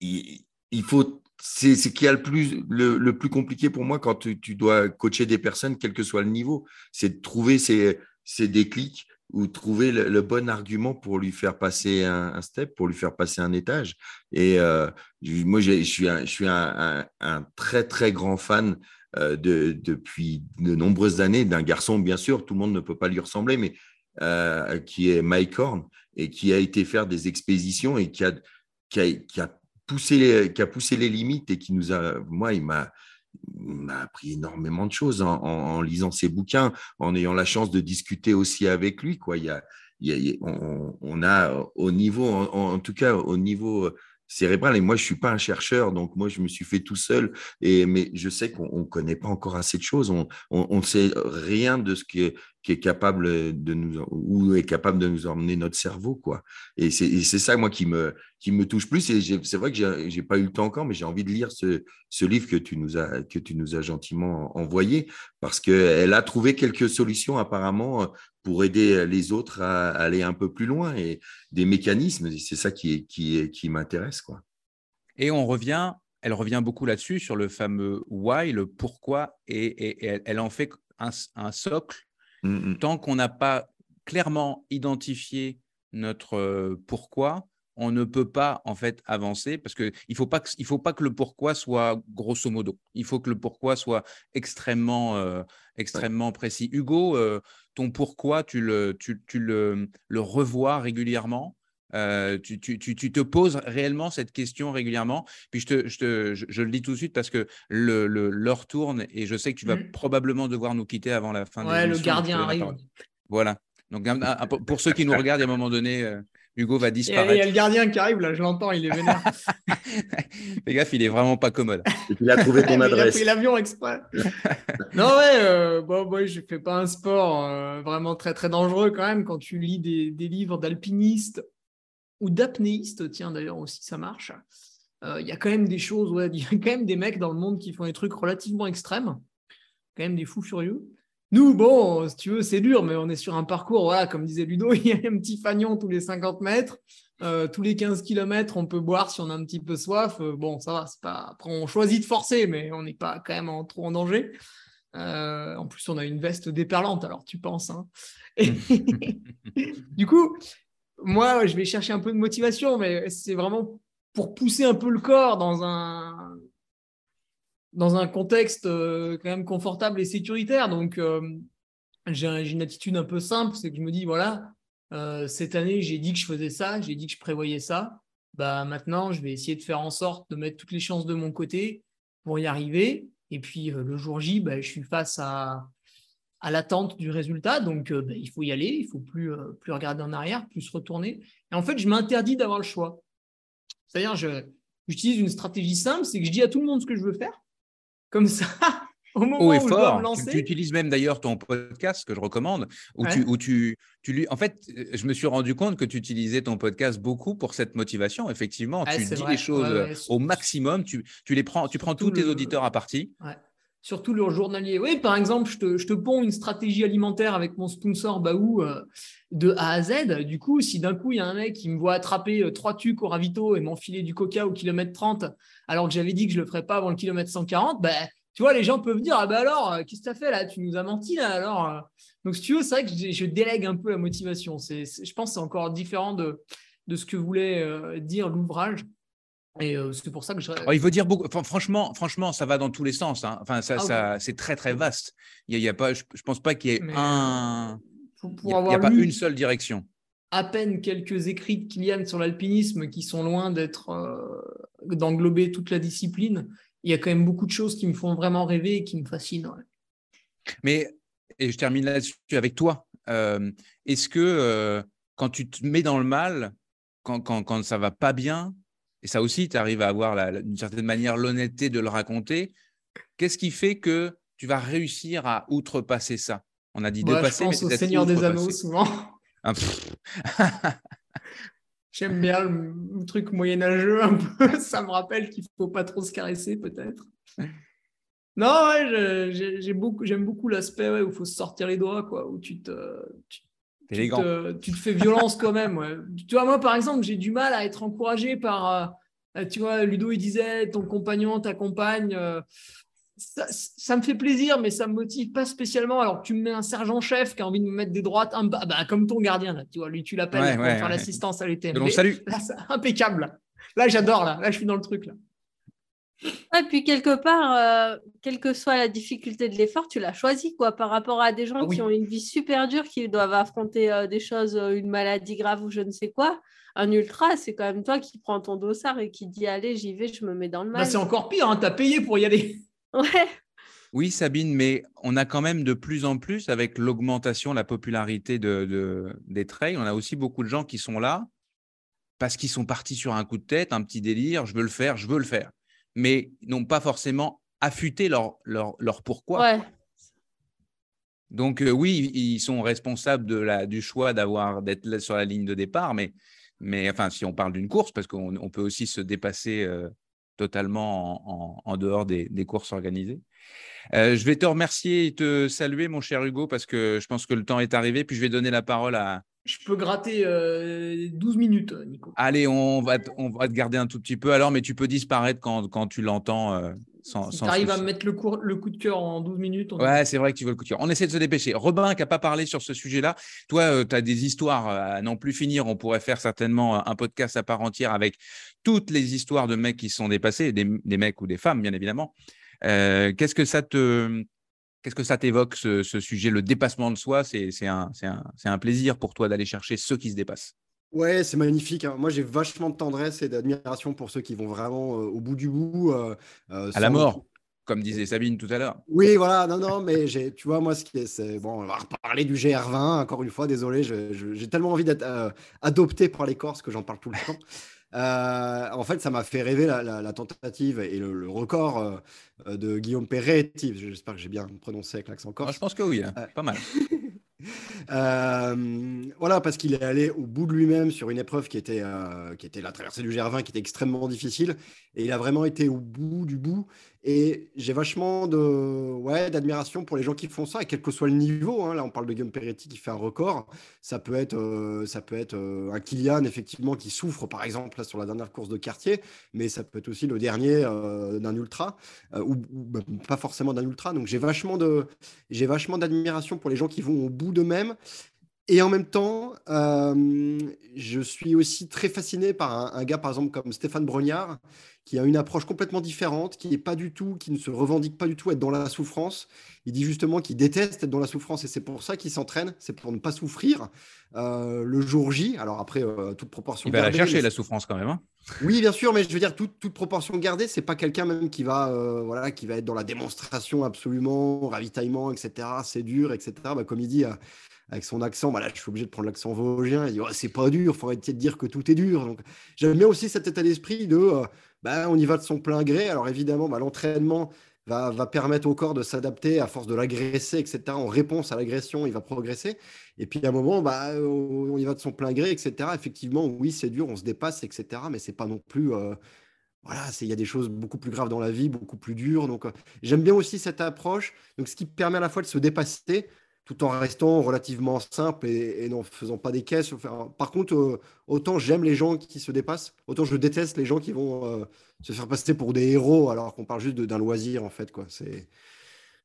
Il, il faut c'est ce qui a le plus, le, plus compliqué pour moi quand tu, dois coacher des personnes, quel que soit le niveau. C'est de trouver ces, ces déclics ou trouver le, bon argument pour lui faire passer un, step, pour lui faire passer un étage. Et euh, moi, je suis, un, je suis un, très, très grand fan euh, de, depuis de nombreuses années d'un garçon, bien sûr, tout le monde ne peut pas lui ressembler, mais euh, qui est Mike Horn et qui a été faire des expéditions et qui a poussé qui a poussé les limites et qui nous a, moi, il m'a, m'a appris énormément de choses en, lisant ses bouquins, en ayant la chance de discuter aussi avec lui. Quoi. Il y a, il on, a au niveau, en, tout cas au niveau cérébral, et moi je suis pas un chercheur, donc moi je me suis fait tout seul, et, mais je sais qu'on ne connaît pas encore assez de choses, on ne sait rien de ce qui est, qui est capable de nous ou est capable de nous emmener notre cerveau quoi. Et c'est ça moi qui me qui me touche plus. Et c'est vrai que j'ai pas eu le temps encore mais j'ai envie de lire ce, ce, livre que tu nous as que tu nous as gentiment envoyé parce que elle a trouvé quelques solutions apparemment pour aider les autres à aller un peu plus loin et des mécanismes c'est ça qui qui qui m'intéresse quoi et on revient elle revient beaucoup là-dessus sur le fameux why le pourquoi et, et elle en fait un, un socle Mmh, mmh. Tant qu'on n'a pas clairement identifié notre euh, pourquoi, on ne peut pas en fait avancer parce qu'il ne faut, pas que, il faut pas que le pourquoi soit grosso modo. Il faut que le pourquoi soit extrêmement, euh, extrêmement précis. Hugo, euh, ton pourquoi, tu le, tu, tu le, le revois régulièrement? Euh, tu, tu, tu, tu, te poses réellement cette question régulièrement? Puis je, te, je, te, je, le dis tout de suite parce que l'heure le, l'heure tourne et je sais que tu vas Mm. probablement devoir nous quitter avant la fin de Ouais, le gardien arrive. Voilà. Donc, pour ceux qui nous regardent, à un moment donné, euh, Hugo va Et Il y disparaître. a le gardien qui arrive, là, je l'entends, il est vénère. Fais gaffe, il est vraiment pas commode. Et puis il a trouvé ton Mais Il a adresse. pris l'avion exprès. non, ouais, euh, bon, bon, je fais pas un sport euh, vraiment très très dangereux quand même quand tu lis des, des livres d'alpinistes ou d'apnéistes, tiens d'ailleurs aussi ça marche. Euh, Il y a quand même des choses, ouais, il y a quand même des mecs dans le monde qui font des trucs relativement extrêmes, quand même des fous furieux. Nous, bon, si tu veux, c'est dur, mais on est sur un parcours, voilà, comme disait Ludo, il y a un petit fanion tous les 50 mètres. Euh, tous les 15 km, on peut boire si on a un petit peu soif. Euh, bon, ça va, c'est pas. Après, on choisit de forcer, mais on n'est pas quand même en, trop en danger. Euh, en plus, on a une veste déperlante, alors tu penses. hein. Et- du coup, moi, je vais chercher un peu de motivation, mais c'est vraiment pour pousser un peu le corps dans un dans un contexte euh, quand même confortable et sécuritaire. Donc, euh, j'ai un- j'ai une attitude un peu simple, c'est que je me dis voilà, euh, cette année, j'ai dit que je faisais ça, j'ai dit que je prévoyais ça. Bah maintenant, je vais essayer de faire en sorte de mettre toutes les chances de mon côté pour y arriver. Et puis le jour J, bah, je suis face à, à l'attente du résultat. Donc bah, il faut y aller, il faut plus, plus regarder en arrière, plus se retourner. Et en fait, je m'interdis d'avoir le choix. C'est-à-dire, j'utilise une stratégie simple, c'est que je dis à tout le monde ce que je veux faire. Comme ça, au moment Haut et où fort. Tu, lancer, tu utilises même d'ailleurs ton podcast que je recommande, où, Ouais. tu, où tu, tu lui. En fait, euh, je me suis rendu compte que tu utilisais ton podcast beaucoup pour cette motivation. Effectivement, Ouais, tu dis vrai. les choses Ouais, au maximum. Tu, tu les prends, tu prends tous tes auditeurs à partie. Surtout le journalier. Oui, par exemple, je te, je ponds une stratégie alimentaire avec mon sponsor Baou euh, de A à Z. Du coup, si d'un coup, il y a un mec qui me voit attraper euh, trois tucs au ravito et m'enfiler du coca au kilomètre 30, alors que j'avais dit que je le ferais pas avant le kilomètre 140, ben, tu vois, les gens peuvent dire, ah ben alors, euh, qu'est-ce que tu fait là? Tu nous as menti là alors. Donc, si tu veux, c'est vrai que je, délègue un peu la motivation. C'est, je pense que c'est encore différent de, ce que voulait dire l'ouvrage. Et euh, c'est pour ça que je. Oh, il veut dire beaucoup. Enfin, franchement, franchement, ça va dans tous les sens. hein. Enfin, ça, Ah, ça, c'est très très vaste. Il y a, il y a pas. Je, je pense pas qu'il y ait Mais, un. pour, Il pour y a, il pas une seule direction. à peine quelques écrits de Kylian sur l'alpinisme qui sont loin d'être euh, d'englober toute la discipline. Il y a quand même beaucoup de choses qui me font vraiment rêver et qui me fascinent. ouais. Mais, et je termine là-dessus avec toi, euh, est-ce que euh, quand tu te mets dans le mal, quand, quand, quand ça va pas bien, et ça aussi, tu arrives à avoir d'une certaine manière l'honnêteté de le raconter, qu'est-ce qui fait que tu vas réussir à outrepasser ça? On a dit Moi, dépasser, je mais pense au peut-être Seigneur des Anneaux souvent. Ah. J'aime bien le, truc moyenâgeux un peu. Ça me rappelle qu'il faut pas trop se caresser peut-être. Non, ouais, beaucoup, j'aime beaucoup l'aspect ouais, où il faut se sortir les doigts, quoi, où tu te, tu, tu te, tu te fais violence ouais. Tu vois, moi, par exemple, j'ai du mal à être encouragé par. euh, tu vois, Ludo, il disait ton compagnon, ta compagne. euh, ça, ça me fait plaisir, mais ça me motive pas spécialement. Alors, tu me mets un sergent-chef qui a envie de me mettre des droites, un, bah, comme ton gardien, là, tu vois, lui, tu l'appelles Ouais, pour ouais, faire l'assistance à l'ETM. Que. Là, c'est impeccable. Là, Là, j'adore, là. Là, je suis dans le truc, là. Et puis quelque part, euh, quelle que soit la difficulté de l'effort, tu l'as choisi quoi, par rapport à des gens Ah oui. qui ont une vie super dure, qui doivent affronter euh, des choses, euh, une maladie grave ou je ne sais quoi. Un ultra, c'est quand même toi qui prends ton dossard et qui dit allez, j'y vais, je me mets dans le Bah, mal. c'est encore pire, hein, t'as payé pour y aller. ouais. Oui, Sabine, mais on a quand même de plus en plus, avec l'augmentation, la popularité de, de- des trails, on a aussi beaucoup de gens qui sont là parce qu'ils sont partis sur un coup de tête, un petit délire, je veux le faire, je veux le faire, mais n'ont pas forcément affûté leur, leur, leur pourquoi. ouais. Donc euh, oui, ils sont responsables de la, du choix d'avoir d'être sur la ligne de départ, mais, mais enfin, si on parle d'une course, parce qu'on on peut aussi se dépasser euh, totalement en, en- en dehors des, des courses organisées. Euh, je vais te remercier et te saluer, mon cher Hugo, parce que je pense que le temps est arrivé. Puis je vais donner la parole à. Je peux gratter euh, 12 minutes, Nico. Allez, on va, te- on va te garder un tout petit peu alors, mais tu peux disparaître quand, quand tu l'entends. euh, sans, Si tu arrives à me mettre le, coup de cœur en 12 minutes, on Ouais, c'est vrai que tu veux le coup de cœur. On essaie de se dépêcher. Robin, qui n'a pas parlé sur ce sujet-là, toi, tu as des histoires euh, à n'en plus finir. On pourrait faire certainement euh, un podcast à part entière avec toutes les histoires de mecs qui se sont dépassés, des, des mecs ou des femmes, bien évidemment. Euh, Qu'est-ce que ça te. Qu'est-ce que ça t'évoque, ce, ce sujet, le dépassement de soi? C'est un, plaisir pour toi d'aller chercher ceux qui se dépassent. Ouais, c'est magnifique. hein. Moi, j'ai vachement de tendresse et d'admiration pour ceux qui vont vraiment euh, au bout du bout. euh, euh, À la mort, comme disait Sabine tout à l'heure. Oui, voilà, non, non, mais j'ai, tu vois, moi, ce qui est, c'est bon, on va reparler du GR20. Encore une fois, désolé, j'ai tellement envie d'être euh, adopté par les Corses que j'en parle tout le temps. Euh, en fait, ça m'a fait rêver la, la- la tentative et le, le record euh, euh, de Guillaume Perretti. J'espère que j'ai bien prononcé avec l'accent Moi, corse. je pense que oui, hein. Ouais. pas mal. Euh, voilà, parce qu'il est allé au bout de lui-même sur une épreuve qui était, euh, qui était la traversée du GR20, qui était extrêmement difficile. Et il a vraiment été au bout du bout. Et j'ai vachement d'admiration pour les gens qui font ça, et quel que soit le niveau. hein. Là, on parle de Guillaume Peretti qui fait un record. Ça peut être, euh, euh, un Kylian, effectivement, qui souffre, par exemple, sur la dernière course de quartier. Mais ça peut être aussi le dernier euh, d'un ultra, ou, pas forcément d'un ultra. Donc j'ai vachement d'admiration pour les gens qui vont au bout d'eux-mêmes. Et en même temps, je suis aussi très fasciné par un, un gars, par exemple, comme Stéphane Brognard, qui a une approche complètement différente, qui est pas du tout, qui ne se revendique pas du tout être dans la souffrance. Il dit justement qu'il déteste être dans la souffrance et c'est pour ça qu'il s'entraîne, c'est pour ne pas souffrir euh, le jour J. Alors après, euh, toute proportion Il va la gardée, chercher, mais la souffrance, quand même. hein. oui, bien sûr, mais je veux dire, toute, toute proportion gardée, c'est pas quelqu'un même qui va, euh, voilà, qui va être dans la démonstration absolument, ravitaillement, etc. C'est dur, etc. Bah, comme il dit avec son accent, bah là, je suis obligé de prendre l'accent vosgien. Il dit, Ouais, c'est pas dur, faut arrêter de dire que tout est dur. Donc, j'aime bien aussi cet état d'esprit de, bah, on y va de son plein gré. Alors évidemment, bah, l'entraînement va, permettre au corps de s'adapter à force de l'agresser, etc. En réponse à l'agression, il va progresser. Et puis à un moment, euh, on y va de son plein gré, etc. Effectivement, oui, c'est dur, on se dépasse, etc. Mais c'est pas non plus. euh, voilà, il y a des choses beaucoup plus graves dans la vie, beaucoup plus dures. Donc, euh, j'aime bien aussi cette approche. Donc, ce qui permet à la fois de se dépasser tout en restant relativement simple et, n'en faisant pas des caisses. Par contre, euh, autant j'aime les gens qui se dépassent, autant je déteste les gens qui vont euh, se faire passer pour des héros alors qu'on parle juste d'un loisir, en fait. Quoi. C'est.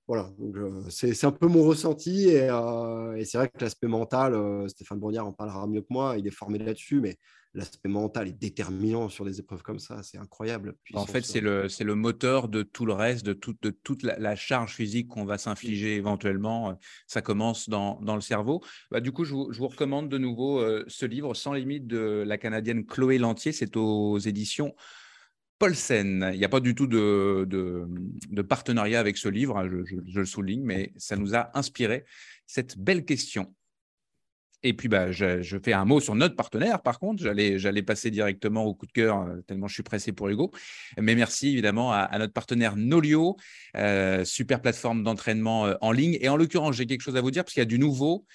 Voilà, euh, c'est un peu mon ressenti et, euh, et c'est vrai que l'aspect mental, euh, Stéphane Brognard en parlera mieux que moi, il est formé là-dessus, mais l'aspect mental est déterminant sur des épreuves comme ça, c'est incroyable. la En fait, c'est le, moteur de tout le reste, de, tout- de toute la, la charge physique qu'on va s'infliger éventuellement. Ça commence dans, dans le cerveau. Bah, du coup, je vous, je vous recommande de nouveau euh, ce livre, Sans limite, de la Canadienne Chloé Lantier. C'est aux éditions Paulsen. Il n'y a pas du tout de, partenariat avec ce livre, hein, je le souligne, mais ça nous a inspiré cette belle question. Et puis, bah, je, fais un mot sur notre partenaire, par contre. J'allais, passer directement au coup de cœur, euh, tellement je suis pressé pour Hugo. Mais merci évidemment à, notre partenaire Nolio, euh, super plateforme d'entraînement euh, en ligne. Et en l'occurrence, j'ai quelque chose à vous dire, parce qu'il y a du nouveau.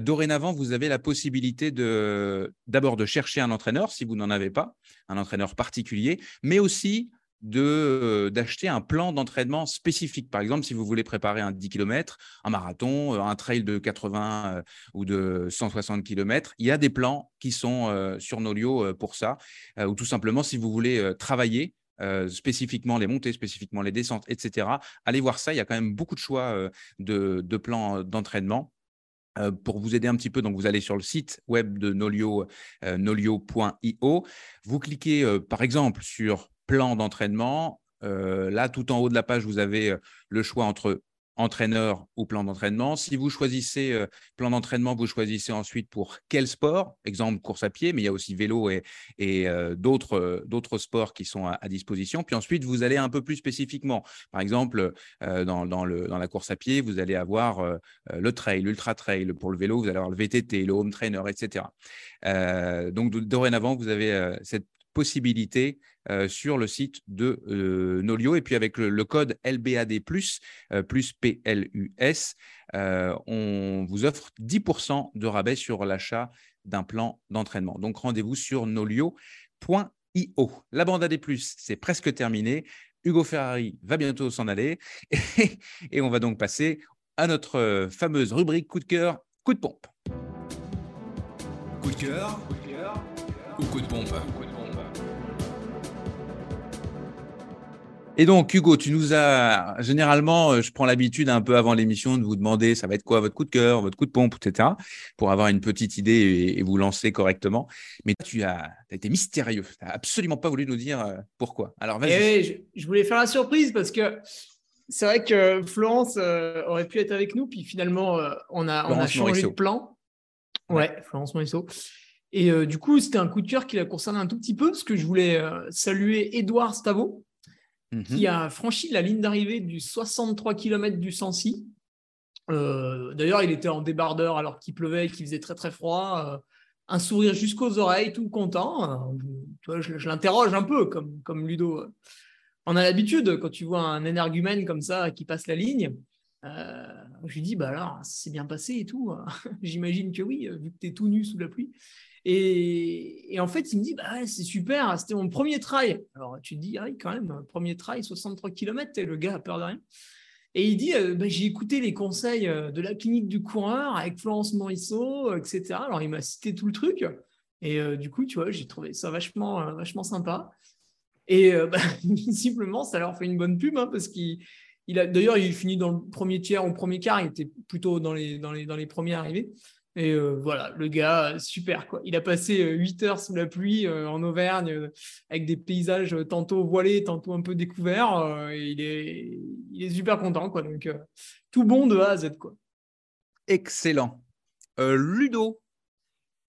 Dorénavant, vous avez la possibilité d'abord de chercher un entraîneur, si vous n'en avez pas, un entraîneur particulier, mais aussi d'acheter un plan d'entraînement spécifique. Par exemple, si vous voulez préparer un 10 km, un marathon, euh, un trail de 80 euh, ou de 160 km, il y a des plans qui sont euh, sur Nolio euh, pour ça, euh, ou tout simplement si vous voulez euh, travailler euh, spécifiquement les montées, spécifiquement les descentes, etc. Allez voir ça, il y a quand même beaucoup de choix euh, de, plans euh, d'entraînement. Euh, pour vous aider un petit peu, donc vous allez sur le site web de Nolio, euh, nolio.io. Vous cliquez euh, par exemple sur plan d'entraînement. Euh, là, tout en haut de la page, vous avez euh, le choix entre entraîneur ou plan d'entraînement. Si vous choisissez euh, plan d'entraînement, vous choisissez ensuite pour quel sport, exemple course à pied, mais il y a aussi vélo et, d'autres sports qui sont à, disposition. Puis ensuite, vous allez un peu plus spécifiquement. Par exemple, dans, dans, la course à pied, vous allez avoir le trail, l'ultra trail. Pour le vélo, vous allez avoir le VTT, le home trainer, etc. Donc, do- dorénavant, vous avez cette possibilité euh, sur le site de euh, Nolio. Et puis avec le, code LBAD+, plus PLUS, euh, on vous offre 10% de rabais sur l'achat d'un plan d'entraînement. Donc rendez-vous sur nolio.io. La bande AD+, c'est presque terminé. Hugo Ferrari va bientôt s'en aller. Et, et on va donc passer à notre fameuse rubrique coup de cœur, coup de pompe. Coup de cœur ou coup de pompe? Et donc, Hugo, tu nous as généralement, euh, je prends l'habitude un peu avant l'émission de vous demander ça va être quoi votre coup de cœur, votre coup de pompe, etc., pour avoir une petite idée et, et vous lancer correctement. Mais tu as, as été mystérieux. Tu n'as absolument pas voulu nous dire euh, pourquoi. Alors, vas-y. Eh je, je voulais faire la surprise parce que c'est vrai que Florence euh, aurait pu être avec nous, puis finalement, euh, on a, on a Florence changé Morisseau. de plan. Ouais, Florence Morisseau. Et euh, du coup, c'était un coup de cœur qui la concerne un tout petit peu, parce que je voulais saluer Édouard Stavo, Mhm. qui a franchi la ligne d'arrivée du 63 km du Sancy. Euh, D'ailleurs, il était en débardeur alors qu'il pleuvait qu'il faisait très très froid. Euh, un sourire jusqu'aux oreilles, tout content. Euh, je, l'interroge un peu, comme, comme Ludo. On a l'habitude, quand tu vois un énergumène comme ça qui passe la ligne, je lui dis, bah alors, ça s'est bien passé et tout. J'imagine que oui, vu que tu es tout nu sous la pluie. Et, et en fait, il me dit, bah c'est super, c'était mon premier trail. Alors tu te dis, ah oui, quand même, premier trail, 63 km, le gars a peur de rien. Et il dit, euh, bah, j'ai écouté les conseils euh, de la clinique du coureur avec Florence Morisseau, euh, etc. Alors il m'a cité tout le truc. Et du coup, tu vois, j'ai trouvé ça vachement, vachement sympa. Et bah, visiblement, ça leur fait une bonne pub, hein, parce qu'il il a d'ailleurs, il finit dans le premier tiers ou premier quart, il était plutôt dans les, dans les, dans les premiers arrivés. Et euh, voilà, le gars, euh, super quoi. Il a passé euh, 8 heures sous la pluie euh, en Auvergne euh, avec des paysages euh, tantôt voilés, tantôt un peu découverts. euh, et il, est, il est super content quoi. Donc euh, tout bon de A à Z quoi. Excellent. Euh, Ludo.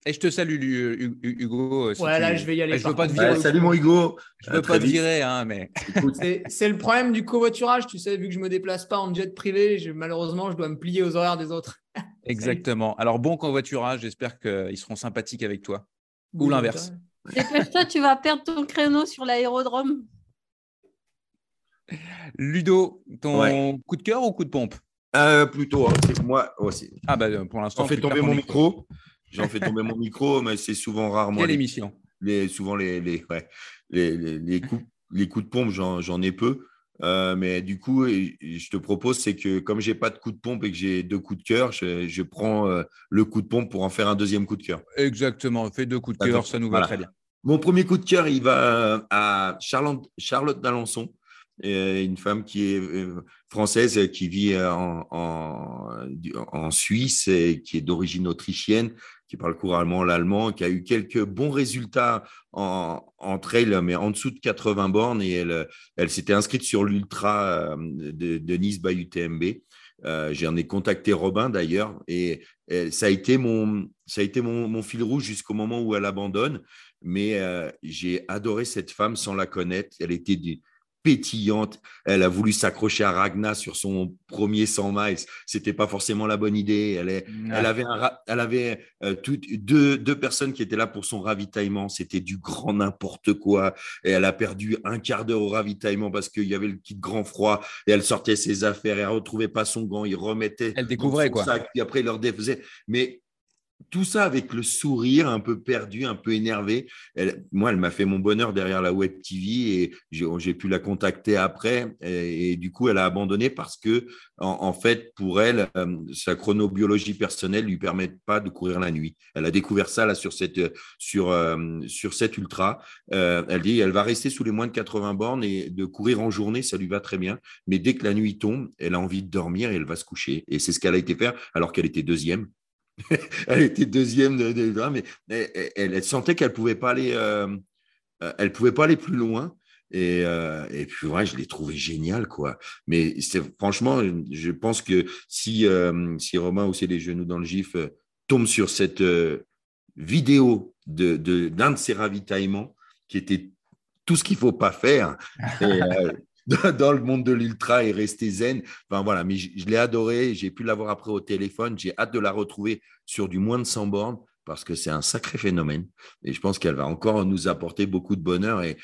Et je te salue, Lu- Hu- Hu- Hugo. euh, si Ouais, là, tu- je vais y aller, Je veux pas te virer. Ouais, salut mon Hugo. Je À veux pas te virer, hein, mais C'est c'est le problème du covoiturage, tu sais, vu que je me déplace pas en jet privé, je- malheureusement, je dois me plier aux horaires des autres. exactement. Alors, bon convoiturage. J'espère qu'ils seront sympathiques avec toi. Ou l'inverse. Dépêche-toi, tu vas perdre ton créneau sur l'aérodrome. Ludo, ton Ouais. coup de cœur ou coup de pompe? Euh, plutôt, hein, c'est moi aussi. Ah, bah, pour l'instant, J'en fais tomber mon micro. J'en fais tomber mon micro, mais c'est souvent rarement Quelle les, émission? les- souvent les, les, ouais, les, les- les coups, les coups de pompe, j'en j'en ai peu. Euh, mais du coup, je te propose, c'est que comme j'ai pas de coup de pompe et que j'ai deux coups de cœur, je, je prends euh, le coup de pompe pour en faire un deuxième coup de cœur. Exactement. Fais deux coups de cœur, ça nous va Voilà. très bien. Mon premier coup de cœur, il va à Charlotte, Charlotte d'Alençon, euh, une femme qui est euh, française, qui vit euh, en, Suisse et qui est d'origine autrichienne, qui parle couramment l'allemand, qui a eu quelques bons résultats en, en trail, mais en dessous de 80 bornes. Et elle, s'était inscrite sur l'ultra euh, de, Nice by UTMB. Euh, J'en ai contacté Robin d'ailleurs et, ça a été mon, fil rouge jusqu'au moment où elle abandonne. Mais j'ai adoré cette femme sans la connaître. Elle était des- pétillante. Elle a voulu s'accrocher à Ragna sur son premier 100 miles. C'était pas forcément la bonne idée. Elle, est, elle avait, un elle avait euh, toutes- deux, deux personnes qui étaient là pour son ravitaillement. C'était du grand n'importe quoi. Et elle a perdu un quart d'heure au ravitaillement parce qu'il y avait le kit grand froid. Et elle sortait ses affaires. Et elle retrouvait pas son gant. Il remettait. Elle découvrait, quoi. Sac, puis après, il leur défaisait. Mais tout ça avec le sourire un peu perdu, un peu énervé. Moi, elle m'a fait mon bonheur derrière la web TV et j'ai pu la contacter après. Et, du coup, elle a abandonné parce que, en, fait, pour elle, euh, sa chronobiologie personnelle lui permet pas de courir la nuit. Elle a découvert ça là sur cette sur euh, sur ultra. Euh, elle dit, elle va rester sous les moins de 80 bornes et de courir en journée, ça lui va très bien. Mais dès que la nuit tombe, elle a envie de dormir et elle va se coucher. Et c'est ce qu'elle a été faire alors qu'elle était deuxième elle était deuxième de, de- mais elle, sentait qu'elle pouvait pas aller, euh, euh, elle pouvait pas aller plus loin. Et, euh, puis je l'ai trouvé génial quoi. Mais c'est franchement, je pense que si si Romain c'est les genoux dans le gif tombe sur cette vidéo de d'un de ses ravitaillements qui était tout ce qu'il faut pas faire. dans- le monde de l'ultra et rester zen. Enfin voilà, mais je, l'ai adoré. J'ai pu l'avoir après au téléphone. J'ai hâte de la retrouver sur du moins de 100 bornes parce que c'est un sacré phénomène. Et je pense qu'elle va encore nous apporter beaucoup de bonheur. Et,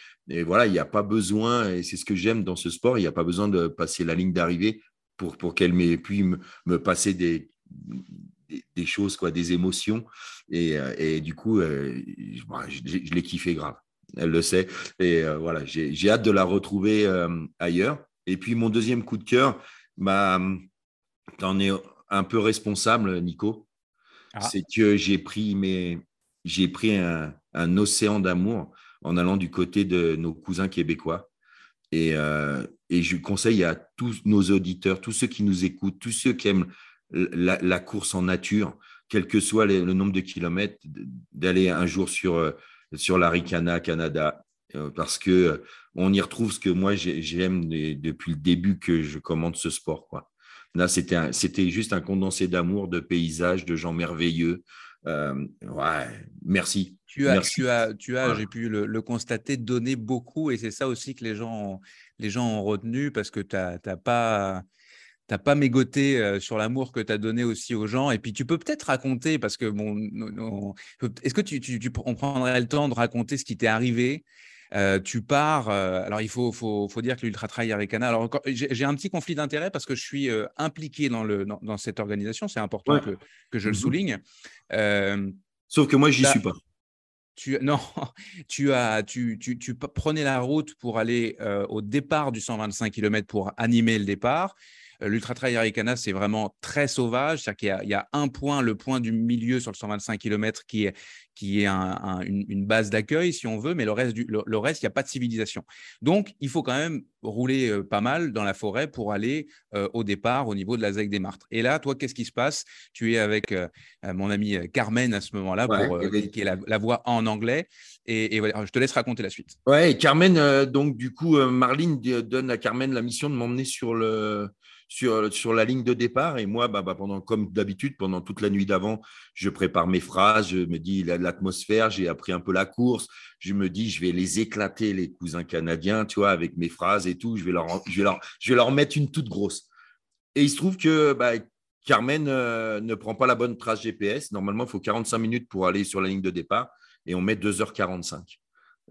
voilà, il n'y a pas besoin, et c'est ce que j'aime dans ce sport, il n'y a pas besoin de passer la ligne d'arrivée pour, pour qu'elle m'ait pu me, me passer des, des, choses, quoi, des émotions. Et, euh, et du coup, euh, moi, je- je l'ai kiffé grave. Elle le sait. Et euh, voilà, j'ai hâte de la retrouver euh, ailleurs. Et puis, mon deuxième coup de cœur, bah, tu en es un peu responsable, Nico. Ah. C'est que j'ai pris, mes, j'ai pris un, un océan d'amour en allant du côté de nos cousins québécois. Et, euh, et je conseille à tous nos auditeurs, tous ceux qui nous écoutent, tous ceux qui aiment la, la course en nature, quel que soit les- le nombre de kilomètres, d'aller un jour sur, sur l'Aricana, Canada, euh, parce que euh, on y retrouve ce que moi j'ai- j'aime depuis le début que je commande ce sport. Quoi. Là, c'était juste un condensé d'amour, de paysages, de gens merveilleux. Euh, ouais, merci. Tu as, Merci. tu as, tu as j'ai pu le, le constater, donné beaucoup et c'est ça aussi que les gens ont, les gens ont retenu parce que tu n'as pas, t'as pas mégoté euh, sur l'amour que tu as donné aussi aux gens. Et puis tu peux peut-être raconter, parce que bon, est-ce que tu, tu- tu- on prendrait le temps de raconter ce qui t'est arrivé? Euh, tu pars, euh, alors il faut, faut, faut dire que l'Ultra Trail Aricana, alors j'ai un petit conflit d'intérêt parce que je suis impliqué dans, le, dans, dans cette organisation, c'est important Ouais. que, que je le Mhm. souligne. Sauf que moi, j'y suis pas. tu, non, tu, as, tu, tu, tu prenais la route pour aller euh, au départ du 125 km pour animer le départ. Euh, L'Ultra Trail Aricana, c'est vraiment très sauvage. C'est-à-dire qu'il y a- il y, a un point, le point du milieu sur le 125 km qui est, qui est un- un- une, une base d'accueil, si on veut, mais le reste, du, le, le reste, il n'y a pas de civilisation. Donc, il faut quand même rouler euh, pas mal dans la forêt pour aller euh, au départ au niveau de la ZEC des Martres. Et là, toi, qu'est-ce qui se passe? Tu es avec euh, mon ami Carmen à ce moment-là, Ouais, pour, avait- qui, est la, la voix en anglais. Et, et voilà, je te laisse raconter la suite. Ouais, et Carmen, donc du coup, Marline d- donne à Carmen la mission de m'emmener sur, le, sur, sur la ligne de départ. Et moi, bah, bah, comme d'habitude, pendant toute la nuit d'avant, je prépare mes phrases, je me dis la- l'atmosphère, j'ai appris un peu la course. Je me dis, je vais les éclater, les cousins canadiens, tu vois, avec mes phrases et tout. Je vais leur, je je leur mettre une toute grosse. Et il se trouve que bah, Carmen euh, ne prend pas la bonne trace GPS. Normalement, il faut 45 minutes pour aller sur la ligne de départ et on met 2h45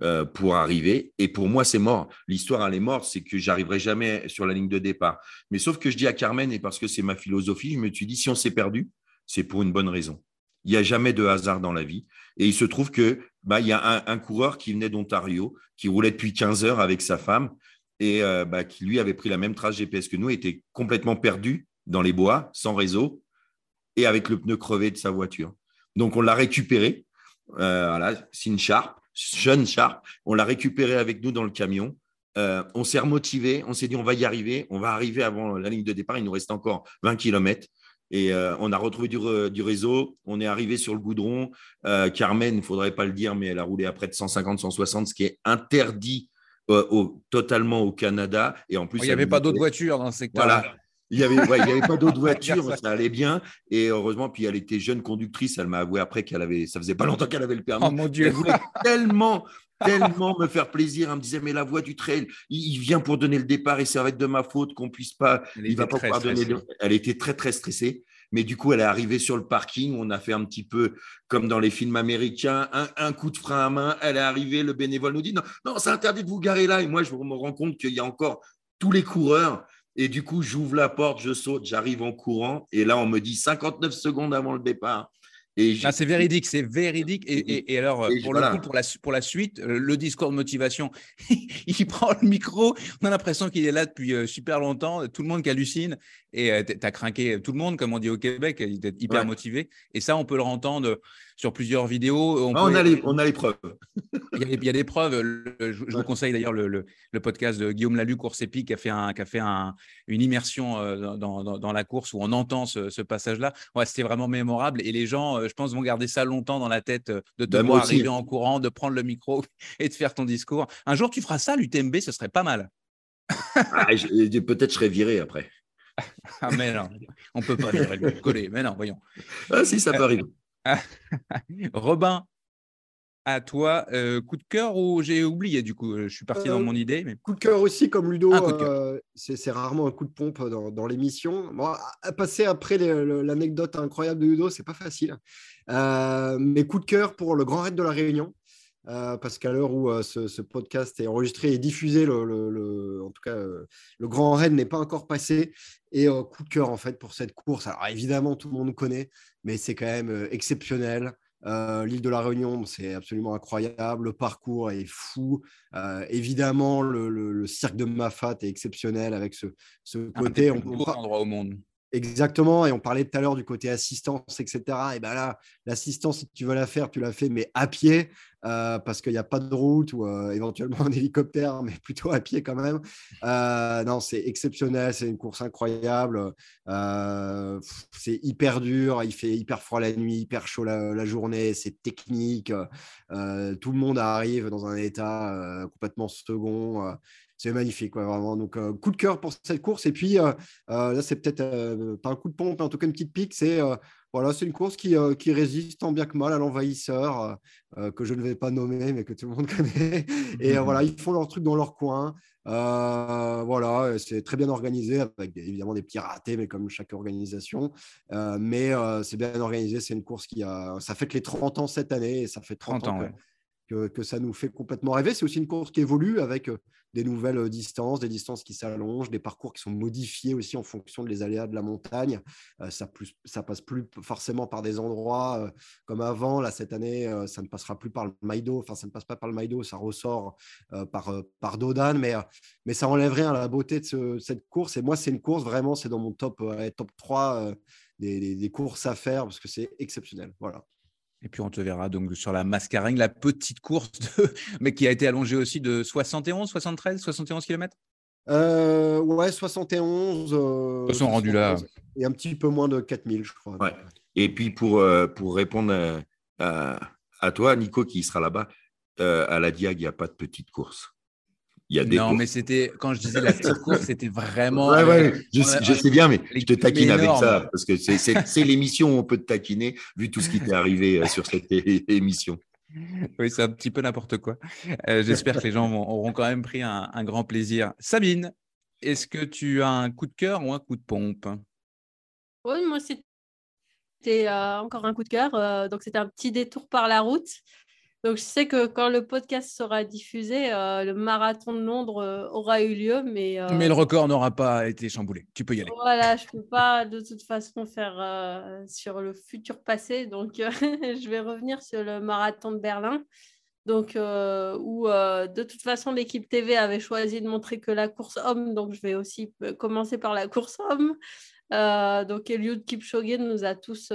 euh, pour arriver. Et pour moi, c'est mort. L'histoire, elle est morte. C'est que j'arriverai jamais sur la ligne de départ. Mais sauf que je dis à Carmen, et parce que c'est ma philosophie, je me suis dit, si on s'est perdu, c'est pour une bonne raison. Il n'y a jamais de hasard dans la vie. Et il se trouve que bah, y a un, un coureur qui venait d'Ontario, qui roulait depuis 15 heures avec sa femme et euh, bah, qui lui avait pris la même trace GPS que nous, était complètement perdu dans les bois, sans réseau, et avec le pneu crevé de sa voiture. Donc on l'a récupéré. Euh, voilà, c'est une Sharp, jeune Sharp. On l'a récupéré avec nous dans le camion. Euh, on s'est remotivé. On s'est dit on va y arriver. On va arriver avant la ligne de départ. Il nous reste encore 20 km. Et euh, on a retrouvé du, re- du réseau. On est arrivé sur le goudron. Euh, Carmen, il ne faudrait pas le dire, mais elle a roulé à près de 150, 160, ce qui est interdit au- totalement au Canada. Et en plus, Il n'y avait pas d'autres voitures dans ce secteur. voilà. Il n'y avait, ouais, pas d'autres voitures, ça. allait bien. Et heureusement, puis elle était jeune conductrice. Elle m'a avoué après qu'elle avait, ça faisait pas longtemps qu'elle avait le permis. Oh mon Dieu. Elle voulait tellement, tellement me faire plaisir. Elle me disait, mais la voie du trail, il, vient pour donner le départ et ça va être de ma faute qu'on puisse pas. Elle Il va pas pouvoir donner. le- Elle était très, très stressée. Mais du coup, elle est arrivée sur le parking. On a fait un petit peu comme dans les films américains, un, un coup de frein à main. Elle est arrivée. Le bénévole nous dit non, non, c'est interdit de vous garer là. Et moi, je me rends compte qu'il y a encore tous les coureurs. Et du coup, j'ouvre la porte, je saute, j'arrive en courant. Et là, on me dit 59 secondes avant le départ. Et Ah, c'est véridique, c'est véridique. Et, et- et alors, Et pour voilà. le coup, pour la, su- pour la suite, euh, le discours de motivation, il prend le micro. On a l'impression qu'il est là depuis euh, super longtemps. Tout le monde qui hallucine. Et tu as craqué tout le monde, comme on dit au Québec. Il était hyper Ouais. motivé. Et ça, on peut le entendre sur plusieurs vidéos. On, Ah, on, a les, on a les preuves. Il y, a, il y a des preuves. Le- Je, je vous conseille d'ailleurs le, le- le podcast de Guillaume Lalu, Course Épique, qui a fait, un, qui a fait un- une immersion euh, dans, dans- dans la course où on entend ce, ce passage-là. Ouais, C'était vraiment mémorable. Et les gens, euh, je pense, vont garder ça longtemps dans la tête euh, de te Ben, voir arriver en courant, de prendre le micro et de faire ton discours. Un jour, tu feras ça, l'UTMB, ce serait pas mal. Ah, Peut-être je serai viré après. Ah, mais non, on peut pas virer le coller. Mais non, voyons. Ah, si, ça peut arriver. Robin, à toi, euh, coup de cœur ou j'ai oublié du coup euh, Je suis parti dans Euh, mon idée. Mais... Coup de cœur aussi, comme Ludo, euh, c'est rarement un coup de pompe dans, dans l'émission. Bon, passer après l'anecdote incroyable de Ludo, c'est pas facile. Mais coup de cœur pour le Grand Raid de la Réunion. parce qu'à l'heure où ce, ce podcast est enregistré et diffusé, le, le- le- en tout cas, le Grand Raid n'est pas encore passé. Et coup de cœur en fait pour cette course. Alors évidemment, tout le monde connaît, mais c'est quand même euh, exceptionnel. Euh, L'île de la Réunion, c'est absolument incroyable. Le parcours est fou. Euh, évidemment, le, le- le cirque de Mafat est exceptionnel avec ce, ce Un des côté. plus on- beaux endroits au monde. Exactement. Et on parlait tout à l'heure du côté assistance, etc. Et ben là, l'assistance, si tu veux la faire, tu la fais, mais à pied. euh, parce qu'il n'y a pas de route ou euh, éventuellement un hélicoptère, mais plutôt à pied quand même. Euh, non, c'est exceptionnel, c'est une course incroyable. c'est hyper dur, il fait hyper froid la nuit, hyper chaud la, journée, c'est technique. tout le monde arrive dans un état complètement second c'est magnifique, vraiment. Donc, coup de cœur pour cette course. Et puis, là, c'est peut-être pas un coup de pompe, mais en tout cas une petite pique. C'est voilà, c'est une course qui, euh, qui, résiste tant bien que mal à l'envahisseur, euh, euh, que je ne vais pas nommer, mais que tout le monde connaît. Et voilà, ils font leur truc dans leur coin. voilà, c'est très bien organisé, avec évidemment des petits ratés, mais comme chaque organisation. mais c'est bien organisé, c'est une course qui a. Ça fait que les 30 ans cette année, et ça fait 30, ans, que, que, ça nous fait complètement rêver. C'est aussi une course qui évolue avec des nouvelles euh, distances, des distances qui s'allongent, des parcours qui sont modifiés aussi en fonction des aléas de la montagne. Euh, ça, plus, ça passe plus forcément par des endroits euh, comme avant. Là, cette année, ça ne passera plus par le Maïdo. Enfin, ça ne passe pas par le Maïdo, ça ressort par, par Dodan, mais, mais ça enlève rien à la beauté de cette course. Et moi, c'est une course, vraiment, c'est dans mon top, top 3 des, des courses à faire parce que c'est exceptionnel. Voilà. Et puis on te verra donc sur la Mascarengue, la petite course, mais qui a été allongée aussi de 71, 73, 71 km Ouais, 71. Euh, Ils sont rendus là. Et un petit peu moins de 4000, je crois. Ouais. Et puis pour, euh, pour répondre à, à, toi, Nico, qui sera là-bas, euh, à la Diag, il n'y a pas de petite course non, mais c'était quand je disais la petite course, c'était vraiment. Ouais, ouais, je, sais bien, mais je te taquine avec ça parce que c'est l'émission où on peut te taquiner vu tout ce qui t'est arrivé euh, sur cette émission. Oui, c'est un petit peu n'importe quoi. Euh, j'espère que les gens auront quand même pris un, grand plaisir. Sabine, est-ce que tu as un coup de cœur ou un coup de pompe? Oui, moi, c'était euh, encore un coup de cœur. donc, c'était un petit détour par la route. Donc, je sais que quand le podcast sera diffusé, euh, le marathon de Londres euh, aura eu lieu, mais... Euh, mais le record n'aura pas été chamboulé. Tu peux y aller. Voilà, je ne peux pas de toute façon faire sur le futur passé. Donc, je vais revenir sur le marathon de Berlin. Donc, où de toute façon, l'équipe TV avait choisi de montrer que la course homme. Donc, je vais aussi commencer par la course homme. donc, Eliud Kipchoge nous a tous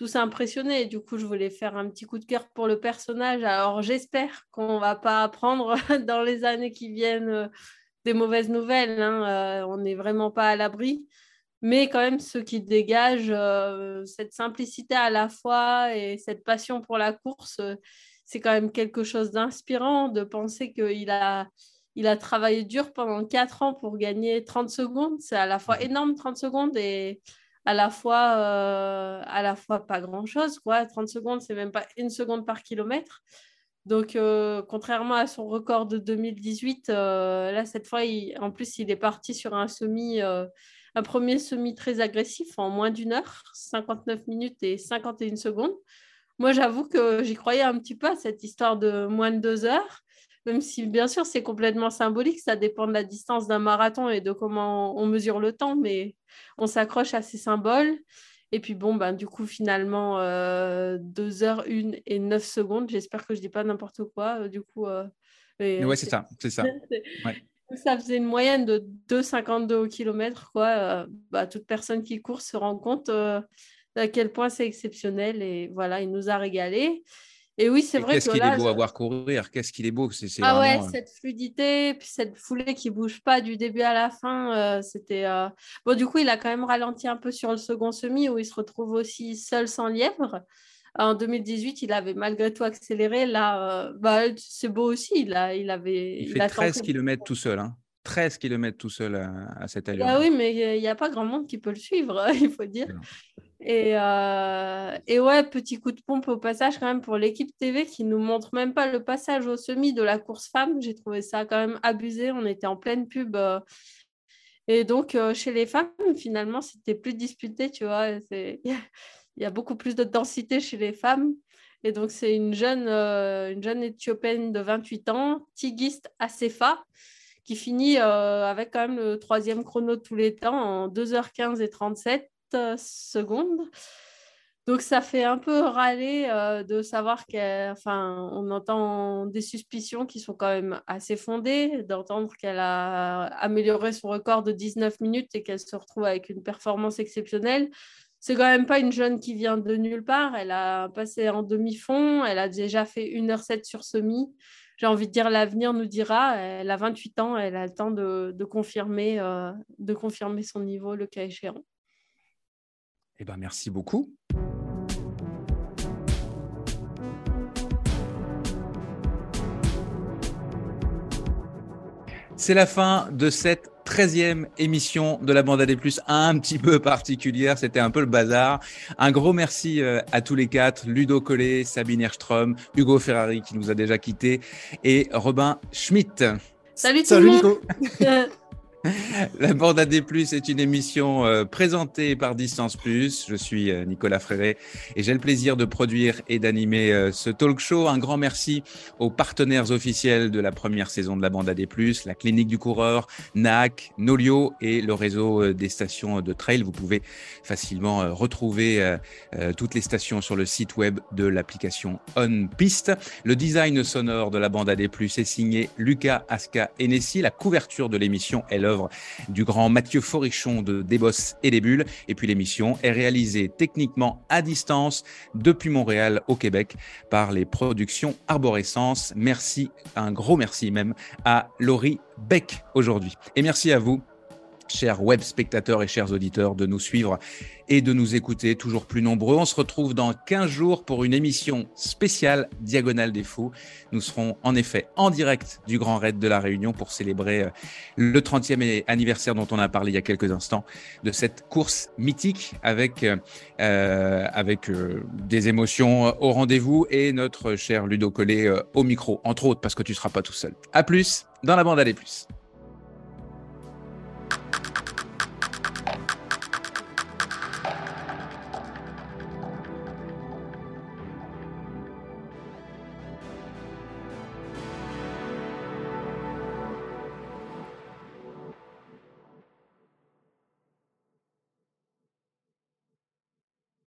tous impressionnés. Du coup, je voulais faire un petit coup de cœur pour le personnage. Alors, j'espère qu'on va pas apprendre dans les années qui viennent euh, des mauvaises nouvelles. Hein. Euh, on n'est vraiment pas à l'abri. Mais quand même, ce qui dégage euh, cette simplicité à la fois et cette passion pour la course, c'est quand même quelque chose d'inspirant de penser qu'il a, il a travaillé dur pendant 4 ans pour gagner 30 secondes. C'est à la fois énorme 30 secondes et à la fois, euh, à la fois pas grand-chose. Quoi. 30 secondes, c'est même pas une seconde par kilomètre. Donc, euh, contrairement à son record de 2018, euh, là, cette fois, en plus, il est parti sur un semi, un premier semi très agressif en moins d'une heure, 59 minutes et 51 secondes. Moi, j'avoue que j'y croyais un petit peu à cette histoire de moins de deux heures même si bien sûr c'est complètement symbolique, ça dépend de la distance d'un marathon et de comment on mesure le temps, mais on s'accroche à ces symboles. Et puis bon, ben, du coup, finalement, 2 euh, h 1 et 9 secondes. J'espère que je ne dis pas n'importe quoi. Euh, du coup, euh, oui, c'est ça. C'est ça. Ça faisait une moyenne de 2,52 au kilomètre. Quoi. Bah, toute personne qui court se rend compte à quel point c'est exceptionnel. Et voilà, il nous a régalé. Et oui, c'est vrai qu'est-ce qu'il est beau à voir courir, qu'est-ce qu'il est beau. C'est, ah ouais, euh, cette fluidité, puis cette foulée qui bouge pas du début à la fin, euh, c'était... Euh, bon, du coup, il a quand même ralenti un peu sur le second semi, où il se retrouve aussi seul sans lièvre. En 2018, il avait malgré tout accéléré. Là, bah, c'est beau aussi. Il, a, il avait... Il fait 13 km tout seul. Hein. 13 km tout seul à, cette allure. Ah oui, mais il n'y a pas grand monde qui peut le suivre, il faut dire. Et, euh, et, ouais, petit coup de pompe au passage quand même pour l'équipe TV qui nous montre même pas le passage au semi de la course femme. J'ai trouvé ça quand même abusé. On était en pleine pub. Euh. et donc, euh, chez les femmes, finalement, c'était plus disputé, tu vois. Il y a beaucoup plus de densité chez les femmes. Et donc, c'est une jeune, une jeune éthiopienne de 28 ans, Tigist Asefa, qui finit avec quand même le troisième chrono de tous les temps en 2h15 et 37 secondes. Donc ça fait un peu râler euh, de savoir enfin, on entend des suspicions qui sont quand même assez fondées, d'entendre qu'elle a amélioré son record de 19 minutes et qu'elle se retrouve avec une performance exceptionnelle. c'est quand même pas une jeune qui vient de nulle part. Elle a passé en demi-fond, elle a déjà fait 1h07 sur semi. J'ai envie de dire, l'avenir nous dira. Elle a 28 ans, elle a le temps de, confirmer, euh, de confirmer son niveau le cas échéant. Eh ben, merci beaucoup. C'est la fin de cette 13e émission de la bande AD+, un petit peu particulière, c'était un peu le bazar. Un gros merci euh, à tous les quatre, Ludo Collet, Sabine Erstrom, Hugo Ferrari qui nous a déjà quittés et Robin Schmitt. Salut tout le monde La bande AD+, est une émission euh, présentée par Distance Plus. Je suis euh, Nicolas Fréret et j'ai le plaisir de produire et d'animer euh, ce talk show. Un grand merci aux partenaires officiels de la première saison de la bande AD+, la Clinique du Coureur, NAC, Nolio et le réseau des stations de trail. Vous pouvez facilement retrouver toutes les stations sur le site web de l'application On Piste. Le design sonore de la bande AD+, est signé Lucas Aska Enessi. La couverture de l'émission est du grand Mathieu Forichon de Desbosses et des Bulles. Et puis l'émission est réalisée techniquement à distance depuis Montréal au Québec par les productions Arborescence. Merci, un gros merci même à Laurie Beck aujourd'hui. Et merci à vous chers web spectateurs et chers auditeurs, de nous suivre et de nous écouter toujours plus nombreux. On se retrouve dans 15 jours pour une émission spéciale Diagonale des Fous. Nous serons en effet en direct du Grand Raid de la Réunion pour célébrer euh, le 30e anniversaire dont on a parlé il y a quelques instants de cette course mythique avec, euh, euh avec euh, des émotions au rendez-vous et notre cher Ludo Collet au micro, entre autres parce que tu ne seras pas tout seul. À plus dans la bande à plus.